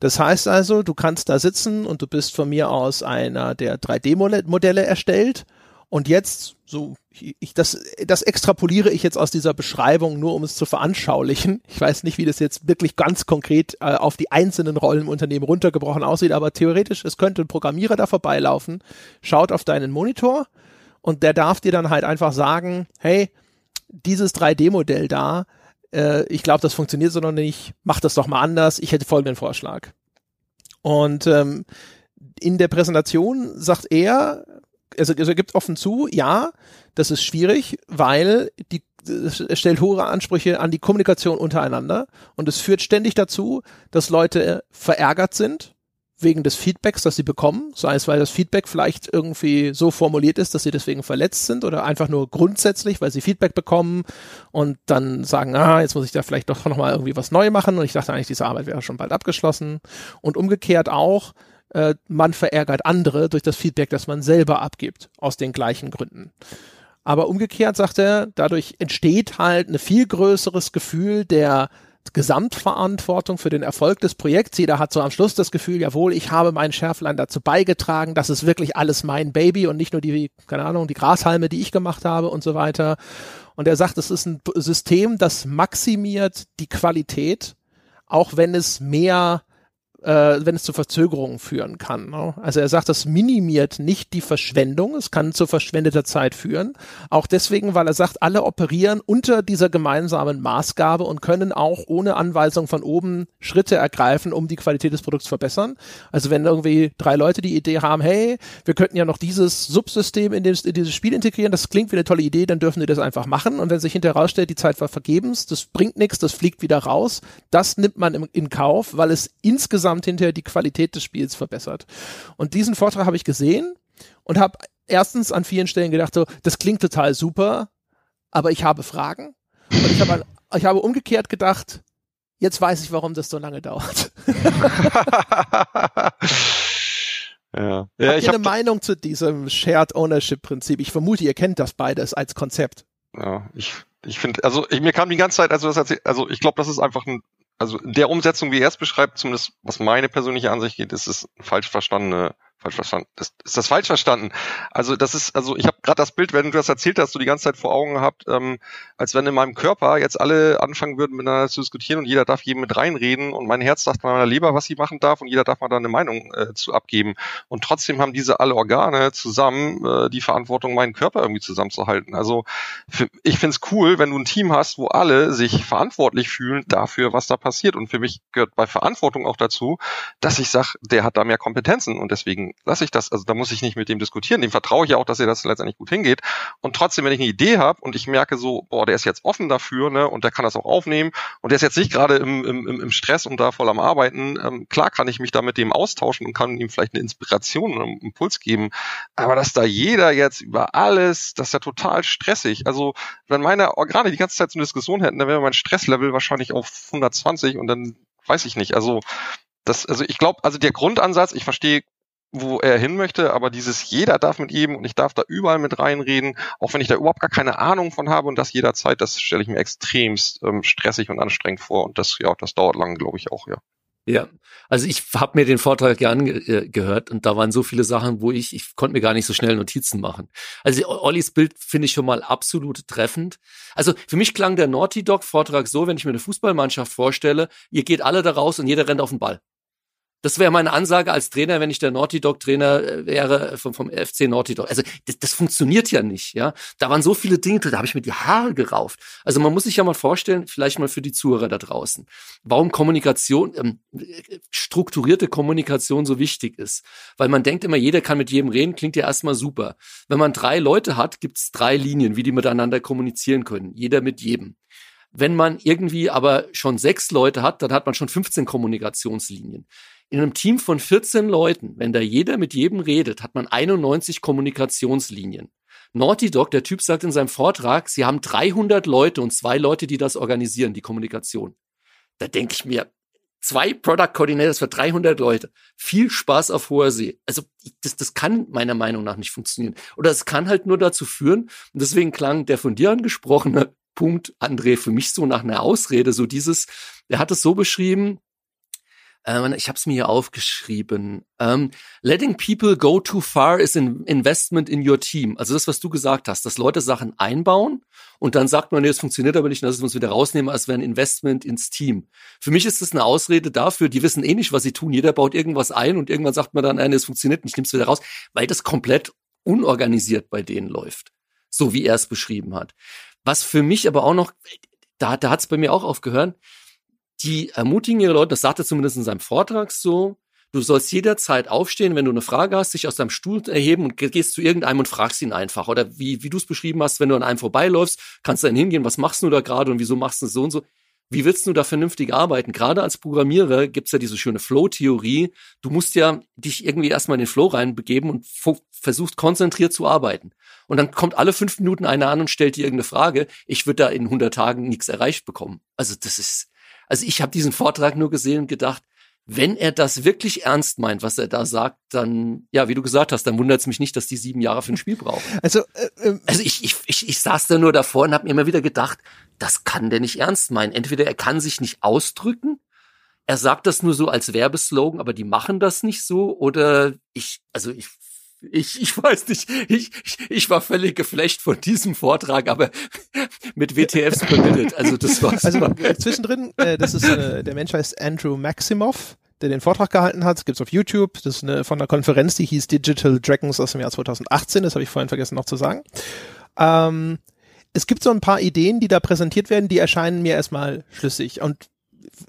Das heißt also, du kannst da sitzen und du bist von mir aus einer der 3D-Modelle erstellt und jetzt, so, ich, das, das extrapoliere ich jetzt aus dieser Beschreibung nur, um es zu veranschaulichen. Ich weiß nicht, wie das jetzt wirklich ganz konkret äh, auf die einzelnen Rollen im Unternehmen runtergebrochen aussieht, aber theoretisch, es könnte ein Programmierer da vorbeilaufen, schaut auf deinen Monitor und der darf dir dann halt einfach sagen, hey, dieses 3D-Modell da, äh, ich glaube, das funktioniert so noch nicht, mach das doch mal anders, ich hätte folgenden Vorschlag. Und ähm, in der Präsentation sagt er, also, also er gibt offen zu, ja, das ist schwierig, weil die es stellt hohe Ansprüche an die Kommunikation untereinander und es führt ständig dazu, dass Leute verärgert sind wegen des Feedbacks, das sie bekommen, sei es, weil das Feedback vielleicht irgendwie so formuliert ist, dass sie deswegen verletzt sind oder einfach nur grundsätzlich, weil sie Feedback bekommen und dann sagen, ah, jetzt muss ich da vielleicht doch nochmal irgendwie was neu machen. Und ich dachte eigentlich, diese Arbeit wäre schon bald abgeschlossen. Und umgekehrt auch, äh, man verärgert andere durch das Feedback, das man selber abgibt, aus den gleichen Gründen. Aber umgekehrt sagt er, dadurch entsteht halt ein viel größeres Gefühl der Gesamtverantwortung für den Erfolg des Projekts. Jeder hat so am Schluss das Gefühl, jawohl, ich habe meinen Schärflein dazu beigetragen, das ist wirklich alles mein Baby und nicht nur die, keine Ahnung, die Grashalme, die ich gemacht habe und so weiter. Und er sagt, es ist ein System, das maximiert die Qualität, auch wenn es mehr äh, wenn es zu Verzögerungen führen kann. Ne? Also er sagt, das minimiert nicht die Verschwendung, es kann zu verschwendeter Zeit führen. Auch deswegen, weil er sagt, alle operieren unter dieser gemeinsamen Maßgabe und können auch ohne Anweisung von oben Schritte ergreifen, um die Qualität des Produkts zu verbessern. Also wenn irgendwie drei Leute die Idee haben, hey, wir könnten ja noch dieses Subsystem in, den, in dieses Spiel integrieren, das klingt wie eine tolle Idee, dann dürfen die das einfach machen. Und wenn sich hinterher rausstellt, die Zeit war vergebens, das bringt nichts, das fliegt wieder raus, das nimmt man im, in Kauf, weil es insgesamt insgesamt hinterher die Qualität des Spiels verbessert. Und diesen Vortrag habe ich gesehen und habe erstens an vielen Stellen gedacht, so, das klingt total super, aber ich habe Fragen. Und ich habe, ich habe umgekehrt gedacht, jetzt weiß ich, warum das so lange dauert. ja. ja Habt ihr eine Meinung zu diesem Shared Ownership Prinzip? Ich vermute, ihr kennt das beides als Konzept. Ja, ich, ich finde, also ich, mir kam die ganze Zeit, also das also ich glaube, das ist einfach ein also der Umsetzung, wie er es beschreibt, zumindest was meine persönliche Ansicht geht, ist es falsch verstandene falsch verstanden. Das, ist das falsch verstanden? Also das ist, also ich habe gerade das Bild, wenn du das erzählt hast, du die ganze Zeit vor Augen gehabt, ähm, als wenn in meinem Körper jetzt alle anfangen würden, miteinander zu diskutieren und jeder darf jedem mit reinreden und mein Herz sagt meiner Leber, was sie machen darf und jeder darf mal da eine Meinung äh, zu abgeben. Und trotzdem haben diese alle Organe zusammen äh, die Verantwortung, meinen Körper irgendwie zusammenzuhalten. Also für, ich finde es cool, wenn du ein Team hast, wo alle sich verantwortlich fühlen dafür, was da passiert. Und für mich gehört bei Verantwortung auch dazu, dass ich sage, der hat da mehr Kompetenzen und deswegen lasse ich das, also da muss ich nicht mit dem diskutieren. Dem vertraue ich ja auch, dass er das letztendlich gut hingeht. Und trotzdem, wenn ich eine Idee habe und ich merke so, boah, der ist jetzt offen dafür, ne, und der kann das auch aufnehmen und der ist jetzt nicht gerade im, im, im Stress und da voll am Arbeiten, ähm, klar kann ich mich da mit dem austauschen und kann ihm vielleicht eine Inspiration und einen Impuls geben. Aber dass da jeder jetzt über alles, das ist ja total stressig. Also, wenn meine gerade die ganze Zeit so eine Diskussion hätten, dann wäre mein Stresslevel wahrscheinlich auf 120 und dann weiß ich nicht. Also, das, also ich glaube, also der Grundansatz, ich verstehe wo er hin möchte, aber dieses jeder darf mit ihm und ich darf da überall mit reinreden, auch wenn ich da überhaupt gar keine Ahnung von habe und das jederzeit, das stelle ich mir extremst ähm, stressig und anstrengend vor und das ja, das dauert lang, glaube ich auch, ja. Ja, also ich habe mir den Vortrag ja angehört und da waren so viele Sachen, wo ich, ich konnte mir gar nicht so schnell Notizen machen. Also Ollis Bild finde ich schon mal absolut treffend. Also für mich klang der Naughty Dog Vortrag so, wenn ich mir eine Fußballmannschaft vorstelle, ihr geht alle da raus und jeder rennt auf den Ball. Das wäre meine Ansage als Trainer, wenn ich der Naughty Dog Trainer äh, wäre vom, vom FC Naughty Dog. Also das, das funktioniert ja nicht, ja. Da waren so viele Dinge, da habe ich mir die Haare gerauft. Also man muss sich ja mal vorstellen, vielleicht mal für die Zuhörer da draußen, warum Kommunikation, ähm, strukturierte Kommunikation so wichtig ist. Weil man denkt immer, jeder kann mit jedem reden, klingt ja erstmal super. Wenn man drei Leute hat, gibt es drei Linien, wie die miteinander kommunizieren können. Jeder mit jedem. Wenn man irgendwie aber schon sechs Leute hat, dann hat man schon 15 Kommunikationslinien. In einem Team von 14 Leuten, wenn da jeder mit jedem redet, hat man 91 Kommunikationslinien. Naughty Dog, der Typ sagt in seinem Vortrag, sie haben 300 Leute und zwei Leute, die das organisieren, die Kommunikation. Da denke ich mir, zwei Product Coordinators für 300 Leute. Viel Spaß auf hoher See. Also das, das kann meiner Meinung nach nicht funktionieren. Oder es kann halt nur dazu führen, und deswegen klang der von dir angesprochene Punkt, André, für mich so nach einer Ausrede, so dieses, er hat es so beschrieben, ähm, ich habe es mir hier aufgeschrieben. Ähm, letting people go too far is an investment in your team. Also das, was du gesagt hast, dass Leute Sachen einbauen und dann sagt man, nee, es funktioniert aber nicht, lass es uns wieder rausnehmen, als wäre ein Investment ins Team. Für mich ist das eine Ausrede dafür, die wissen eh nicht, was sie tun. Jeder baut irgendwas ein und irgendwann sagt man dann, nee, es funktioniert nicht, nimm's wieder raus, weil das komplett unorganisiert bei denen läuft. So wie er es beschrieben hat. Was für mich aber auch noch, da, da hat es bei mir auch aufgehört, die ermutigen ihre Leute, das sagt er zumindest in seinem Vortrag so, du sollst jederzeit aufstehen, wenn du eine Frage hast, dich aus deinem Stuhl erheben und gehst zu irgendeinem und fragst ihn einfach. Oder wie, wie du es beschrieben hast, wenn du an einem vorbeiläufst, kannst du dann hingehen, was machst du da gerade und wieso machst du so und so. Wie willst du da vernünftig arbeiten? Gerade als Programmierer gibt's ja diese schöne Flow-Theorie. Du musst ja dich irgendwie erstmal in den Flow reinbegeben und versuchst konzentriert zu arbeiten. Und dann kommt alle fünf Minuten einer an und stellt dir irgendeine Frage. Ich würde da in 100 Tagen nichts erreicht bekommen. Also das ist, also ich habe diesen Vortrag nur gesehen und gedacht, wenn er das wirklich ernst meint, was er da sagt, dann, ja, wie du gesagt hast, dann wundert es mich nicht, dass die sieben Jahre für ein Spiel brauchen. Also, äh, äh, also ich, ich, ich, ich saß da nur davor und habe mir immer wieder gedacht, das kann der nicht ernst meinen. Entweder er kann sich nicht ausdrücken, er sagt das nur so als Werbeslogan, aber die machen das nicht so, oder ich, also ich ich, ich weiß nicht, ich, ich, ich war völlig geflecht von diesem Vortrag, aber mit WTFs permitted. Also das war's. Also äh, zwischendrin, äh, das ist äh, der Mensch heißt Andrew Maximoff, der den Vortrag gehalten hat. Das gibt's auf YouTube. Das ist eine, von einer Konferenz, die hieß Digital Dragons aus dem Jahr 2018. Das habe ich vorhin vergessen noch zu sagen. Ähm, es gibt so ein paar Ideen, die da präsentiert werden, die erscheinen mir erstmal schlüssig. Und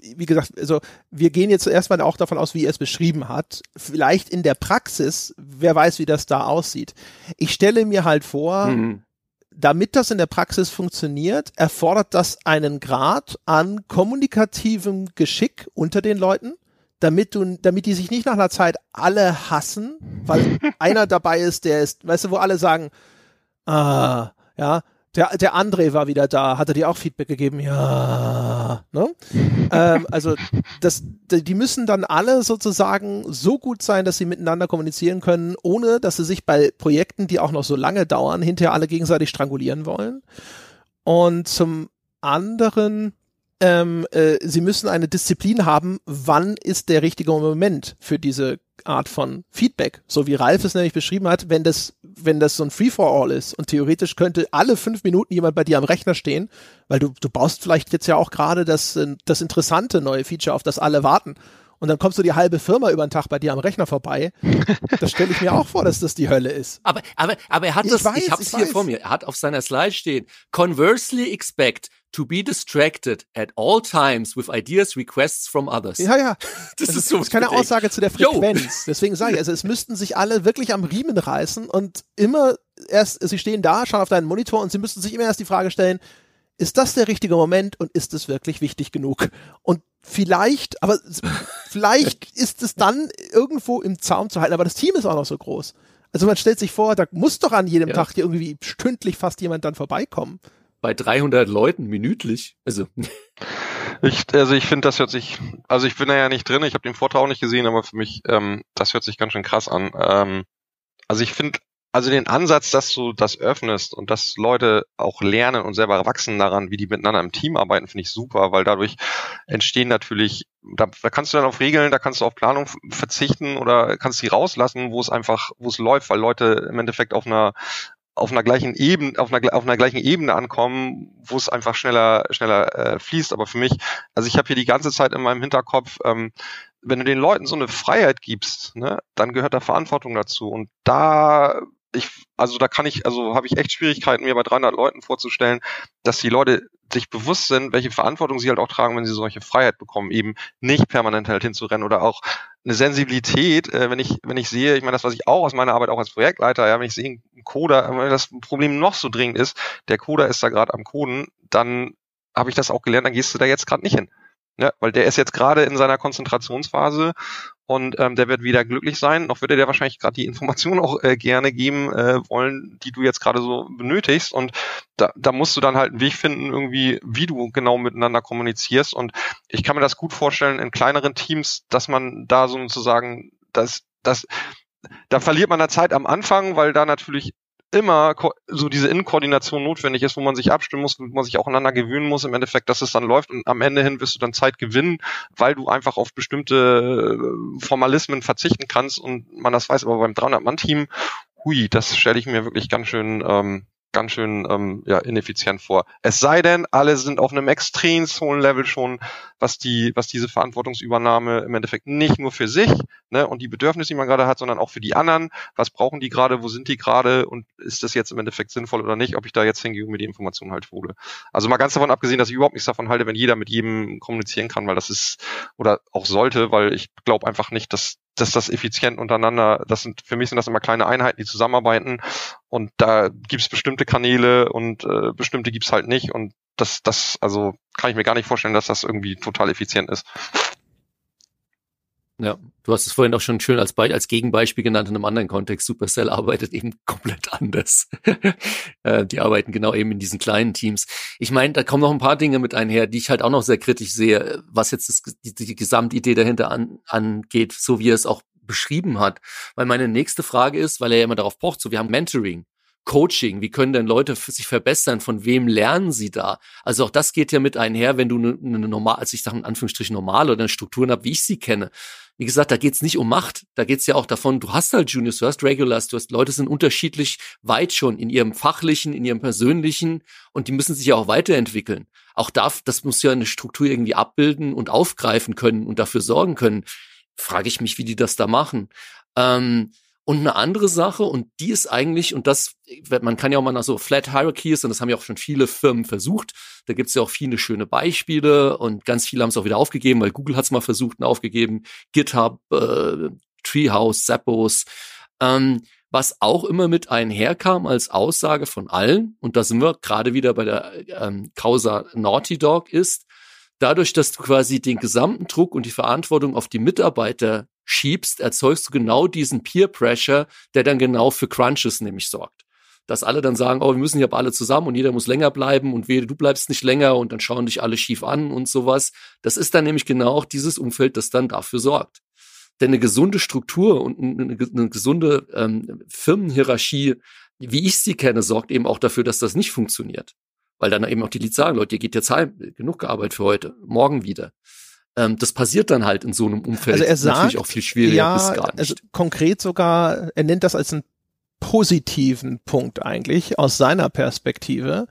wie gesagt, also wir gehen jetzt erstmal auch davon aus, wie er es beschrieben hat. Vielleicht in der Praxis, wer weiß, wie das da aussieht. Ich stelle mir halt vor, mhm. damit das in der Praxis funktioniert, erfordert das einen Grad an kommunikativem Geschick unter den Leuten, damit du, damit die sich nicht nach einer Zeit alle hassen, weil einer dabei ist, der ist, weißt du, wo alle sagen, ah, ja, der, der André war wieder da. Hat er dir auch Feedback gegeben? Ja. Ne? ähm, also das, die müssen dann alle sozusagen so gut sein, dass sie miteinander kommunizieren können, ohne dass sie sich bei Projekten, die auch noch so lange dauern, hinterher alle gegenseitig strangulieren wollen. Und zum anderen ähm, äh, sie müssen eine Disziplin haben, wann ist der richtige Moment für diese Art von Feedback. So wie Ralf es nämlich beschrieben hat, wenn das, wenn das so ein Free-for-all ist und theoretisch könnte alle fünf Minuten jemand bei dir am Rechner stehen, weil du, du baust vielleicht jetzt ja auch gerade das, das interessante neue Feature, auf das alle warten. Und dann kommst du die halbe Firma über den Tag bei dir am Rechner vorbei. Das stelle ich mir auch vor, dass das die Hölle ist. Aber, aber, aber er hat ich das, weiß, ich hab's ich hier weiß. vor mir, er hat auf seiner Slide stehen, conversely expect to be distracted at all times with ideas, requests from others. Ja, ja. Das, das ist, so das ist keine Aussage zu der Frequenz. Yo. Deswegen sage ich, also es müssten sich alle wirklich am Riemen reißen und immer erst, sie stehen da, schauen auf deinen Monitor und sie müssten sich immer erst die Frage stellen, ist das der richtige Moment und ist es wirklich wichtig genug? Und vielleicht, aber vielleicht ist es dann irgendwo im Zaum zu halten, aber das Team ist auch noch so groß. Also man stellt sich vor, da muss doch an jedem ja. Tag hier irgendwie stündlich fast jemand dann vorbeikommen bei 300 Leuten minütlich. Also. Ich, also ich finde, das hört sich, also ich bin da ja nicht drin, ich habe den Vortrag auch nicht gesehen, aber für mich, ähm, das hört sich ganz schön krass an. Ähm, also ich finde, also den Ansatz, dass du das öffnest und dass Leute auch lernen und selber wachsen daran, wie die miteinander im Team arbeiten, finde ich super, weil dadurch entstehen natürlich, da, da kannst du dann auf Regeln, da kannst du auf Planung verzichten oder kannst sie rauslassen, wo es einfach, wo es läuft, weil Leute im Endeffekt auf einer auf einer gleichen Ebene, auf einer, auf einer gleichen Ebene ankommen, wo es einfach schneller, schneller äh, fließt. Aber für mich, also ich habe hier die ganze Zeit in meinem Hinterkopf, ähm, wenn du den Leuten so eine Freiheit gibst, ne, dann gehört da Verantwortung dazu. Und da ich, also da kann ich, also habe ich echt Schwierigkeiten, mir bei 300 Leuten vorzustellen, dass die Leute sich bewusst sind, welche Verantwortung sie halt auch tragen, wenn sie solche Freiheit bekommen, eben nicht permanent halt hinzurennen oder auch eine Sensibilität, äh, wenn ich, wenn ich sehe, ich meine, das, was ich auch aus meiner Arbeit auch als Projektleiter, ja, wenn ich sehe, ein Coder, wenn das Problem noch so dringend ist, der Coder ist da gerade am Coden, dann habe ich das auch gelernt, dann gehst du da jetzt gerade nicht hin. Ja, weil der ist jetzt gerade in seiner Konzentrationsphase und ähm, der wird wieder glücklich sein. Noch würde der wahrscheinlich gerade die Informationen auch äh, gerne geben äh, wollen, die du jetzt gerade so benötigst. Und da, da musst du dann halt einen Weg finden, irgendwie, wie du genau miteinander kommunizierst. Und ich kann mir das gut vorstellen in kleineren Teams, dass man da sozusagen das, das, da verliert man da Zeit am Anfang, weil da natürlich immer so diese Innenkoordination notwendig ist, wo man sich abstimmen muss, wo man sich auch aneinander gewöhnen muss, im Endeffekt, dass es dann läuft und am Ende hin wirst du dann Zeit gewinnen, weil du einfach auf bestimmte äh, Formalismen verzichten kannst und man das weiß, aber beim 300-Mann-Team, hui, das stelle ich mir wirklich ganz schön ähm, ganz schön ähm, ja, ineffizient vor. Es sei denn, alle sind auf einem extrem hohen Level schon, was die, was diese Verantwortungsübernahme im Endeffekt nicht nur für sich ne, und die Bedürfnisse, die man gerade hat, sondern auch für die anderen. Was brauchen die gerade? Wo sind die gerade? Und ist das jetzt im Endeffekt sinnvoll oder nicht? Ob ich da jetzt hingehe und mir die Informationen halt hole. Also mal ganz davon abgesehen, dass ich überhaupt nichts davon halte, wenn jeder mit jedem kommunizieren kann, weil das ist oder auch sollte, weil ich glaube einfach nicht, dass dass das effizient untereinander, das sind, für mich sind das immer kleine Einheiten, die zusammenarbeiten und da gibt's bestimmte Kanäle und äh, bestimmte gibt's halt nicht und das, das, also kann ich mir gar nicht vorstellen, dass das irgendwie total effizient ist. Ja, du hast es vorhin auch schon schön als, Be als Gegenbeispiel genannt in einem anderen Kontext. Supercell arbeitet eben komplett anders. Äh, die arbeiten genau eben in diesen kleinen Teams. Ich meine, da kommen noch ein paar Dinge mit einher, die ich halt auch noch sehr kritisch sehe, was jetzt das, die, die Gesamtidee dahinter an, angeht, so wie er es auch beschrieben hat. Weil meine nächste Frage ist, weil er ja immer darauf pocht, so wir haben Mentoring. Coaching, wie können denn Leute sich verbessern, von wem lernen sie da? Also auch das geht ja mit einher, wenn du eine, eine normal, als ich sage in Anführungsstrichen normal oder eine Strukturen habe, wie ich sie kenne. Wie gesagt, da geht's nicht um Macht, da geht's ja auch davon, du hast halt Juniors, du hast Regulars, du hast Leute sind unterschiedlich weit schon in ihrem fachlichen, in ihrem persönlichen und die müssen sich ja auch weiterentwickeln. Auch darf, das muss ja eine Struktur irgendwie abbilden und aufgreifen können und dafür sorgen können. Frage ich mich, wie die das da machen. Ähm, und eine andere Sache, und die ist eigentlich, und das, man kann ja auch mal nach so Flat Hierarchies, und das haben ja auch schon viele Firmen versucht, da gibt's ja auch viele schöne Beispiele und ganz viele haben es auch wieder aufgegeben, weil Google hat's mal versucht und aufgegeben, GitHub, äh, Treehouse, Zappos, ähm, was auch immer mit einherkam als Aussage von allen, und da sind wir gerade wieder bei der ähm, Causa Naughty Dog ist, dadurch, dass du quasi den gesamten Druck und die Verantwortung auf die Mitarbeiter schiebst, erzeugst du genau diesen Peer Pressure, der dann genau für Crunches nämlich sorgt. Dass alle dann sagen, oh, wir müssen hier alle zusammen und jeder muss länger bleiben und wehe, du bleibst nicht länger und dann schauen dich alle schief an und sowas. Das ist dann nämlich genau auch dieses Umfeld, das dann dafür sorgt. Denn eine gesunde Struktur und eine, eine gesunde ähm, Firmenhierarchie, wie ich sie kenne, sorgt eben auch dafür, dass das nicht funktioniert. Weil dann eben auch die Leads sagen, Leute, ihr geht jetzt heim, genug gearbeitet für heute, morgen wieder. Ähm, das passiert dann halt in so einem Umfeld. Also er sagt, natürlich auch viel schwieriger ja, bis gar nicht. Also konkret sogar, er nennt das als einen positiven Punkt eigentlich aus seiner Perspektive,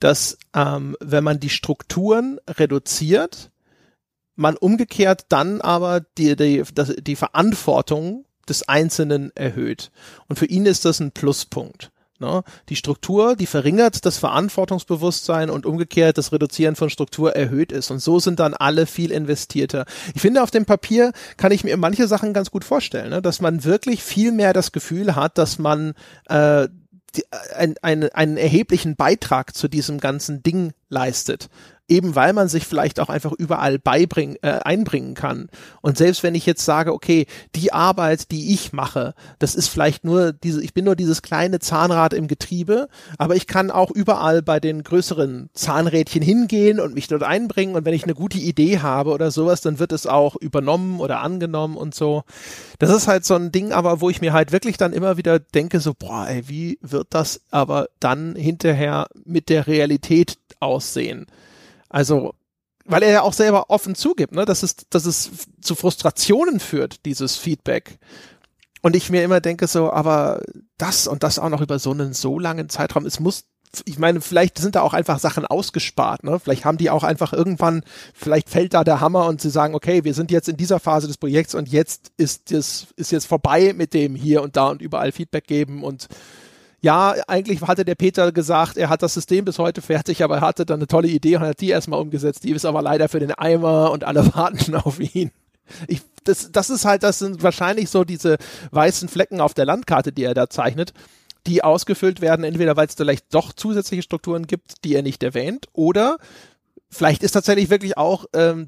dass ähm, wenn man die Strukturen reduziert, man umgekehrt dann aber die, die, die Verantwortung des Einzelnen erhöht. Und für ihn ist das ein Pluspunkt. Ne? Die Struktur, die verringert das Verantwortungsbewusstsein und umgekehrt das Reduzieren von Struktur erhöht ist. Und so sind dann alle viel investierter. Ich finde, auf dem Papier kann ich mir manche Sachen ganz gut vorstellen, ne? dass man wirklich viel mehr das Gefühl hat, dass man äh, die, ein, ein, einen erheblichen Beitrag zu diesem ganzen Ding leistet eben weil man sich vielleicht auch einfach überall beibringen, äh, einbringen kann. Und selbst wenn ich jetzt sage, okay, die Arbeit, die ich mache, das ist vielleicht nur diese, ich bin nur dieses kleine Zahnrad im Getriebe, aber ich kann auch überall bei den größeren Zahnrädchen hingehen und mich dort einbringen und wenn ich eine gute Idee habe oder sowas, dann wird es auch übernommen oder angenommen und so. Das ist halt so ein Ding, aber wo ich mir halt wirklich dann immer wieder denke, so, boah, ey, wie wird das aber dann hinterher mit der Realität aussehen? Also, weil er ja auch selber offen zugibt, ne, dass es, dass es zu Frustrationen führt, dieses Feedback. Und ich mir immer denke so, aber das und das auch noch über so einen so langen Zeitraum, es muss ich meine, vielleicht sind da auch einfach Sachen ausgespart, ne? Vielleicht haben die auch einfach irgendwann, vielleicht fällt da der Hammer und sie sagen, okay, wir sind jetzt in dieser Phase des Projekts und jetzt ist es, ist jetzt vorbei mit dem hier und da und überall Feedback geben und ja, eigentlich hatte der Peter gesagt, er hat das System bis heute fertig, aber er hatte dann eine tolle Idee und hat die erstmal umgesetzt. Die ist aber leider für den Eimer und alle warten auf ihn. Ich, das, das ist halt, das sind wahrscheinlich so diese weißen Flecken auf der Landkarte, die er da zeichnet, die ausgefüllt werden, entweder weil es vielleicht doch zusätzliche Strukturen gibt, die er nicht erwähnt, oder vielleicht ist tatsächlich wirklich auch ähm,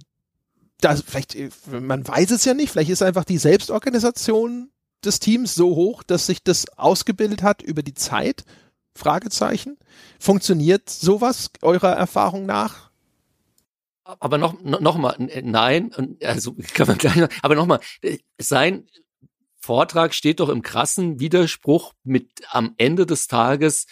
das, vielleicht, man weiß es ja nicht, vielleicht ist einfach die Selbstorganisation des Teams so hoch, dass sich das ausgebildet hat über die Zeit? Fragezeichen. Funktioniert sowas eurer Erfahrung nach? Aber noch, noch mal, nein, also kann man gleich, aber noch mal, sein Vortrag steht doch im krassen Widerspruch mit am Ende des Tages,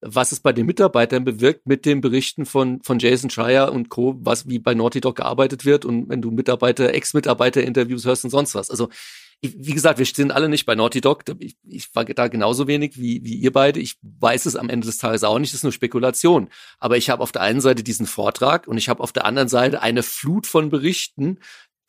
was es bei den Mitarbeitern bewirkt mit den Berichten von, von Jason Schreier und Co., was wie bei Naughty Dog gearbeitet wird und wenn du Mitarbeiter, Ex-Mitarbeiter-Interviews hörst und sonst was. Also wie gesagt, wir sind alle nicht bei Naughty Dog. Ich, ich war da genauso wenig wie, wie ihr beide. Ich weiß es am Ende des Tages auch nicht. Das ist nur Spekulation. Aber ich habe auf der einen Seite diesen Vortrag und ich habe auf der anderen Seite eine Flut von Berichten,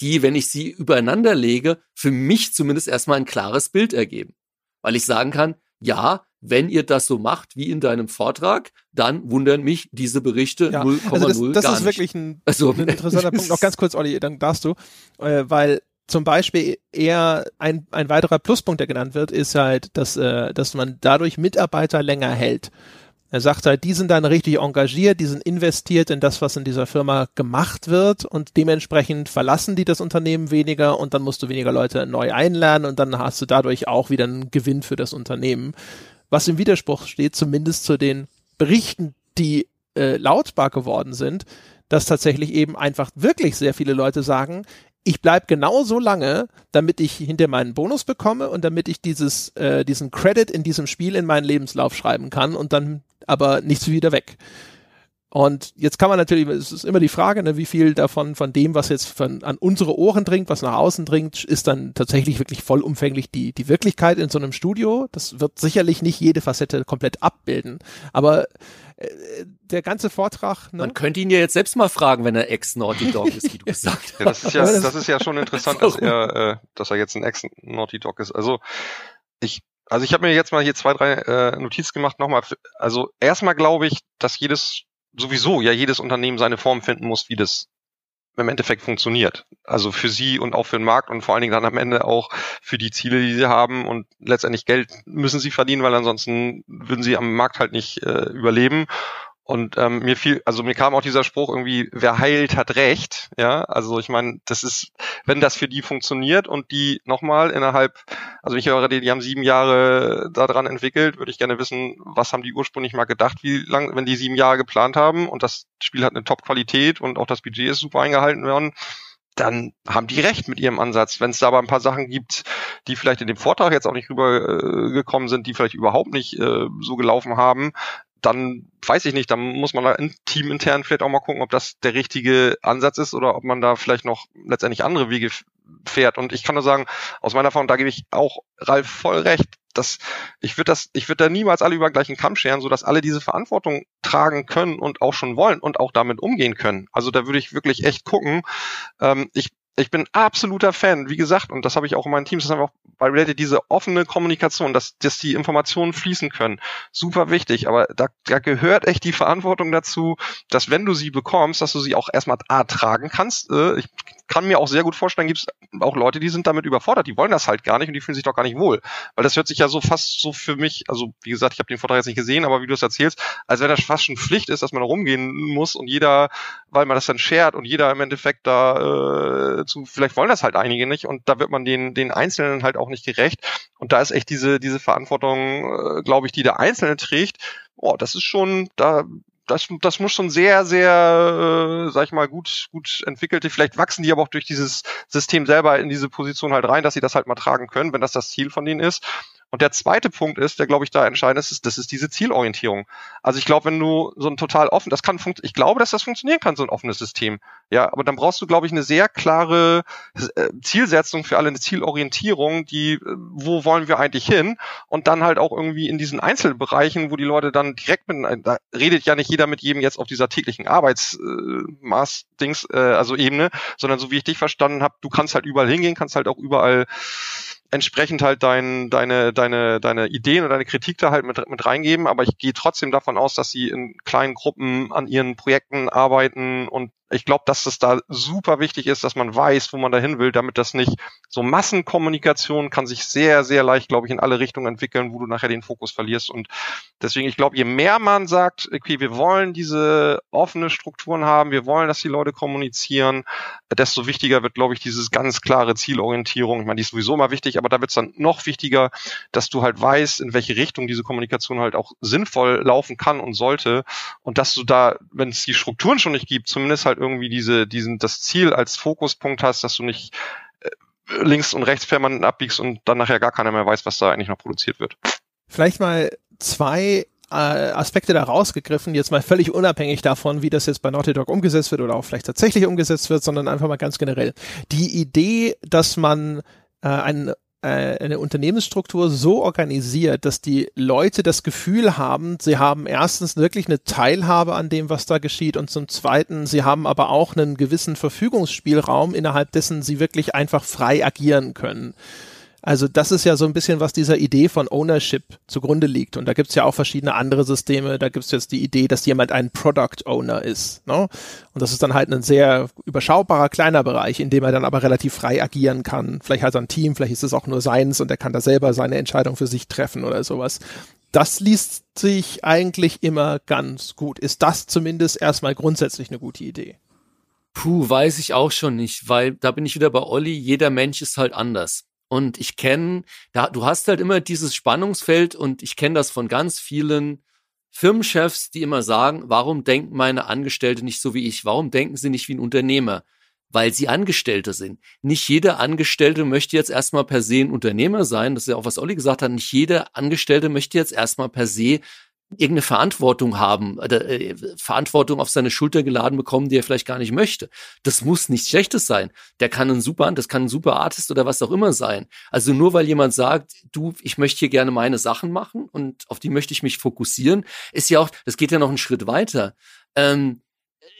die, wenn ich sie übereinander lege, für mich zumindest erstmal ein klares Bild ergeben. Weil ich sagen kann, ja, wenn ihr das so macht wie in deinem Vortrag, dann wundern mich diese Berichte ja, 0,0 also das, das ist nicht. wirklich ein, also, ein interessanter Punkt. Noch ganz kurz, Olli, dann darfst du, äh, weil zum Beispiel eher ein, ein weiterer Pluspunkt, der genannt wird, ist halt, dass, äh, dass man dadurch Mitarbeiter länger hält. Er sagt halt, die sind dann richtig engagiert, die sind investiert in das, was in dieser Firma gemacht wird und dementsprechend verlassen die das Unternehmen weniger und dann musst du weniger Leute neu einlernen und dann hast du dadurch auch wieder einen Gewinn für das Unternehmen. Was im Widerspruch steht, zumindest zu den Berichten, die äh, lautbar geworden sind, dass tatsächlich eben einfach wirklich sehr viele Leute sagen, ich bleib genau so lange, damit ich hinter meinen Bonus bekomme und damit ich dieses, äh, diesen Credit in diesem Spiel in meinen Lebenslauf schreiben kann und dann aber nichts wieder weg. Und jetzt kann man natürlich, es ist immer die Frage, ne, wie viel davon, von dem, was jetzt von, an unsere Ohren dringt, was nach außen dringt, ist dann tatsächlich wirklich vollumfänglich die, die Wirklichkeit in so einem Studio. Das wird sicherlich nicht jede Facette komplett abbilden. Aber äh, der ganze Vortrag. Ne? Man könnte ihn ja jetzt selbst mal fragen, wenn er Ex-Naughty Dog ist, wie du gesagt hast. Ja, das ist ja, das ist ja schon interessant, dass er, äh, dass er jetzt ein Ex-Naughty Dog ist. Also ich also ich habe mir jetzt mal hier zwei, drei äh, Notizen gemacht. Nochmal, also erstmal glaube ich, dass jedes sowieso ja jedes Unternehmen seine Form finden muss, wie das im Endeffekt funktioniert. Also für sie und auch für den Markt und vor allen Dingen dann am Ende auch für die Ziele, die sie haben und letztendlich Geld müssen sie verdienen, weil ansonsten würden sie am Markt halt nicht äh, überleben. Und ähm, mir fiel, also mir kam auch dieser Spruch irgendwie, wer heilt, hat recht. Ja, also ich meine, das ist, wenn das für die funktioniert und die nochmal innerhalb, also ich höre, die, die haben sieben Jahre daran entwickelt, würde ich gerne wissen, was haben die ursprünglich mal gedacht, wie lang, wenn die sieben Jahre geplant haben und das Spiel hat eine Top-Qualität und auch das Budget ist super eingehalten worden dann haben die recht mit ihrem Ansatz. Wenn es da aber ein paar Sachen gibt, die vielleicht in dem Vortrag jetzt auch nicht rübergekommen äh, sind, die vielleicht überhaupt nicht äh, so gelaufen haben, dann weiß ich nicht, dann muss man da in Team intern vielleicht auch mal gucken, ob das der richtige Ansatz ist oder ob man da vielleicht noch letztendlich andere Wege fährt. Und ich kann nur sagen, aus meiner Erfahrung, da gebe ich auch Ralf voll recht, dass ich würde das, ich würde da niemals alle über den gleichen Kamm scheren, so dass alle diese Verantwortung tragen können und auch schon wollen und auch damit umgehen können. Also da würde ich wirklich echt gucken. Ähm, ich ich bin absoluter Fan, wie gesagt, und das habe ich auch in meinen Teams, das haben wir auch bei Reddit, diese offene Kommunikation, dass, dass die Informationen fließen können. Super wichtig, aber da, da gehört echt die Verantwortung dazu, dass wenn du sie bekommst, dass du sie auch erstmal A tragen kannst. Äh, ich kann mir auch sehr gut vorstellen, gibt es auch Leute, die sind damit überfordert, die wollen das halt gar nicht und die fühlen sich doch gar nicht wohl. Weil das hört sich ja so fast so für mich, also wie gesagt, ich habe den Vortrag jetzt nicht gesehen, aber wie du es erzählst, als wenn das fast schon Pflicht ist, dass man rumgehen muss und jeder, weil man das dann shared und jeder im Endeffekt da äh, zu, vielleicht wollen das halt einige nicht und da wird man den, den Einzelnen halt auch nicht gerecht. Und da ist echt diese, diese Verantwortung, äh, glaube ich, die der Einzelne trägt, oh, das ist schon, da das, das muss schon sehr, sehr, äh, sag ich mal, gut, gut entwickelte. Vielleicht wachsen die aber auch durch dieses System selber in diese Position halt rein, dass sie das halt mal tragen können, wenn das das Ziel von denen ist. Und der zweite Punkt ist, der glaube ich da entscheidend ist, ist, das ist diese Zielorientierung. Also ich glaube, wenn du so ein total offen, das kann ich glaube, dass das funktionieren kann, so ein offenes System. Ja, aber dann brauchst du, glaube ich, eine sehr klare äh, Zielsetzung für alle, eine Zielorientierung, die, äh, wo wollen wir eigentlich hin? Und dann halt auch irgendwie in diesen Einzelbereichen, wo die Leute dann direkt mit, da redet ja nicht jeder mit jedem jetzt auf dieser täglichen Arbeitsmaß-Dings, äh, äh, also Ebene, sondern so wie ich dich verstanden habe, du kannst halt überall hingehen, kannst halt auch überall entsprechend halt dein, deine, deine, deine Ideen und deine Kritik da halt mit, mit reingeben, aber ich gehe trotzdem davon aus, dass sie in kleinen Gruppen an ihren Projekten arbeiten und ich glaube, dass es da super wichtig ist, dass man weiß, wo man dahin will, damit das nicht so Massenkommunikation kann sich sehr, sehr leicht, glaube ich, in alle Richtungen entwickeln, wo du nachher den Fokus verlierst. Und deswegen, ich glaube, je mehr man sagt, okay, wir wollen diese offene Strukturen haben, wir wollen, dass die Leute kommunizieren, desto wichtiger wird, glaube ich, dieses ganz klare Zielorientierung. Ich meine, die ist sowieso immer wichtig, aber da wird es dann noch wichtiger, dass du halt weißt, in welche Richtung diese Kommunikation halt auch sinnvoll laufen kann und sollte. Und dass du da, wenn es die Strukturen schon nicht gibt, zumindest halt halt irgendwie diese, diesen, das Ziel als Fokuspunkt hast, dass du nicht äh, links und rechts permanent abbiegst und dann nachher gar keiner mehr weiß, was da eigentlich noch produziert wird. Vielleicht mal zwei äh, Aspekte da rausgegriffen, jetzt mal völlig unabhängig davon, wie das jetzt bei Naughty Dog umgesetzt wird oder auch vielleicht tatsächlich umgesetzt wird, sondern einfach mal ganz generell. Die Idee, dass man äh, einen eine Unternehmensstruktur so organisiert, dass die Leute das Gefühl haben, sie haben erstens wirklich eine Teilhabe an dem, was da geschieht und zum Zweiten, sie haben aber auch einen gewissen Verfügungsspielraum, innerhalb dessen sie wirklich einfach frei agieren können. Also das ist ja so ein bisschen, was dieser Idee von Ownership zugrunde liegt. Und da gibt's ja auch verschiedene andere Systeme. Da gibt's jetzt die Idee, dass jemand ein Product Owner ist. Ne? Und das ist dann halt ein sehr überschaubarer kleiner Bereich, in dem er dann aber relativ frei agieren kann. Vielleicht hat er ein Team, vielleicht ist es auch nur seins und er kann da selber seine Entscheidung für sich treffen oder sowas. Das liest sich eigentlich immer ganz gut. Ist das zumindest erstmal grundsätzlich eine gute Idee? Puh, weiß ich auch schon nicht, weil da bin ich wieder bei Olli, jeder Mensch ist halt anders. Und ich kenne, da, du hast halt immer dieses Spannungsfeld und ich kenne das von ganz vielen Firmenchefs, die immer sagen, warum denken meine Angestellte nicht so wie ich? Warum denken sie nicht wie ein Unternehmer? weil sie Angestellte sind. Nicht jeder Angestellte möchte jetzt erstmal per se ein Unternehmer sein. Das ist ja auch, was Olli gesagt hat. Nicht jeder Angestellte möchte jetzt erstmal per se irgendeine Verantwortung haben, oder, äh, Verantwortung auf seine Schulter geladen bekommen, die er vielleicht gar nicht möchte. Das muss nichts Schlechtes sein. Der kann ein super, das kann ein super Artist oder was auch immer sein. Also nur weil jemand sagt, du, ich möchte hier gerne meine Sachen machen und auf die möchte ich mich fokussieren, ist ja auch, das geht ja noch einen Schritt weiter. Ähm,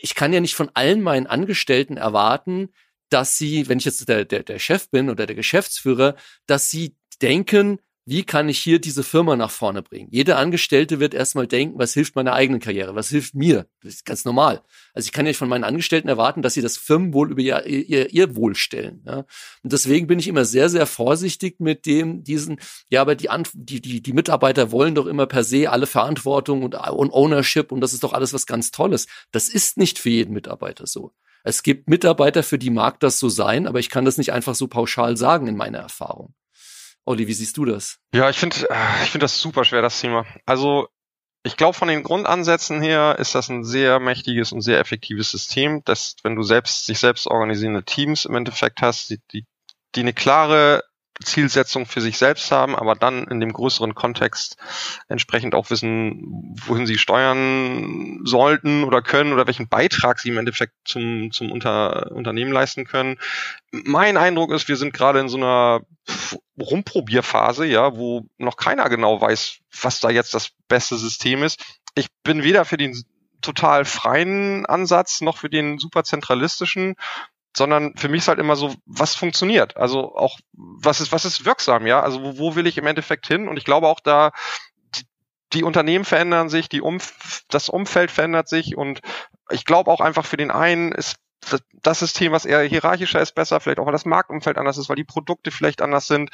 ich kann ja nicht von allen meinen Angestellten erwarten, dass sie, wenn ich jetzt der, der, der Chef bin oder der Geschäftsführer, dass sie denken, wie kann ich hier diese Firma nach vorne bringen? Jeder Angestellte wird erstmal denken, was hilft meiner eigenen Karriere? Was hilft mir? Das ist ganz normal. Also ich kann ja nicht von meinen Angestellten erwarten, dass sie das Firmenwohl über ihr, ihr, ihr Wohl stellen. Ja? Und deswegen bin ich immer sehr, sehr vorsichtig mit dem, diesen, ja, aber die, die, die, die Mitarbeiter wollen doch immer per se alle Verantwortung und, und Ownership und das ist doch alles was ganz Tolles. Das ist nicht für jeden Mitarbeiter so. Es gibt Mitarbeiter, für die mag das so sein, aber ich kann das nicht einfach so pauschal sagen in meiner Erfahrung. Olli, wie siehst du das? Ja, ich finde äh, ich finde das super schwer, das Thema. Also ich glaube, von den Grundansätzen her ist das ein sehr mächtiges und sehr effektives System, dass wenn du selbst sich selbst organisierende Teams im Endeffekt hast, die, die, die eine klare Zielsetzung für sich selbst haben, aber dann in dem größeren Kontext entsprechend auch wissen, wohin sie steuern sollten oder können oder welchen Beitrag sie im Endeffekt zum, zum Unter, Unternehmen leisten können. Mein Eindruck ist, wir sind gerade in so einer Rumprobierphase, ja, wo noch keiner genau weiß, was da jetzt das beste System ist. Ich bin weder für den total freien Ansatz noch für den super zentralistischen sondern für mich ist halt immer so, was funktioniert? Also auch, was ist, was ist wirksam, ja? Also wo, wo will ich im Endeffekt hin? Und ich glaube auch da, die, die Unternehmen verändern sich, die Umf das Umfeld verändert sich und ich glaube auch einfach für den einen ist das System, was eher hierarchischer ist, besser, vielleicht auch weil das Marktumfeld anders ist, weil die Produkte vielleicht anders sind,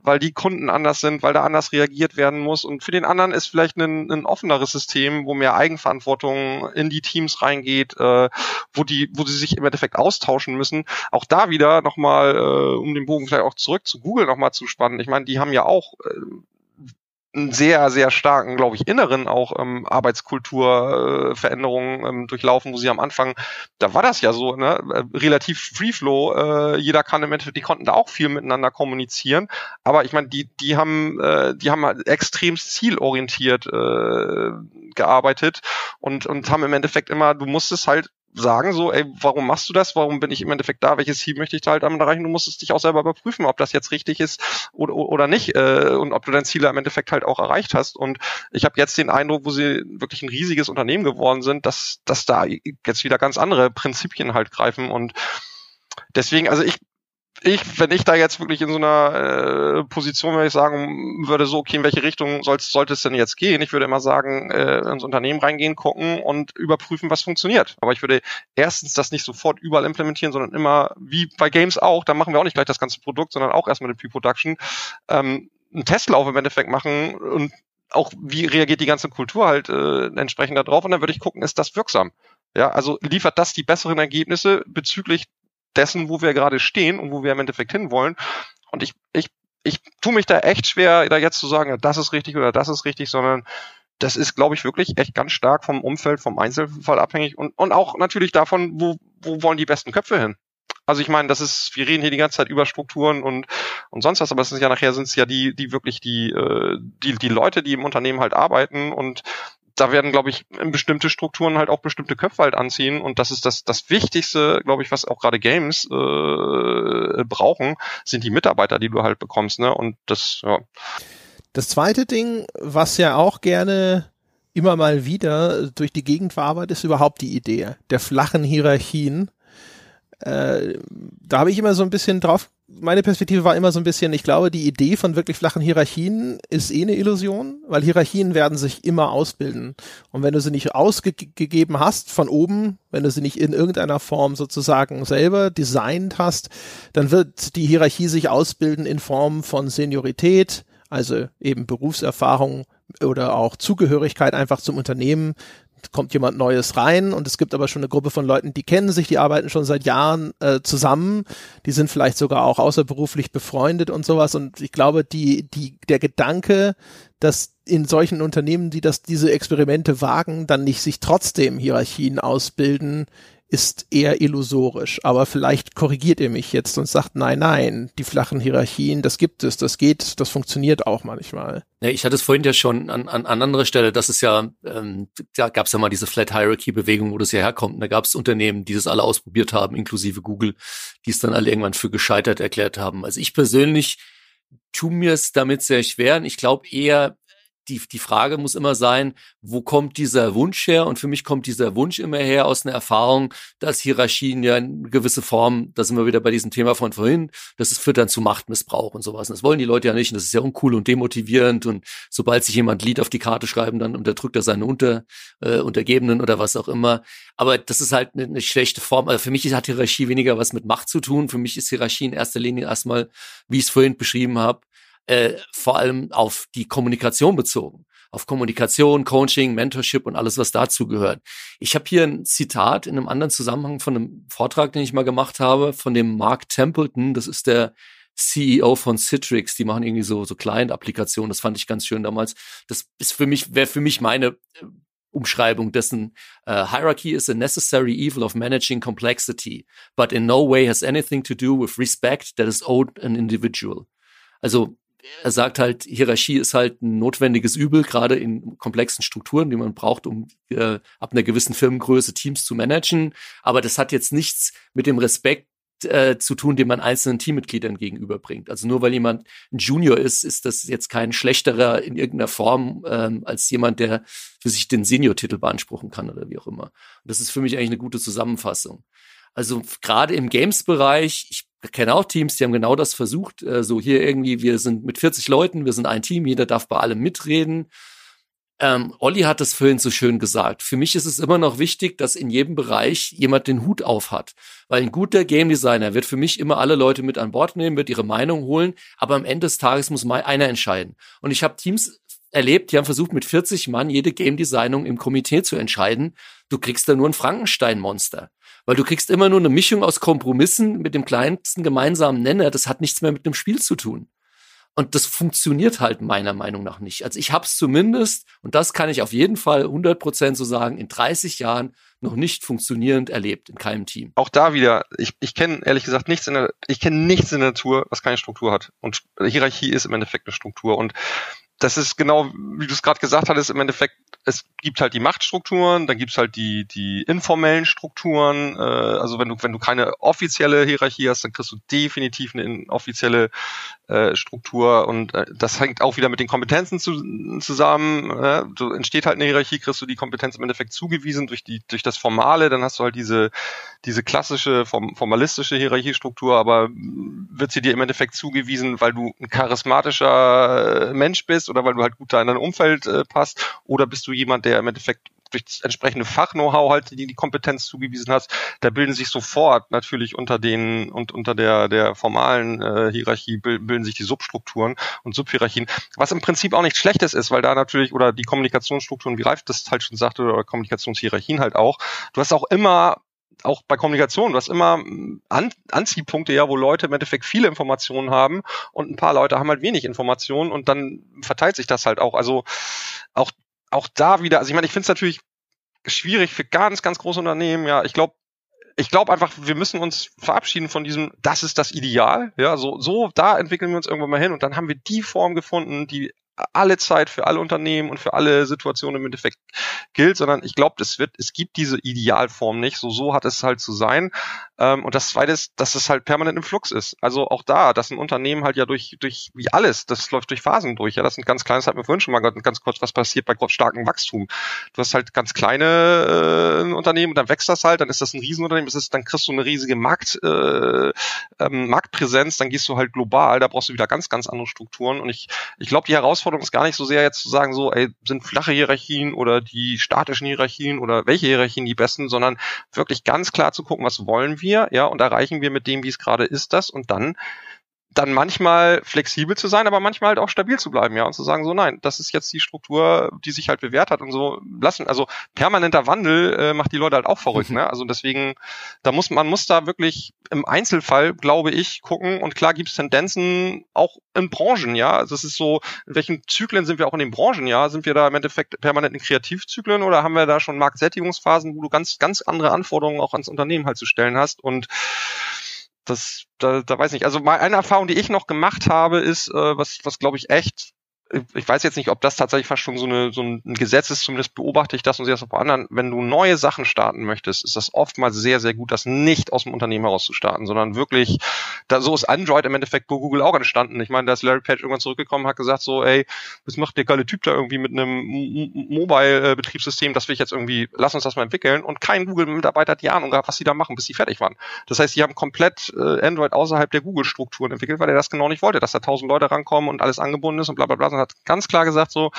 weil die Kunden anders sind, weil da anders reagiert werden muss. Und für den anderen ist vielleicht ein, ein offeneres System, wo mehr Eigenverantwortung in die Teams reingeht, äh, wo die, wo sie sich im Endeffekt austauschen müssen. Auch da wieder nochmal, äh, um den Bogen vielleicht auch zurück zu Google nochmal zu spannen. Ich meine, die haben ja auch äh, einen sehr, sehr starken, glaube ich, inneren auch ähm, Arbeitskulturveränderungen äh, ähm, durchlaufen, wo sie am Anfang, da war das ja so, ne, äh, relativ Free Flow, äh, jeder kann im Endeffekt, die konnten da auch viel miteinander kommunizieren, aber ich meine, die, die haben, äh, die haben halt extrem zielorientiert äh, gearbeitet und, und haben im Endeffekt immer, du musstest halt sagen, so, ey, warum machst du das? Warum bin ich im Endeffekt da? Welches Ziel möchte ich da halt damit erreichen? Du musst es dich auch selber überprüfen, ob das jetzt richtig ist oder, oder nicht äh, und ob du dein Ziel im Endeffekt halt auch erreicht hast. Und ich habe jetzt den Eindruck, wo sie wirklich ein riesiges Unternehmen geworden sind, dass, dass da jetzt wieder ganz andere Prinzipien halt greifen und Deswegen, also ich ich, wenn ich da jetzt wirklich in so einer äh, Position wäre, ich sagen würde, so, okay, in welche Richtung sollte es denn jetzt gehen? Ich würde immer sagen, äh, ins Unternehmen reingehen, gucken und überprüfen, was funktioniert. Aber ich würde erstens das nicht sofort überall implementieren, sondern immer, wie bei Games auch, da machen wir auch nicht gleich das ganze Produkt, sondern auch erstmal eine Pre-Production, ähm, einen Testlauf im Endeffekt machen und auch wie reagiert die ganze Kultur halt äh, entsprechend darauf und dann würde ich gucken, ist das wirksam? Ja, also liefert das die besseren Ergebnisse bezüglich dessen, wo wir gerade stehen und wo wir im Endeffekt hinwollen. Und ich, ich, ich tue mich da echt schwer, da jetzt zu sagen, ja, das ist richtig oder das ist richtig, sondern das ist, glaube ich, wirklich echt ganz stark vom Umfeld, vom Einzelfall abhängig und, und auch natürlich davon, wo, wo wollen die besten Köpfe hin. Also ich meine, das ist, wir reden hier die ganze Zeit über Strukturen und, und sonst was, aber es ist ja nachher sind es ja die, die wirklich die, äh, die, die Leute, die im Unternehmen halt arbeiten und da werden, glaube ich, bestimmte Strukturen halt auch bestimmte Köpfe halt anziehen. Und das ist das, das Wichtigste, glaube ich, was auch gerade Games äh, brauchen, sind die Mitarbeiter, die du halt bekommst. Ne? Und das, ja. Das zweite Ding, was ja auch gerne immer mal wieder durch die Gegend verarbeitet, ist überhaupt die Idee der flachen Hierarchien. Äh, da habe ich immer so ein bisschen drauf meine Perspektive war immer so ein bisschen, ich glaube, die Idee von wirklich flachen Hierarchien ist eh eine Illusion, weil Hierarchien werden sich immer ausbilden. Und wenn du sie nicht ausgegeben hast von oben, wenn du sie nicht in irgendeiner Form sozusagen selber designt hast, dann wird die Hierarchie sich ausbilden in Form von Seniorität, also eben Berufserfahrung oder auch Zugehörigkeit einfach zum Unternehmen, kommt jemand Neues rein und es gibt aber schon eine Gruppe von Leuten, die kennen sich, die arbeiten schon seit Jahren äh, zusammen, die sind vielleicht sogar auch außerberuflich befreundet und sowas. Und ich glaube, die, die, der Gedanke, dass in solchen Unternehmen, die das, diese Experimente wagen, dann nicht sich trotzdem Hierarchien ausbilden, ist eher illusorisch. Aber vielleicht korrigiert ihr mich jetzt und sagt, nein, nein, die flachen Hierarchien, das gibt es, das geht, das funktioniert auch manchmal. Ja, ich hatte es vorhin ja schon an, an, an anderer Stelle, dass es ja, ähm, da gab es ja mal diese Flat Hierarchy-Bewegung, wo das ja herkommt. Und da gab es Unternehmen, die das alle ausprobiert haben, inklusive Google, die es dann alle irgendwann für gescheitert erklärt haben. Also ich persönlich tu mir es damit sehr schwer. Und ich glaube eher, die, die Frage muss immer sein, wo kommt dieser Wunsch her? Und für mich kommt dieser Wunsch immer her aus einer Erfahrung, dass Hierarchien ja in gewisse Form, da sind wir wieder bei diesem Thema von vorhin, das führt dann zu Machtmissbrauch und sowas. Und das wollen die Leute ja nicht. Und das ist ja uncool und demotivierend. Und sobald sich jemand Lied auf die Karte schreiben, dann unterdrückt er seine Unter, äh, Untergebenen oder was auch immer. Aber das ist halt eine, eine schlechte Form. Also für mich hat Hierarchie weniger was mit Macht zu tun. Für mich ist Hierarchie in erster Linie erstmal, wie ich es vorhin beschrieben habe, äh, vor allem auf die Kommunikation bezogen. Auf Kommunikation, Coaching, Mentorship und alles, was dazu gehört. Ich habe hier ein Zitat in einem anderen Zusammenhang von einem Vortrag, den ich mal gemacht habe, von dem Mark Templeton. Das ist der CEO von Citrix, die machen irgendwie so so Client-Applikationen. Das fand ich ganz schön damals. Das ist für mich wäre für mich meine äh, Umschreibung dessen uh, Hierarchy is a necessary evil of managing complexity, but in no way has anything to do with respect that is owed an individual. Also er sagt halt, Hierarchie ist halt ein notwendiges Übel, gerade in komplexen Strukturen, die man braucht, um äh, ab einer gewissen Firmengröße Teams zu managen. Aber das hat jetzt nichts mit dem Respekt äh, zu tun, den man einzelnen Teammitgliedern gegenüberbringt. Also nur weil jemand ein Junior ist, ist das jetzt kein schlechterer in irgendeiner Form ähm, als jemand, der für sich den Senior-Titel beanspruchen kann oder wie auch immer. Und das ist für mich eigentlich eine gute Zusammenfassung. Also gerade im Games-Bereich, ich kenne auch Teams, die haben genau das versucht. Äh, so hier irgendwie, wir sind mit 40 Leuten, wir sind ein Team, jeder darf bei allem mitreden. Ähm, Olli hat das vorhin so schön gesagt. Für mich ist es immer noch wichtig, dass in jedem Bereich jemand den Hut auf hat. Weil ein guter Game Designer wird für mich immer alle Leute mit an Bord nehmen, wird ihre Meinung holen, aber am Ende des Tages muss mal einer entscheiden. Und ich habe Teams erlebt, die haben versucht, mit 40 Mann jede Game Designung im Komitee zu entscheiden. Du kriegst da nur ein Frankenstein-Monster. Weil du kriegst immer nur eine Mischung aus Kompromissen mit dem kleinsten gemeinsamen Nenner. Das hat nichts mehr mit dem Spiel zu tun. Und das funktioniert halt meiner Meinung nach nicht. Also ich habe es zumindest, und das kann ich auf jeden Fall 100% so sagen, in 30 Jahren noch nicht funktionierend erlebt in keinem Team. Auch da wieder, ich, ich kenne ehrlich gesagt nichts in der, ich kenne nichts in der Natur, was keine Struktur hat. Und Hierarchie ist im Endeffekt eine Struktur. Und das ist genau, wie du es gerade gesagt hattest, im Endeffekt, es gibt halt die Machtstrukturen, dann gibt's halt die, die informellen Strukturen. Äh, also wenn du, wenn du keine offizielle Hierarchie hast, dann kriegst du definitiv eine offizielle äh, Struktur und äh, das hängt auch wieder mit den Kompetenzen zu, zusammen. Äh, du entsteht halt eine Hierarchie, kriegst du die Kompetenz im Endeffekt zugewiesen durch die, durch das Formale, dann hast du halt diese, diese klassische form, formalistische Hierarchiestruktur, aber wird sie dir im Endeffekt zugewiesen, weil du ein charismatischer Mensch bist oder weil du halt gut da in dein Umfeld äh, passt oder bist du jemand, der im Endeffekt durch das entsprechende Fach-Know-how halt die, die Kompetenz zugewiesen hast, da bilden sich sofort natürlich unter den und unter der der formalen äh, Hierarchie bilden sich die Substrukturen und Subhierarchien, was im Prinzip auch nichts Schlechtes ist, weil da natürlich oder die Kommunikationsstrukturen, wie Ralf das halt schon sagte, oder Kommunikationshierarchien halt auch, du hast auch immer auch bei Kommunikation, du hast immer hm, An Anziehpunkte, ja, wo Leute im Endeffekt viele Informationen haben und ein paar Leute haben halt wenig Informationen und dann verteilt sich das halt auch. Also auch, auch da wieder, also ich meine, ich finde es natürlich schwierig für ganz, ganz große Unternehmen, ja, ich glaube, ich glaube einfach, wir müssen uns verabschieden von diesem, das ist das Ideal, ja, so, so, da entwickeln wir uns irgendwann mal hin und dann haben wir die Form gefunden, die alle Zeit für alle Unternehmen und für alle Situationen im Endeffekt gilt, sondern ich glaube, es wird, es gibt diese Idealform nicht. So, so hat es halt zu sein. Ähm, und das zweite ist, dass es halt permanent im Flux ist. Also auch da, dass ein Unternehmen halt ja durch, durch, wie alles, das läuft durch Phasen durch. Ja, das sind ganz kleine, das hat mir vorhin schon mal ganz kurz, was passiert bei starkem Wachstum. Du hast halt ganz kleine äh, Unternehmen, dann wächst das halt, dann ist das ein Riesenunternehmen, ist, dann kriegst du eine riesige Markt, äh, ähm, Marktpräsenz, dann gehst du halt global, da brauchst du wieder ganz, ganz andere Strukturen. Und ich, ich glaube, die Herausforderung ist gar nicht so sehr jetzt zu sagen, so, ey, sind flache Hierarchien oder die statischen Hierarchien oder welche Hierarchien die besten, sondern wirklich ganz klar zu gucken, was wollen wir, ja, und erreichen wir mit dem, wie es gerade ist, das und dann dann manchmal flexibel zu sein, aber manchmal halt auch stabil zu bleiben, ja, und zu sagen, so nein, das ist jetzt die Struktur, die sich halt bewährt hat und so lassen. Also permanenter Wandel äh, macht die Leute halt auch verrückt, ne? Also deswegen, da muss man muss da wirklich im Einzelfall, glaube ich, gucken. Und klar gibt es Tendenzen auch in Branchen, ja. Also es ist so, in welchen Zyklen sind wir auch in den Branchen, ja? Sind wir da im Endeffekt permanent in Kreativzyklen oder haben wir da schon Marktsättigungsphasen, wo du ganz, ganz andere Anforderungen auch ans Unternehmen halt zu stellen hast? Und das, da, da weiß ich nicht. Also eine Erfahrung, die ich noch gemacht habe, ist, äh, was, was glaube ich echt ich weiß jetzt nicht, ob das tatsächlich fast schon so, eine, so ein Gesetz ist, zumindest beobachte ich das und sehe das auch bei anderen. Wenn du neue Sachen starten möchtest, ist das oftmals sehr, sehr gut, das nicht aus dem Unternehmen heraus zu starten, sondern wirklich, da so ist Android im Endeffekt wo Google auch entstanden. Ich meine, da ist Larry Page irgendwann zurückgekommen, hat gesagt so, ey, was macht der geile Typ da irgendwie mit einem Mobile-Betriebssystem, das will ich jetzt irgendwie, lass uns das mal entwickeln. Und kein Google-Mitarbeiter hat die Ahnung gehabt, was sie da machen, bis sie fertig waren. Das heißt, sie haben komplett äh, Android außerhalb der Google-Strukturen entwickelt, weil er das genau nicht wollte, dass da tausend Leute rankommen und alles angebunden ist und bla bla bla und hat ganz klar gesagt, so,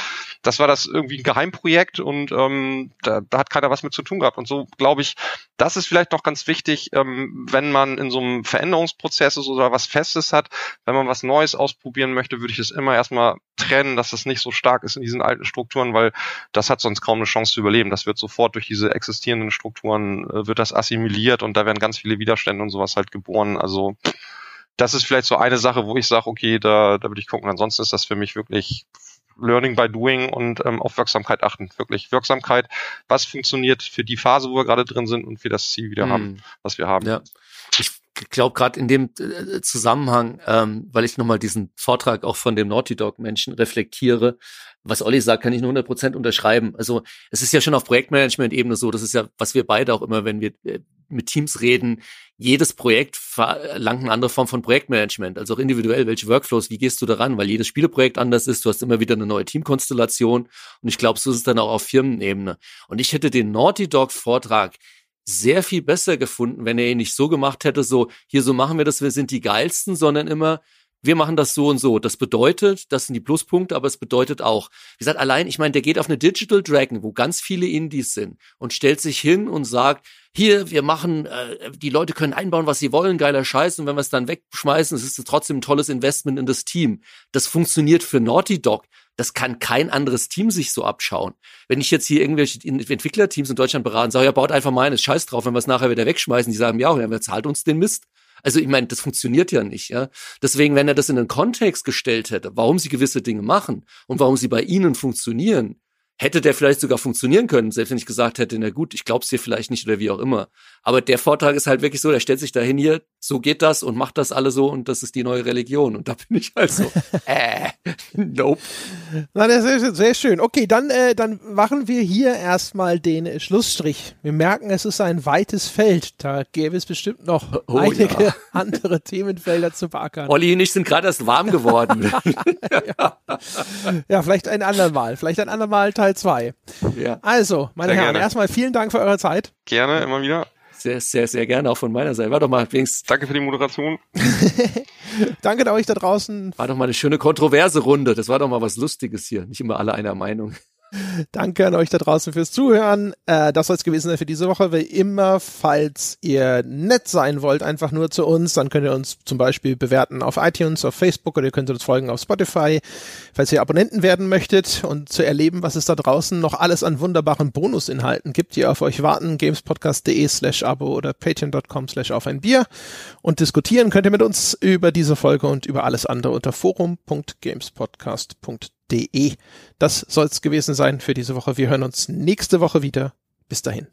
das war das irgendwie ein Geheimprojekt und ähm, da, da hat keiner was mit zu tun gehabt. Und so glaube ich, das ist vielleicht noch ganz wichtig, ähm, wenn man in so einem Veränderungsprozess ist oder was Festes hat, wenn man was Neues ausprobieren möchte, würde ich es immer erstmal trennen, dass es nicht so stark ist in diesen alten Strukturen, weil das hat sonst kaum eine Chance zu überleben. Das wird sofort durch diese existierenden Strukturen, äh, wird das assimiliert und da werden ganz viele Widerstände und sowas halt geboren. Also das ist vielleicht so eine Sache, wo ich sage, okay, da, da würde ich gucken. Ansonsten ist das für mich wirklich Learning by Doing und ähm, auf Wirksamkeit achten. Wirklich Wirksamkeit, was funktioniert für die Phase, wo wir gerade drin sind und für das Ziel wieder hm. haben, was wir haben. Ja. Ich glaube gerade in dem äh, Zusammenhang, ähm, weil ich nochmal diesen Vortrag auch von dem Naughty Dog Menschen reflektiere, was Olli sagt, kann ich nur 100% unterschreiben. Also es ist ja schon auf Projektmanagement-Ebene so, das ist ja, was wir beide auch immer, wenn wir äh, mit Teams reden, jedes Projekt verlangt eine andere Form von Projektmanagement, also auch individuell, welche Workflows, wie gehst du daran, weil jedes Spieleprojekt anders ist, du hast immer wieder eine neue Teamkonstellation und ich glaube, so ist es dann auch auf Firmenebene. Und ich hätte den Naughty Dog Vortrag sehr viel besser gefunden, wenn er ihn nicht so gemacht hätte, so, hier so machen wir das, wir sind die geilsten, sondern immer, wir machen das so und so. Das bedeutet, das sind die Pluspunkte, aber es bedeutet auch, wie gesagt, allein, ich meine, der geht auf eine Digital Dragon, wo ganz viele Indies sind und stellt sich hin und sagt, hier, wir machen, äh, die Leute können einbauen, was sie wollen, geiler Scheiß, und wenn wir es dann wegschmeißen, es ist trotzdem ein tolles Investment in das Team. Das funktioniert für Naughty Dog. Das kann kein anderes Team sich so abschauen. Wenn ich jetzt hier irgendwelche Entwicklerteams in Deutschland beraten, sage, ja, baut einfach mal eines Scheiß drauf, wenn wir es nachher wieder wegschmeißen, die sagen, ja, wer zahlt uns den Mist? Also ich meine, das funktioniert ja nicht, ja. Deswegen, wenn er das in den Kontext gestellt hätte, warum sie gewisse Dinge machen und warum sie bei ihnen funktionieren, hätte der vielleicht sogar funktionieren können, selbst wenn ich gesagt hätte, na gut, ich glaub's dir vielleicht nicht oder wie auch immer. Aber der Vortrag ist halt wirklich so, der stellt sich dahin hier, so geht das und macht das alle so und das ist die neue Religion. Und da bin ich halt so, äh, nope. Na, das ist sehr schön. Okay, dann, äh, dann machen wir hier erstmal den Schlussstrich. Wir merken, es ist ein weites Feld. Da gäbe es bestimmt noch oh, einige ja. andere Themenfelder zu beackern. Olli und ich sind gerade erst warm geworden. ja. ja, vielleicht ein andermal. Vielleicht ein andermal Teil Teil 2. Ja. Also, meine sehr Herren, gerne. erstmal vielen Dank für eure Zeit. Gerne, immer wieder. Sehr, sehr, sehr gerne auch von meiner Seite. War doch mal wenigstens. Danke für die Moderation. Danke euch da draußen. War doch mal eine schöne kontroverse Runde. Das war doch mal was Lustiges hier. Nicht immer alle einer Meinung. Danke an euch da draußen fürs Zuhören. Äh, das soll es gewesen sein für diese Woche. Wie immer, falls ihr nett sein wollt, einfach nur zu uns, dann könnt ihr uns zum Beispiel bewerten auf iTunes, auf Facebook oder ihr könnt uns folgen auf Spotify. Falls ihr Abonnenten werden möchtet und zu erleben, was es da draußen noch alles an wunderbaren Bonusinhalten gibt, die auf euch warten, gamespodcast.de slash abo oder patreon.com slash auf ein Bier. Und diskutieren könnt ihr mit uns über diese Folge und über alles andere unter forum.gamespodcast.de www.ftf.de. Das soll es gewesen sein für diese Woche. Wir hören uns nächste Woche wieder. Bis dahin.